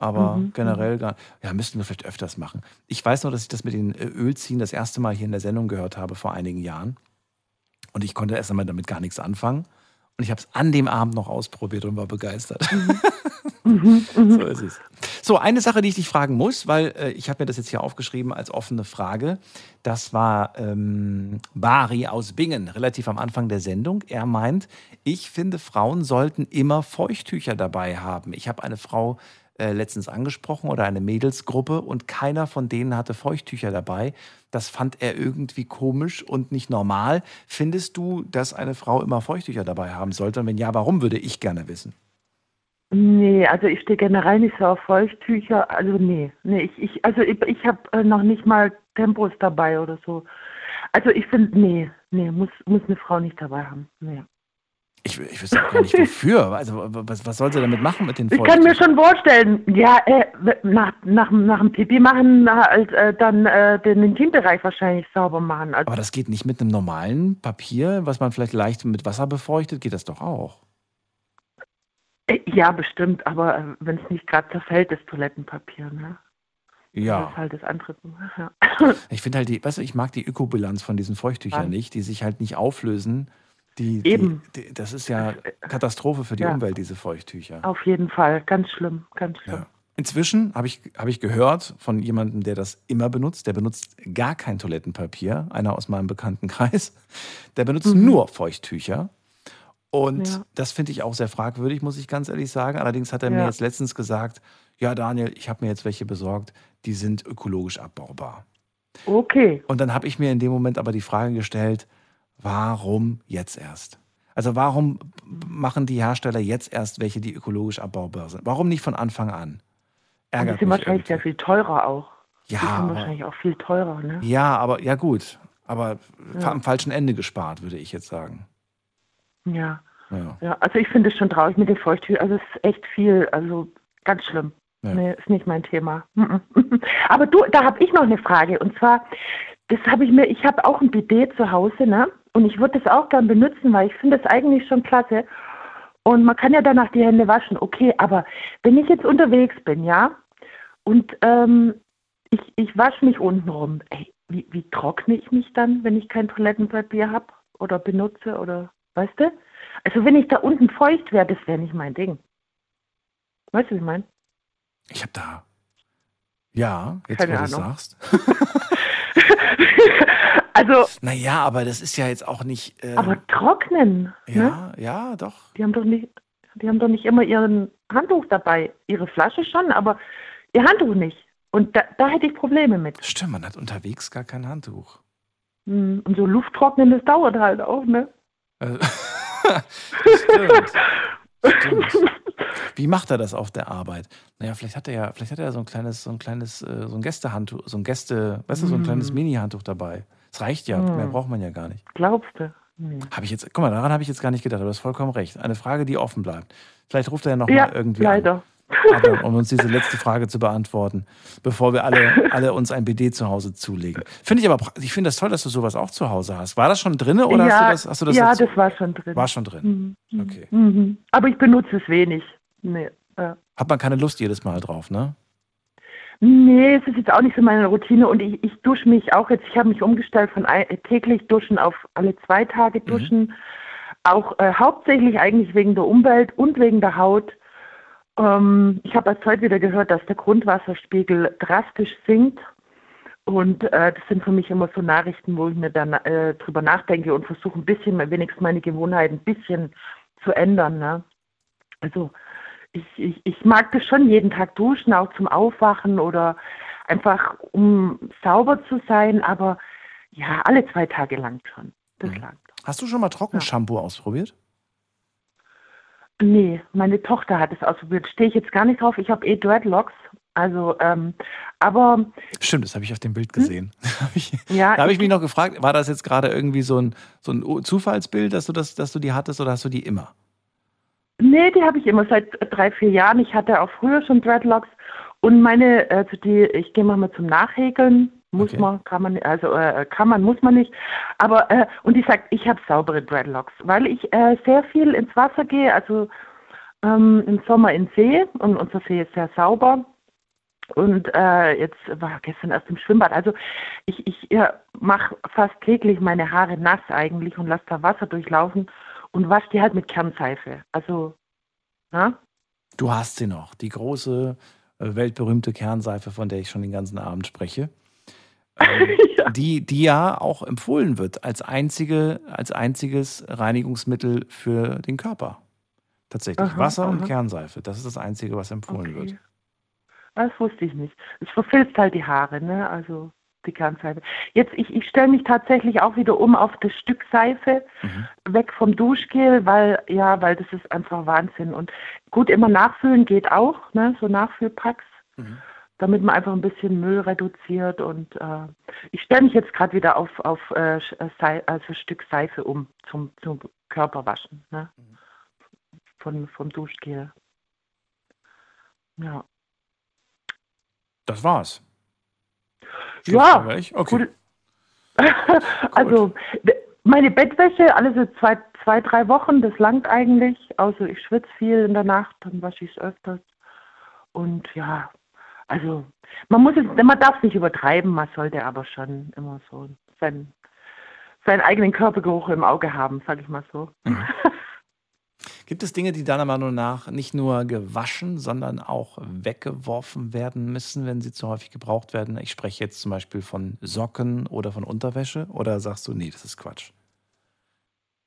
A: Aber
R: Mhm,
A: generell, gar, ja, müssten wir vielleicht öfters machen. Ich weiß nur, dass ich das mit den äh, Ölziehen das erste Mal hier in der Sendung gehört habe vor einigen Jahren. Und ich konnte erst einmal damit gar nichts anfangen. Und ich habe es an dem Abend noch ausprobiert und war begeistert.
R: Mhm,
A: so ist es. So, eine Sache, die ich dich fragen muss, weil äh, ich habe mir das jetzt hier aufgeschrieben als offene Frage. Das war ähm, Bari aus Bingen, relativ am Anfang der Sendung. Er meint, ich finde, Frauen sollten immer Feuchttücher dabei haben. Ich habe eine Frau äh, letztens angesprochen oder eine Mädelsgruppe und keiner von denen hatte Feuchttücher dabei. Das fand er irgendwie komisch und nicht normal. Findest du, dass eine Frau immer Feuchttücher dabei haben sollte? Und wenn ja, warum würde ich gerne wissen?
R: Nee, also ich stehe generell nicht so auf Feuchttücher. Also nee, nee, ich, ich also ich, ich habe äh, noch nicht mal Tempos dabei oder so. Also ich finde, nee, nee, muss, muss eine Frau nicht dabei haben. Nee.
A: Ich, ich wüsste auch gar nicht wofür. Also, was, was soll sie damit machen mit den
R: Ich kann mir
A: Feuchttüchern?
R: schon vorstellen, ja, äh, nach, nach, nach dem Pipi machen, na, halt, äh, dann äh, den Intimbereich wahrscheinlich sauber machen. Also,
A: Aber das geht nicht mit einem normalen Papier, was man vielleicht leicht mit Wasser befeuchtet, geht das doch auch.
R: Äh, ja, bestimmt, aber äh, wenn es nicht gerade zerfällt, das Toilettenpapier, ne? Das
A: Ja.
R: ist halt das andere. Ja.
A: Ich finde halt die, weißt du, ich mag die Ökobilanz von diesen Feuchttüchern
R: Ja.
A: nicht, die sich halt nicht auflösen. Die,
R: Eben.
A: Die, die, das ist ja Katastrophe für die
R: Ja.
A: Umwelt, diese Feuchttücher.
R: Auf jeden Fall, ganz schlimm, ganz schlimm.
A: Inzwischen habe ich, hab ich gehört von jemandem, der das immer benutzt, der benutzt gar kein Toilettenpapier, einer aus meinem Bekanntenkreis, der benutzt
R: Mhm.
A: nur Feuchttücher. Und
R: Ja.
A: das finde ich auch sehr fragwürdig, muss ich ganz ehrlich sagen. Allerdings hat er mir
R: Ja.
A: jetzt letztens gesagt, ja Daniel, ich habe mir jetzt welche besorgt, die sind ökologisch abbaubar.
R: Okay.
A: Und dann habe ich mir in dem Moment aber die Frage gestellt, warum jetzt erst? Also warum machen die Hersteller jetzt erst welche, die ökologisch abbaubar sind? Warum nicht von Anfang an?
R: Und die
A: Ärgert
R: sind wahrscheinlich sehr viel teurer auch. Die
A: Ja,
R: sind
A: aber-
R: wahrscheinlich auch viel teurer, ne?
A: Ja, aber ja gut. Aber
R: Ja.
A: am falschen Ende gespart, würde ich jetzt sagen.
R: Ja.
A: Ja.
R: Ja, also ich finde es schon traurig mit den Feuchttüchern. Also es ist echt viel, also ganz schlimm.
A: Ja.
R: Nee, ist nicht mein Thema. Mhm. Aber du, da habe ich noch eine Frage. Und zwar, das habe ich mir, ich habe auch ein Bidet zu Hause, ne? Und ich würde das auch gern benutzen, weil ich finde das eigentlich schon klasse. Und man kann ja danach die Hände waschen, okay, aber wenn ich jetzt unterwegs bin, ja, und ähm, ich, ich wasche mich unten rum, ey, wie, wie trockne ich mich dann, wenn ich kein Toilettenpapier habe oder benutze oder, weißt du? Also wenn ich da unten feucht wäre, das wäre nicht mein Ding. Weißt du, wie ich meine?
A: Ich habe da. Ja, jetzt
R: Keine
A: wo du es sagst.
R: Also,
A: Naja, aber das ist ja jetzt auch nicht. Äh,
R: aber trocknen, ne?
A: ja, ja, doch.
R: Die haben doch nicht, die haben doch nicht immer ihren Handtuch dabei. Ihre Flasche schon, aber ihr Handtuch nicht. Und da, da hätte ich Probleme mit.
A: Stimmt, man hat unterwegs gar kein Handtuch.
R: Hm, Und so Lufttrocknen, das dauert halt auch, ne?
A: Stimmt. Stimmt. Wie macht er das auf der Arbeit? Naja, vielleicht hat er ja, vielleicht hat er ja so ein kleines, so ein kleines, äh, so ein Gästehandtuch, so ein Gäste, weißt du, so ein
R: Mm.
A: kleines Mini-Handtuch dabei. Das reicht ja,
R: Mm.
A: mehr braucht man ja gar nicht.
R: Glaubst du? Hm.
A: Habe ich jetzt, guck mal, daran habe ich jetzt gar nicht gedacht, aber du hast vollkommen recht. Eine Frage, die offen bleibt. Vielleicht ruft er ja noch
R: Ja,
A: mal irgendwie
R: leider.
A: an. Aber, um uns diese letzte Frage zu beantworten, bevor wir alle, alle uns ein BD zu Hause zulegen. Finde ich aber, ich finde das toll, dass du sowas auch zu Hause hast. War das schon drin oder
R: ja,
A: hast du das, hast du das
R: ja
A: jetzt-
R: das war schon drin.
A: War schon drin.
R: Mhm.
A: Okay.
R: Mhm. Aber ich benutze es wenig. Nee, äh.
A: Hat man keine Lust jedes Mal drauf, ne?
R: nee, es ist jetzt auch nicht so meine Routine und ich, ich dusche mich auch jetzt, ich habe mich umgestellt von täglich duschen auf alle zwei Tage duschen. Auch äh, hauptsächlich eigentlich wegen der Umwelt und wegen der Haut. Ähm, ich habe erst heute wieder gehört, dass der Grundwasserspiegel drastisch sinkt. Und äh, das sind für mich immer so Nachrichten, wo ich mir dann äh, drüber nachdenke und versuche ein bisschen, wenigstens meine Gewohnheiten ein bisschen zu ändern. Ne? Also ich, ich, ich mag das schon jeden Tag duschen, auch zum Aufwachen oder einfach um sauber zu sein, aber ja, alle zwei Tage lang schon. Das langt.
A: Hast du schon mal Trockenshampoo ausprobiert?
R: Nee, meine Tochter hat es ausprobiert. Stehe ich jetzt gar nicht drauf. Ich habe eh Dreadlocks. Also, ähm, aber
A: Stimmt, das habe ich auf dem Bild gesehen. Hab ich,
R: Hm? ja,
A: da habe ich mich noch gefragt, war das jetzt gerade irgendwie so ein, so ein Zufallsbild, dass du, das, dass du die hattest oder hast du die immer?
R: Nee, die habe ich immer seit drei, vier Jahren. Ich hatte auch früher schon Dreadlocks und meine, also die, ich gehe manchmal zum Nachhäkeln. Muss man, kann man, also äh, kann man, muss man nicht. Aber äh, und die sagt, ich habe saubere Dreadlocks, weil ich äh, sehr viel ins Wasser gehe, also ähm, im Sommer in See und unser See ist sehr sauber. Und äh, jetzt war gestern erst im Schwimmbad. Also ich, ich ja, mache fast täglich meine Haare nass eigentlich und lasse da Wasser durchlaufen und wasche die halt mit Kernseife. Also, na?
A: Du hast sie noch, die große, äh, weltberühmte Kernseife, von der ich schon den ganzen Abend spreche. Ähm, die, die ja auch empfohlen wird als, einzige, als einziges Reinigungsmittel für den Körper. Tatsächlich.
R: Aha,
A: Wasser und
R: aha.
A: Kernseife, das ist das Einzige, was empfohlen wird.
R: Das wusste ich nicht. Es verfilzt halt die Haare, ne? Also die Kernseife. Jetzt, ich, ich stelle mich tatsächlich auch wieder um auf das Stück Seife, weg vom Duschgel, weil, ja, weil das ist einfach Wahnsinn. Und gut, immer nachfüllen geht auch, ne? So Nachfüllpacks, damit man einfach ein bisschen Müll reduziert. Und äh, ich stelle mich jetzt gerade wieder auf, auf äh, äh, Sei, also Stück Seife um zum, zum Körperwaschen, ne? Von, vom Duschgel. Ja.
A: Das war's.
R: Ja?
A: Okay.
R: also meine Bettwäsche, alle so zwei, zwei, drei Wochen, das langt eigentlich. Also ich schwitze viel in der Nacht, dann wasche ich es öfters. Und ja, also man muss es, man darf es nicht übertreiben, man sollte aber schon immer so seinen, seinen eigenen Körpergeruch im Auge haben, sage ich mal so.
A: Gibt es Dinge, die deiner Meinung nach nicht nur gewaschen, sondern auch weggeworfen werden müssen, wenn sie zu häufig gebraucht werden? Ich spreche jetzt zum Beispiel von Socken oder von Unterwäsche. Oder sagst du, nee, das ist Quatsch?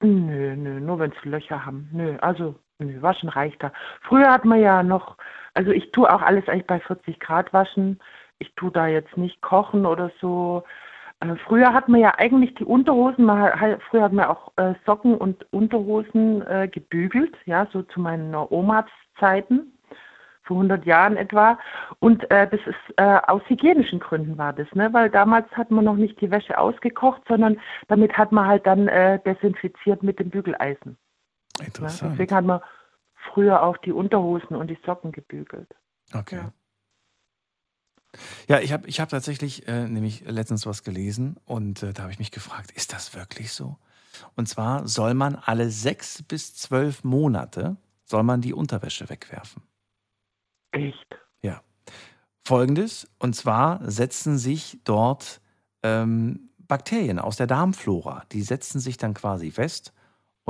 R: Nö, nö, nur wenn es Löcher haben. Nö, also waschen reicht da. Früher hat man ja noch, also ich tue auch alles eigentlich bei 40 Grad waschen. Ich tue da jetzt nicht kochen oder so. Äh, früher hat man ja eigentlich die Unterhosen, man, früher hat man auch äh, Socken und Unterhosen äh, gebügelt, ja, so zu meinen Omas-Zeiten, vor 100 Jahren etwa. Und äh, das ist äh, aus hygienischen Gründen war das, ne? weil damals hat man noch nicht die Wäsche ausgekocht, sondern damit hat man halt dann äh, desinfiziert mit dem Bügeleisen.
A: Interessant.
R: Deswegen hat man früher auch die Unterhosen und die Socken gebügelt.
A: Okay. Ja, ich habe ich hab tatsächlich äh, nämlich letztens was gelesen und äh, da habe ich mich gefragt, ist das wirklich so? Und zwar soll man alle sechs bis zwölf Monate soll man die Unterwäsche wegwerfen.
R: Echt?
A: Ja. Folgendes, und zwar setzen sich dort ähm, Bakterien aus der Darmflora. Die setzen sich dann quasi fest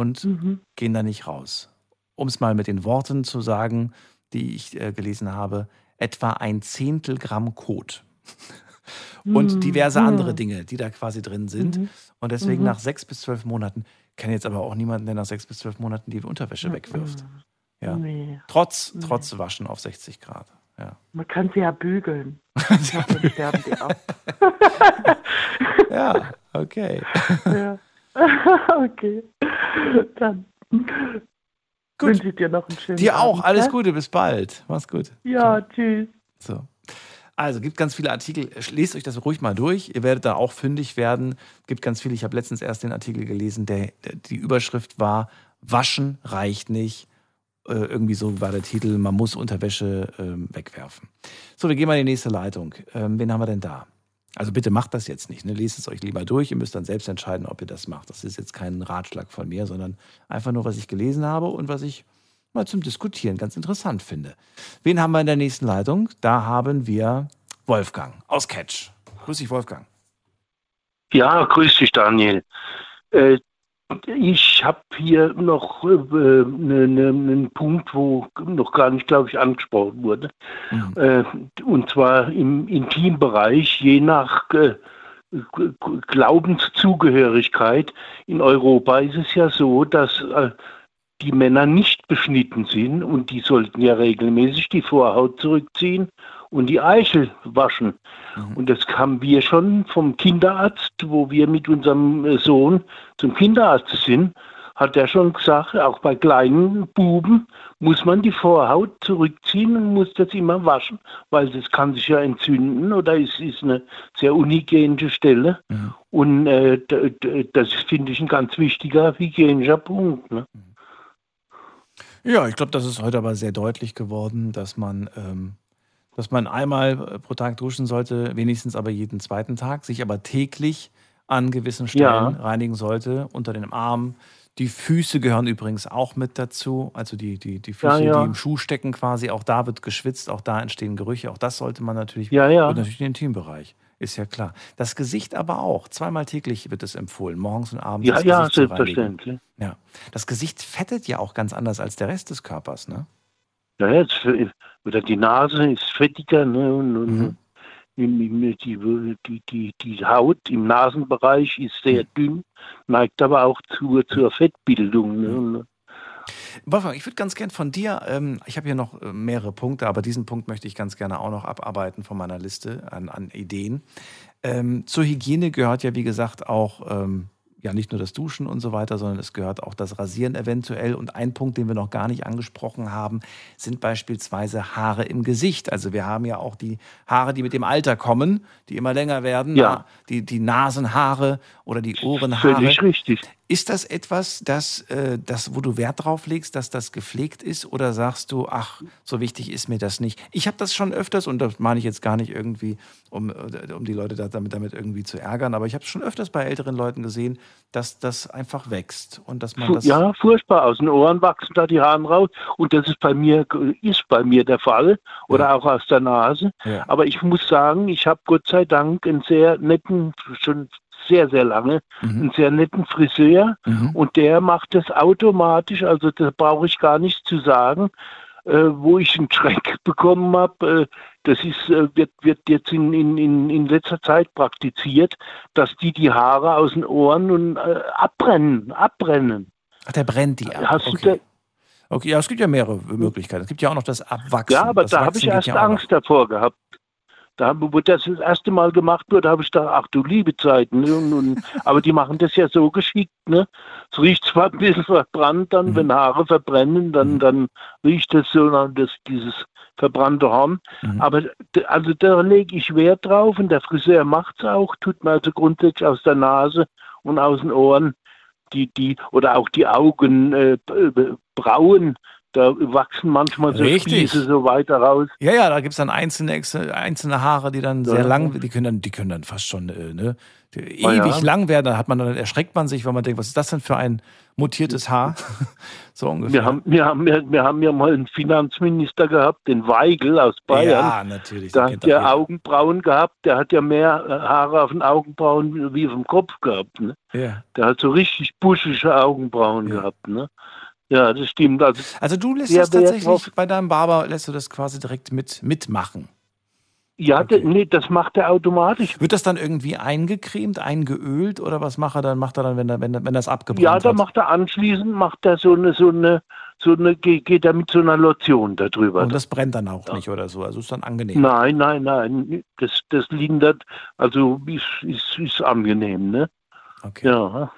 A: und gehen da nicht raus. Um es mal mit den Worten zu sagen, die ich äh, gelesen habe, etwa ein Zehntel Gramm Kot. und
R: Mm,
A: diverse
R: mm.
A: andere Dinge, die da quasi drin sind.
R: Mhm.
A: Und deswegen
R: Mhm.
A: nach sechs bis zwölf Monaten, kenne jetzt aber auch niemanden, der nach sechs bis zwölf Monaten die Unterwäsche wegwirft. Ja.
R: Nee.
A: Trotz, trotz Waschen auf 60 Grad. Ja.
R: Man kann sie ja bügeln. Dann sterben die ab.
A: ja, okay.
R: ja. okay. Dann wünsche ich dir noch einen schönen
A: Dir auch.
R: Abend,
A: Alles
R: gell?
A: Gute. Bis bald. Mach's gut.
R: Ja, tschüss.
A: So. Also gibt ganz viele Artikel. Lest euch das ruhig mal durch. Ihr werdet da auch fündig werden. Gibt ganz viele. Ich habe letztens erst den Artikel gelesen, der, die Überschrift war: Waschen reicht nicht. Äh, irgendwie so war der Titel: Man muss Unterwäsche ähm, wegwerfen. So, wir gehen mal in die nächste Leitung. Ähm, wen haben wir denn da? Also bitte macht das jetzt nicht. Ne? Lest es euch lieber durch. Ihr müsst dann selbst entscheiden, ob ihr das macht. Das ist jetzt kein Ratschlag von mir, sondern einfach nur, was ich gelesen habe und was ich mal zum Diskutieren ganz interessant finde. Wen haben wir in der nächsten Leitung? Da haben wir Wolfgang aus Catch. Grüß dich, Wolfgang.
S: Ja, grüß dich, Daniel. Äh, ich habe hier noch äh, ne, ne, einen Punkt, wo noch gar nicht, glaube ich, angesprochen wurde. Äh, und zwar im Intimbereich, je nach äh, Glaubenszugehörigkeit. In Europa ist es ja so, dass äh, die Männer nicht beschnitten sind und die sollten ja regelmäßig die Vorhaut zurückziehen und die Eichel waschen. Und das haben wir schon vom Kinderarzt, wo wir mit unserem Sohn zum Kinderarzt sind, hat er schon gesagt, auch bei kleinen Buben muss man die Vorhaut zurückziehen und muss das immer waschen, weil das kann sich ja entzünden oder es ist eine sehr unhygienische Stelle. Und äh, das finde ich ein ganz wichtiger hygienischer Punkt. Ne?
A: Ja, ich glaube, das ist heute aber sehr deutlich geworden, dass man, ähm, dass man einmal äh, pro Tag duschen sollte, wenigstens aber jeden zweiten Tag, sich aber täglich an gewissen Stellen
S: Ja.
A: reinigen sollte, unter den Armen. Die Füße gehören übrigens auch mit dazu, also die, die, die Füße,
S: Ja, ja.
A: die im Schuh stecken quasi, auch da wird geschwitzt, auch da entstehen Gerüche, auch das sollte man natürlich,
S: Ja, ja.
A: und natürlich den Intimbereich, ist ja klar. Das Gesicht aber auch, zweimal täglich wird es empfohlen, morgens und abends
S: Ja,
A: das
S: ja, selbstverständlich.
A: Ja. Das Gesicht fettet ja auch ganz anders als der Rest des Körpers, ne?
S: Ja, jetzt, für- oder die Nase ist fettiger ne? und,
A: Mhm.
S: die, die, die, die Haut im Nasenbereich ist sehr dünn, neigt aber auch zur, zur Fettbildung. Ne? Und,
A: Wolfgang, ich würde ganz gern von dir, ähm, ich habe hier noch äh, mehrere Punkte, aber diesen Punkt möchte ich ganz gerne auch noch abarbeiten von meiner Liste an, an Ideen. Ähm, zur Hygiene gehört ja, wie gesagt, auch ähm, ja nicht nur das Duschen und so weiter, sondern es gehört auch das Rasieren eventuell. Und ein Punkt, den wir noch gar nicht angesprochen haben, sind beispielsweise Haare im Gesicht. Also wir haben ja auch die Haare, die mit dem Alter kommen, die immer länger werden,
S: Ja.
A: Die, die Nasenhaare oder die Ohrenhaare.
S: Völlig richtig.
A: Ist das etwas, das, äh, das, wo du Wert drauf legst, dass das gepflegt ist? Oder sagst du, ach, so wichtig ist mir das nicht? Ich habe das schon öfters, und das meine ich jetzt gar nicht irgendwie, um, äh, um die Leute da, damit, damit irgendwie zu ärgern, aber ich habe es schon öfters bei älteren Leuten gesehen, dass das einfach wächst und dass man das.
S: ja, furchtbar. Aus den Ohren wachsen da die Haare raus. Und das ist bei mir, ist bei mir der Fall. Oder auch aus der Nase.
A: Ja.
S: Aber ich muss sagen, ich habe Gott sei Dank einen sehr netten, schon sehr, sehr lange, einen sehr netten Friseur. Und der macht das automatisch. Also da brauche ich gar nichts zu sagen. Äh, wo ich einen Schreck bekommen habe, äh, das ist, äh, wird, wird jetzt in, in, in, in letzter Zeit praktiziert, dass die die Haare aus den Ohren und äh, abbrennen, abbrennen.
A: Ach, der brennt die ab.
S: Hast du
A: okay. okay, ja, es gibt ja mehrere Möglichkeiten. Es gibt ja auch noch das Abwachsen.
S: Ja, aber
A: das
S: da habe ich erst
A: ja.
S: Angst davor gehabt. Da, haben- wo das das erste Mal gemacht wurde, habe ich gedacht, ach du liebe Zeit. Ne? Und, und, aber die machen das ja so geschickt. Ne? Es riecht zwar ein bisschen verbrannt, dann, wenn Haare verbrennen, dann, dann riecht es so nach das, dieses verbrannte Horn. Aber d- also da lege ich Wert drauf und der Friseur macht es auch, tut mir also grundsätzlich aus der Nase und aus den Ohren die, die, oder auch die Augen, äh, Brauen, Da wachsen manchmal so
A: Richtig.
S: Spieße so weiter raus.
A: Ja, ja, da gibt es dann einzelne, einzelne Haare, die dann
S: Ja.
A: sehr lang, die können dann, die können dann fast schon äh, ne,
S: Ah, ja.
A: ewig lang werden. Da hat man dann erschreckt man sich, weil man denkt, was ist das denn für ein mutiertes Haar? so ungefähr.
S: Wir haben, wir, haben, ja- wir haben ja mal einen Finanzminister gehabt, den Weigel aus Bayern.
A: Ja, natürlich. Den
S: hat der
A: jeder.
S: Augenbrauen gehabt, der hat ja mehr äh, Haare auf den Augenbrauen wie auf dem Kopf gehabt. Ne?
A: Ja.
S: Der hat so richtig buschige Augenbrauen gehabt. Ne? Ja, das stimmt. Also,
A: Also du lässt das tatsächlich
S: drauf-
A: bei deinem Barber, lässt du das quasi direkt mit mitmachen.
S: Ja, der, nee, das macht er automatisch.
A: Wird das dann irgendwie eingecremt, eingeölt oder was macht er dann? Macht er dann, wenn er, wenn, wenn das abgebrannt
S: Ja, da
A: hat?
S: macht er anschließend macht er so eine, so eine, so eine, ge- geht er mit so einer Lotion darüber.
A: Und das brennt dann auch nicht oder so. Also ist dann angenehm.
S: Nein, nein, nein. Das, das lindert, also ist, ist, ist angenehm, ne?
A: Okay.
S: Ja.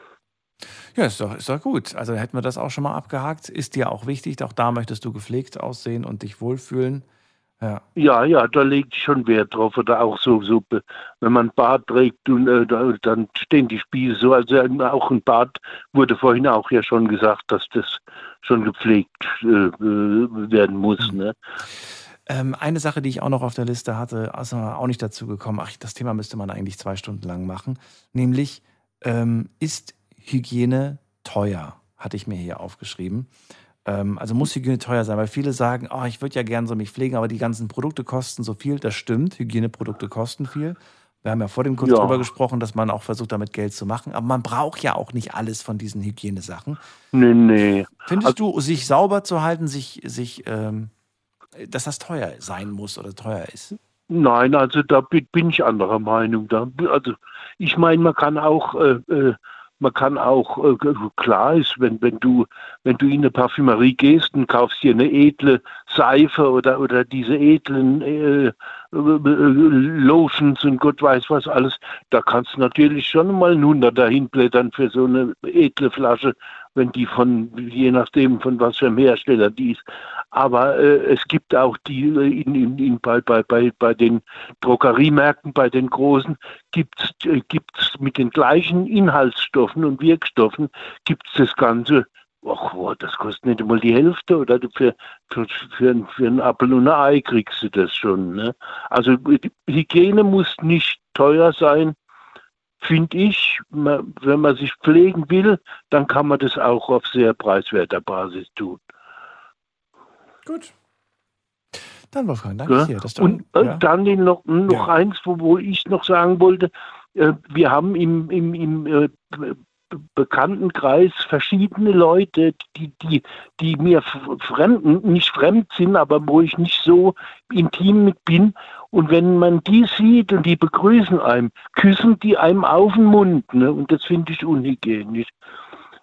A: Ja, ist doch, ist doch gut. Also hätten wir das auch schon mal abgehakt. Ist dir auch wichtig. Auch da möchtest du gepflegt aussehen und dich wohlfühlen. Ja.
S: Ja, ja, da legt schon Wert drauf. Oder auch so, so wenn man Bart trägt, und, äh, da, dann stehen die Spieße so. Also äh, auch ein Bart wurde vorhin auch ja schon gesagt, dass das schon gepflegt äh, äh, werden muss. Ne?
A: Ähm, eine Sache, die ich auch noch auf der Liste hatte, also auch nicht dazu gekommen. Ach, das Thema müsste man eigentlich zwei Stunden lang machen. Nämlich, ähm, ist Hygiene teuer? Hatte ich mir hier aufgeschrieben. Ähm, also muss Hygiene teuer sein, weil viele sagen, oh, ich würde ja gern so mich pflegen, aber die ganzen Produkte kosten so viel. Das stimmt, Hygieneprodukte kosten viel. Wir haben ja vor dem kurz
S: Ja.
A: drüber gesprochen, dass man auch versucht, damit Geld zu machen. Aber man braucht ja auch nicht alles von diesen Hygienesachen.
S: Nee, nee.
A: Findest du, sich sauber zu halten, sich, sich, ähm, dass das teuer sein muss oder teuer ist?
S: Nein, also da bin ich anderer Meinung. Da, also ich meine, man kann auch, äh, äh, man kann auch, äh, klar ist, wenn, wenn du, wenn du in eine Parfümerie gehst und kaufst dir eine edle Seife oder, oder diese edlen äh, äh, Lotions und Gott weiß was alles, da kannst du natürlich schon mal einen Hunderter hinblättern für so eine edle Flasche, wenn die von, je nachdem von was für einem Hersteller die ist. Aber äh, es gibt auch die äh, in, in, in, bei, bei, bei, bei den Drogeriemärkten, bei den großen, gibt es äh, gibt's mit den gleichen Inhaltsstoffen und Wirkstoffen, gibt es das Ganze, boah, das kostet nicht einmal die Hälfte oder für, für, für, für einen Apfel und ein Ei kriegst du das schon. Ne? Also Hygiene muss nicht teuer sein, finde ich. Man, wenn man sich pflegen will, dann kann man das auch auf sehr preiswerter Basis tun.
A: Gut. Dann, Wolfgang, danke
S: Ja?
A: dir. Doch-
S: Und äh,
A: ja.
S: dann noch, noch eins, wo, wo ich noch sagen wollte, äh, wir haben im, im, im äh, Be- Bekanntenkreis verschiedene Leute, die, die, die mir f- fremd, nicht fremd sind, aber wo ich nicht so intim mit bin. Und wenn man die sieht und die begrüßen einem, küssen die einem auf den Mund. Ne? Und das finde ich unhygienisch.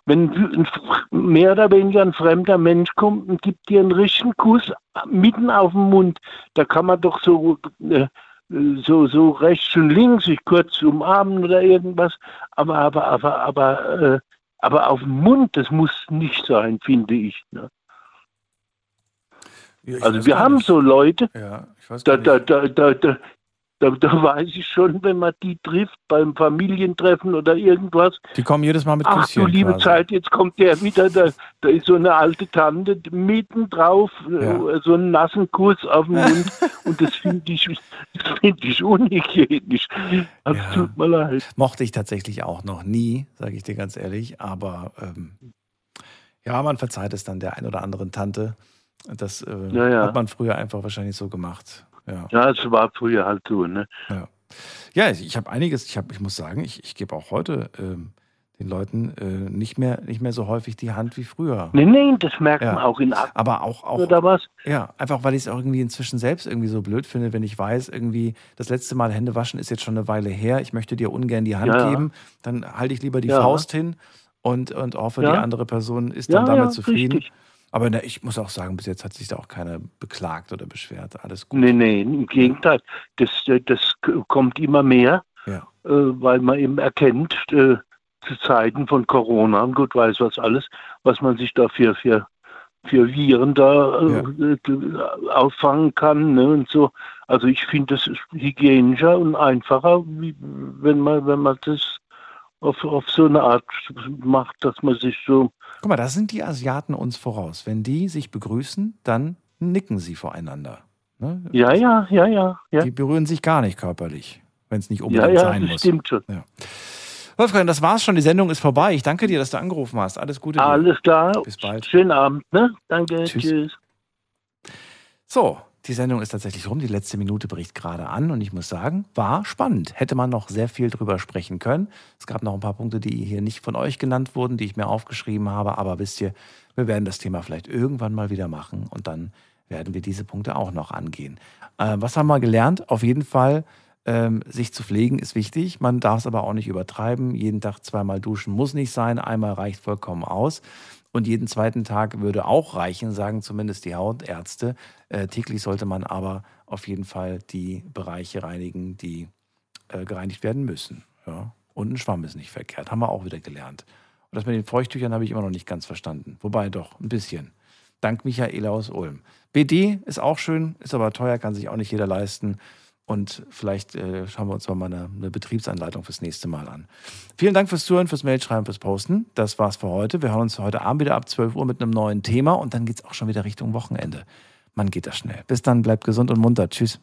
S: Wenn mehr oder weniger ein fremder Mensch kommt und gibt dir einen richtigen Kuss mitten auf den Mund, da kann man doch so, äh, so, so rechts und links sich kurz umarmen oder irgendwas, aber, aber, aber, aber, äh, aber auf den Mund, das muss nicht sein, finde ich. Ne? Also wir haben
A: nicht.
S: so Leute,
A: Ja,
S: da, da, da, da, da, da, da weiß ich schon, wenn man die trifft beim Familientreffen oder irgendwas,
A: Die kommen jedes Mal mit
S: Ach
A: Küsschen.
S: du liebe
A: quasi.
S: Zeit, jetzt kommt der wieder, da, da ist so eine alte Tante mitten drauf, äh, so einen nassen Kuss auf dem Mund und das finde ich, das finde ich unhygienisch. Also tut mir leid.
A: Mochte ich tatsächlich auch noch nie, sage ich dir ganz ehrlich. Aber ähm, ja, man verzeiht es dann der ein oder anderen Tante. Das äh,
S: Ja, ja.
A: hat man früher einfach wahrscheinlich so gemacht. Ja,
S: Ja, es war früher halt so, ne?
A: ja. ja ich habe einiges, ich, hab, ich muss sagen, ich, ich gebe auch heute ähm, den Leuten äh, nicht, mehr, nicht mehr so häufig die Hand wie früher.
S: Nee, nee, das merkt
A: Ja.
S: man auch in Akten
A: Aber auch, auch
S: oder was?
A: Ja, einfach weil ich es auch irgendwie inzwischen selbst irgendwie so blöd finde, wenn ich weiß, irgendwie das letzte Mal Hände waschen ist jetzt schon eine Weile her. Ich möchte dir ungern die Hand
S: Ja,
A: geben. Dann halte ich lieber die. Faust hin und, und hoffe, die andere Person ist dann damit zufrieden.
S: richtig.
A: Aber ne, ich muss auch sagen, bis jetzt hat sich da auch keiner beklagt oder beschwert. Alles gut.
S: Nee, nee, im Gegenteil. Das, äh, das kommt immer mehr,
A: Ja.
S: äh, weil man eben erkennt, äh, zu Zeiten von Corona und Gott weiß was alles, was man sich da für, für, Viren da äh, auffangen kann ne, und so. Also ich finde das ist hygienischer und einfacher, wie, wenn man, wenn man das auf, auf so eine Art macht, dass man sich so.
A: Guck mal, da sind die Asiaten uns voraus. Wenn die sich begrüßen, dann nicken sie voreinander. Ne?
S: Ja, ja, ja, ja, ja.
A: Die berühren sich gar nicht körperlich, wenn es nicht
S: Ja,
A: unbedingt
S: ja,
A: sein
S: das
A: muss.
S: stimmt schon.
A: Ja. Wolfgang, das war's schon. Die Sendung ist vorbei. Ich danke dir, dass du angerufen hast. Alles Gute. dir.
S: Alles klar.
A: Bis bald.
S: Schönen Abend, ne? Danke.
A: Tschüss.
S: Tschüss.
A: So, die Sendung ist tatsächlich rum. Die letzte Minute bricht gerade an und ich muss sagen, war spannend. Hätte man noch sehr viel drüber sprechen können. Es gab noch ein paar Punkte, die hier nicht von euch genannt wurden, die ich mir aufgeschrieben habe. Aber wisst ihr, wir werden das Thema vielleicht irgendwann mal wieder machen und dann werden wir diese Punkte auch noch angehen. Äh, was haben wir gelernt? Auf jeden Fall, ähm, sich zu pflegen ist wichtig. Man darf es aber auch nicht übertreiben. Jeden Tag zweimal duschen muss nicht sein. Einmal reicht vollkommen aus. Und jeden zweiten Tag würde auch reichen, sagen zumindest die Hautärzte. Äh, täglich sollte man aber auf jeden Fall die Bereiche reinigen, die äh, gereinigt werden müssen. Ja. Und ein Schwamm ist nicht verkehrt. Haben wir auch wieder gelernt. Und das mit den Feuchttüchern habe ich immer noch nicht ganz verstanden. Wobei doch, ein bisschen. Dank Michaela aus Ulm. BD ist auch schön, ist aber teuer, kann sich auch nicht jeder leisten. Und vielleicht äh, schauen wir uns mal eine, eine Betriebsanleitung fürs nächste Mal an. Vielen Dank fürs Zuhören, fürs Mailschreiben, fürs Posten. Das war's für heute. Wir hören uns heute Abend wieder ab 12 Uhr mit einem neuen Thema und dann geht's auch schon wieder Richtung Wochenende. Man geht das schnell. Bis dann, bleibt gesund und munter. Tschüss.